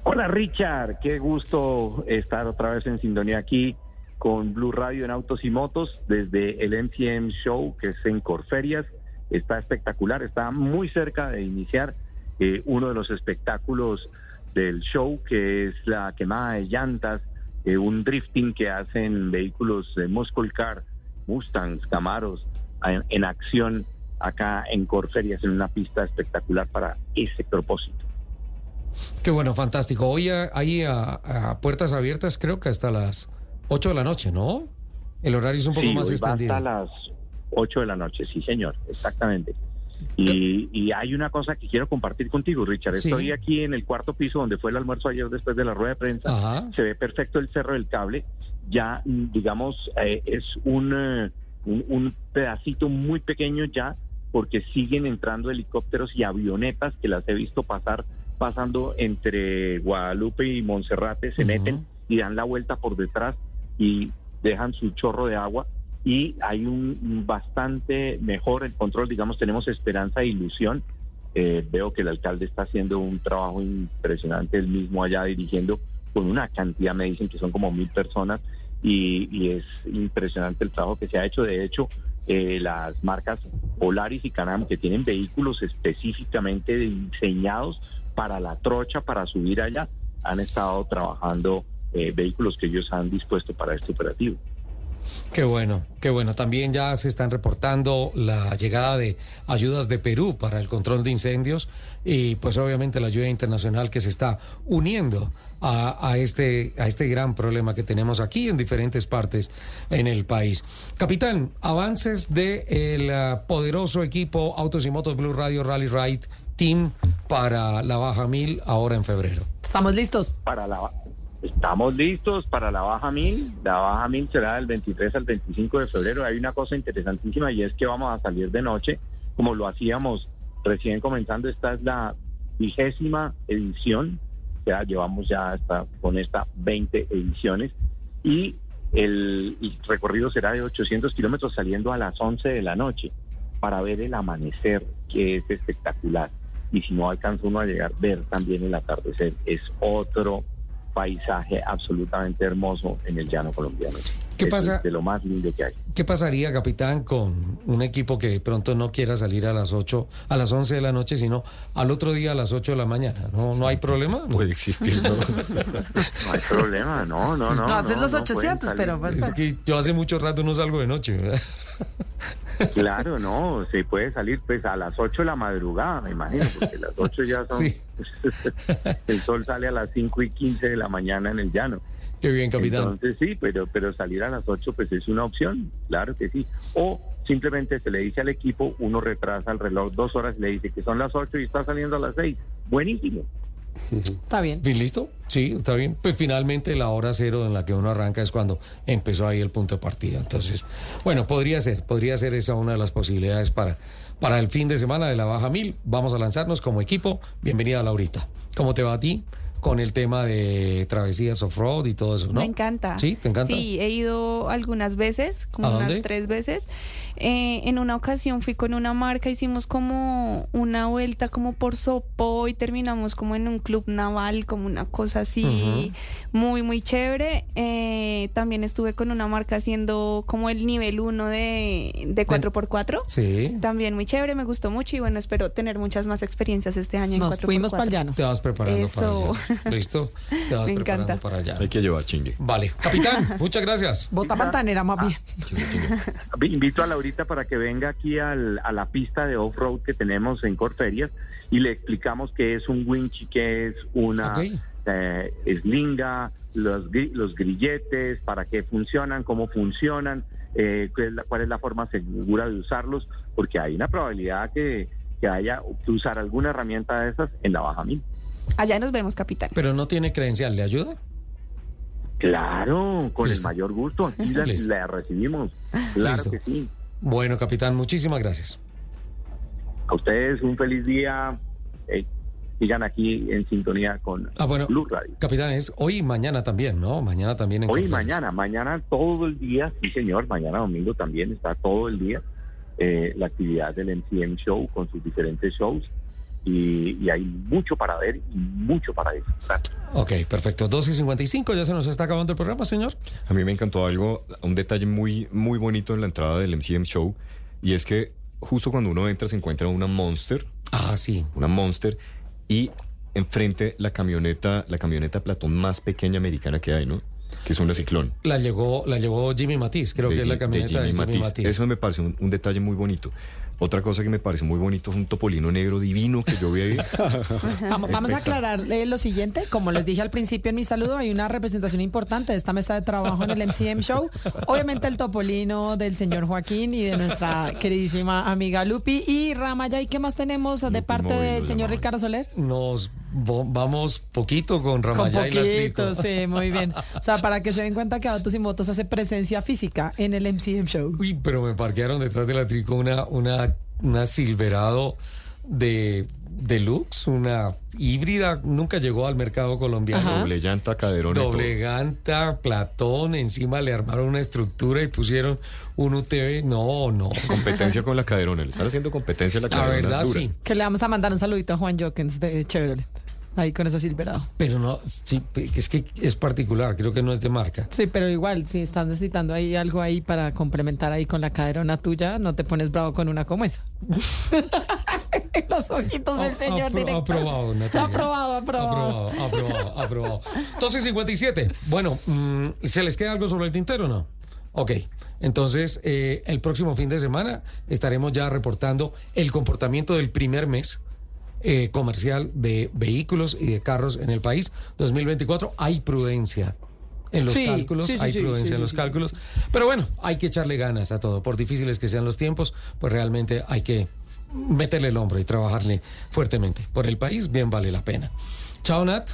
Speaker 6: Hola Richard, qué gusto estar otra vez en sintonía aquí con Blue Radio en Autos y Motos desde el MTM Show que es en Corferias. Está espectacular, está muy cerca de iniciar eh, uno de los espectáculos del show que es la quemada de llantas, eh, un drifting que hacen vehículos de Muscle Car, Mustangs, Camaros en, acción acá en Corferias en una pista espectacular para ese propósito.
Speaker 1: Qué bueno, fantástico. Hoy a, a puertas abiertas creo que hasta las 8 de la noche, ¿no? El horario es un poco
Speaker 6: Sí,
Speaker 1: más
Speaker 6: hoy va
Speaker 1: extendido.
Speaker 6: hasta las 8 de la noche, sí, señor, exactamente. Y, y hay una cosa que quiero compartir contigo, Richard.
Speaker 1: Sí.
Speaker 6: Estoy aquí en el cuarto piso donde fue el almuerzo ayer después de la rueda de prensa.
Speaker 1: Ajá.
Speaker 6: Se ve perfecto el cerro del cable. Ya, mm, digamos, eh, es un, eh, un, un pedacito muy pequeño ya, porque siguen entrando helicópteros y avionetas que las he visto pasar, pasando entre Guadalupe y Monserrate, se meten y dan la vuelta por detrás y dejan su chorro de agua y hay un bastante mejor el control, digamos, tenemos esperanza e ilusión. Eh, veo que el alcalde está haciendo un trabajo impresionante, él mismo allá dirigiendo con una cantidad, me dicen que son como mil personas y, y es impresionante el trabajo que se ha hecho. De hecho, eh, las marcas Polaris y Canam, que tienen vehículos específicamente diseñados para la trocha, para subir allá, han estado trabajando eh, vehículos que ellos han dispuesto para este operativo.
Speaker 1: Qué bueno, qué bueno. También ya se están reportando la llegada de ayudas de Perú para el control de incendios y pues obviamente la ayuda internacional que se está uniendo a, a este, a este gran problema que tenemos aquí en diferentes partes en el país. Capitán, avances del el ah, poderoso equipo Autos y Motos Blue Radio Rally Ride Team para la Baja Mil ahora en febrero.
Speaker 2: Estamos listos.
Speaker 6: Para la Estamos listos para la Baja Mil. La Baja Mil será del 23 al 25 de febrero. Hay una cosa interesantísima y es que vamos a salir de noche, como lo hacíamos recién comenzando. Esta es la vigésima edición. Ya llevamos ya hasta con esta 20 ediciones. Y el, recorrido será de 800 kilómetros saliendo a las 11 de la noche para ver el amanecer, que es espectacular. Y si no alcanza uno a llegar, ver también el atardecer. Es otro paisaje absolutamente hermoso en el llano colombiano.
Speaker 1: ¿Qué
Speaker 6: Es
Speaker 1: pasa?
Speaker 6: De lo más lindo que hay.
Speaker 1: ¿Qué pasaría, capitán, con un equipo que de pronto no quiera salir a las 8, a las 11 de la noche, sino al otro día a las 8 de la mañana? ¿No, no hay problema?
Speaker 7: Puede existir, ¿no?
Speaker 6: No hay problema, no, no, no.
Speaker 2: No, hacen los
Speaker 6: pueden
Speaker 2: 800,
Speaker 6: salir.
Speaker 2: pero pues,
Speaker 1: Es que yo hace mucho rato no salgo de noche. ¿verdad?
Speaker 6: Claro, no, se puede salir pues a las 8 de la madrugada, me imagino, porque las 8 ya son...
Speaker 1: Sí.
Speaker 6: el sol sale a las 5 y 15 de la mañana en el llano.
Speaker 1: Qué bien, capitán.
Speaker 6: Entonces sí, pero, pero salir a las 8 pues es una opción, claro que sí. O simplemente se le dice al equipo, uno retrasa el reloj dos horas y le dice que son las 8 y está saliendo a las 6. Buenísimo.
Speaker 2: Está bien.
Speaker 1: ¿Bien listo? Sí, está bien. Pues finalmente la hora cero en la que uno arranca es cuando empezó ahí el punto de partida. Entonces, bueno, podría ser, podría ser esa una de las posibilidades para, para el fin de semana de la Baja Mil. Vamos a lanzarnos como equipo. Bienvenida, Laurita. ¿Cómo te va a ti? Con el tema de travesías off-road y todo eso, ¿no?
Speaker 8: Me encanta.
Speaker 1: ¿Sí? ¿Te encanta?
Speaker 8: Sí, he ido algunas veces, como
Speaker 1: ¿A
Speaker 8: unas
Speaker 1: dónde?
Speaker 8: tres veces. Eh, en una ocasión fui con una marca, hicimos como una vuelta como por Sopó y terminamos como en un club naval, como una cosa así muy, muy chévere. Eh, también estuve con una marca haciendo como el nivel 1 de, de 4x4.
Speaker 1: Sí.
Speaker 8: También muy chévere, me gustó mucho y bueno, espero tener muchas más experiencias este año
Speaker 2: Nos
Speaker 8: en 4x4.
Speaker 2: fuimos pa'l llano.
Speaker 1: Te vas preparando
Speaker 8: Eso.
Speaker 1: para allá. ¿Listo? Te vas
Speaker 8: Me
Speaker 1: preparando
Speaker 8: encanta.
Speaker 1: para allá.
Speaker 7: Hay que llevar chingue.
Speaker 1: Vale. Capitán, muchas gracias.
Speaker 2: Bota pantanera más bien.
Speaker 6: Invito a Laurita para que venga aquí al- a la pista de off-road que tenemos en Corferias y le explicamos qué es un winch, qué es una eh, eslinga, los, los grilletes, para qué funcionan, cómo funcionan, eh, cuál, es la, cuál es la forma segura de usarlos, porque hay una probabilidad que, que haya que usar alguna herramienta de esas en la baja mil.
Speaker 8: Allá nos vemos, capitán.
Speaker 1: Pero no tiene credencial, ¿le ayuda?
Speaker 6: Claro, con
Speaker 1: Listo.
Speaker 6: el mayor gusto, aquí la, recibimos. Claro
Speaker 1: Listo.
Speaker 6: que sí.
Speaker 1: Bueno, capitán, muchísimas gracias.
Speaker 6: A ustedes un feliz día. Eh, sigan aquí en sintonía con
Speaker 1: Ah, bueno,
Speaker 6: Blue Radio.
Speaker 1: capitán, es hoy y mañana también, ¿no? Mañana también en
Speaker 6: Hoy y mañana, mañana todo el día, sí señor, mañana domingo también está todo el día eh, la actividad del MCM Show con sus diferentes shows y, y hay mucho para ver y mucho para disfrutar.
Speaker 1: Ok, perfecto. 2 y 55, ya se nos está acabando el programa, señor.
Speaker 7: A mí me encantó algo, un detalle muy, muy bonito en la entrada del MCM Show, y es que justo cuando uno entra se encuentra una Monster.
Speaker 1: Ah, sí.
Speaker 7: Una Monster, y enfrente la camioneta, la camioneta Platón más pequeña americana que hay, ¿no? Que es una Ciclón.
Speaker 1: La llegó, la llevó Jimmy Matiz, creo
Speaker 7: de
Speaker 1: que es la camioneta de Jimmy,
Speaker 7: Matiz.
Speaker 1: Matiz.
Speaker 7: Eso me parece un, un detalle muy bonito. Otra cosa que me pareció muy bonito es un topolino negro divino que yo vi ahí.
Speaker 2: Vamos, vamos a aclarar eh, lo siguiente. Como les dije al principio en mi saludo, hay una representación importante de esta mesa de trabajo en el MCM Show. Obviamente el topolino del señor Joaquín y de nuestra queridísima amiga Lupi. Y Ramaya, ¿y qué más tenemos de parte
Speaker 1: Móvil
Speaker 2: del señor Ricardo Soler?
Speaker 1: Nos vamos poquito con
Speaker 2: Con
Speaker 1: Ramayá y la Trico.
Speaker 2: poquito, sí, muy bien. O sea, para que se den cuenta que Autos y Motos hace presencia física en el MCM Show.
Speaker 1: Uy, pero me parquearon detrás de la Trico una, una, una Silverado de deluxe, una híbrida, nunca llegó al mercado colombiano.
Speaker 7: Doble llanta, caderón. y.
Speaker 1: Doble ganta, platón, encima le armaron una estructura y pusieron un UTV. No, no.
Speaker 7: Competencia con la caderona. Le están haciendo competencia a la
Speaker 1: La
Speaker 7: caderona.
Speaker 1: verdad,
Speaker 7: dura.
Speaker 1: sí.
Speaker 2: Que le vamos a mandar un saludito a Juan Jokens de Chevrolet. Ahí con esa Silverado.
Speaker 1: Pero no, sí, es que es particular, creo que no es de marca.
Speaker 2: Sí, pero igual, si estás necesitando ahí algo ahí para complementar ahí con la caderona tuya, no te pones bravo con una como esa. Los ojitos del señor
Speaker 1: Apro-
Speaker 2: director.
Speaker 1: Aprobado, Natalia.
Speaker 2: Aprobado, aprobado.
Speaker 1: Aprobado, aprobado, aprobado. 12.57. Bueno, mm, ¿se les queda algo sobre el tintero o no? Ok. Entonces, eh, el próximo fin de semana estaremos ya reportando el comportamiento del primer mes eh, comercial de vehículos y de carros en el país. 2024, hay prudencia. En los
Speaker 2: Sí,
Speaker 1: cálculos,
Speaker 2: sí,
Speaker 1: hay
Speaker 2: sí,
Speaker 1: prudencia en los cálculos. Pero bueno, hay que echarle ganas a todo. Por difíciles que sean los tiempos, pues realmente hay que meterle el hombro y trabajarle fuertemente. Por el país, bien vale la pena. Chao, Nat.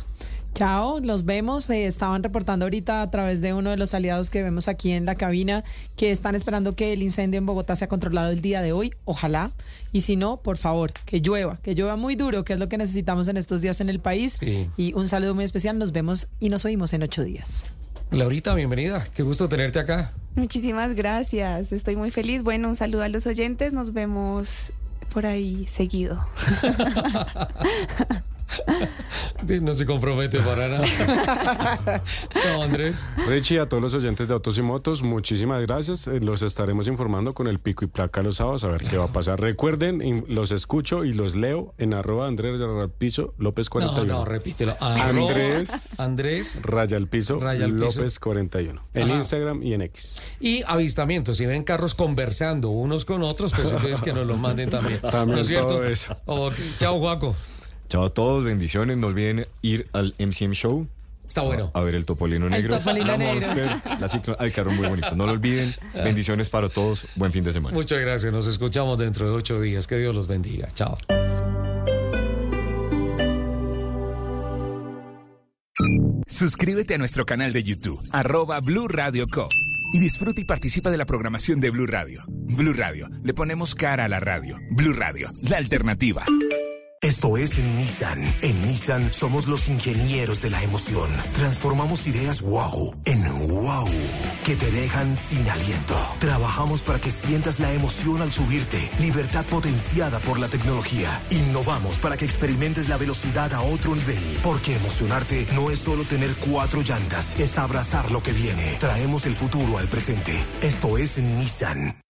Speaker 2: Chao, los vemos. Eh, estaban reportando ahorita a través de uno de los aliados que vemos aquí en la cabina que están esperando que el incendio en Bogotá sea controlado el día de hoy. Ojalá. Y si no, por favor, que llueva, que llueva muy duro, que es lo que necesitamos en estos días en el país.
Speaker 1: Sí.
Speaker 2: Y un saludo muy especial. Nos vemos y nos oímos en ocho días.
Speaker 1: Laurita, bienvenida. Qué gusto tenerte acá.
Speaker 8: Muchísimas gracias, estoy muy feliz. Bueno, un saludo a los oyentes, nos vemos por ahí seguido.
Speaker 1: No se compromete para nada. Chao, Andrés.
Speaker 3: Richie, a todos los oyentes de Autos y Motos, muchísimas gracias. Eh, Los estaremos informando con el pico y placa los sábados a ver qué va a pasar. Recuerden, los escucho y los leo en arroba Andrés piso López
Speaker 1: No,
Speaker 3: 41.
Speaker 1: no, repítelo. Arroba
Speaker 3: Andrés
Speaker 1: Andrés
Speaker 3: Raya al piso
Speaker 1: Raya al piso.
Speaker 3: López 41. En
Speaker 1: Ajá.
Speaker 3: Instagram y en X.
Speaker 1: Y avistamientos. Si ven carros conversando unos con otros, pues entonces que nos los manden también.
Speaker 7: También
Speaker 1: ¿No es cierto?
Speaker 7: todo eso.
Speaker 1: Chao, Juaco.
Speaker 7: Chao a todos, bendiciones. No olviden ir al MCM Show.
Speaker 1: Está bueno.
Speaker 7: A ver el Topolino Negro.
Speaker 2: Topolino
Speaker 7: la
Speaker 2: Negro.
Speaker 7: Monster, la Ciclón. Ay, carro muy bonito. No lo olviden. Bendiciones para todos. Buen fin de semana.
Speaker 1: Muchas gracias. Nos escuchamos dentro de ocho días. Que Dios los bendiga. Chao.
Speaker 36: Suscríbete a nuestro canal de YouTube, arroba Blue Radio Co. Y disfruta y participa de la programación de Blue Radio. Blue Radio, le ponemos cara a la radio. Blue Radio, la alternativa.
Speaker 12: Esto es Nissan. En Nissan somos los ingenieros de la emoción. Transformamos ideas wow en wow que te dejan sin aliento. Trabajamos para que sientas la emoción al subirte, libertad potenciada por la tecnología. Innovamos para que experimentes la velocidad a otro nivel. Porque emocionarte no es solo tener cuatro llantas, es abrazar lo que viene. Traemos el futuro al presente. Esto es Nissan.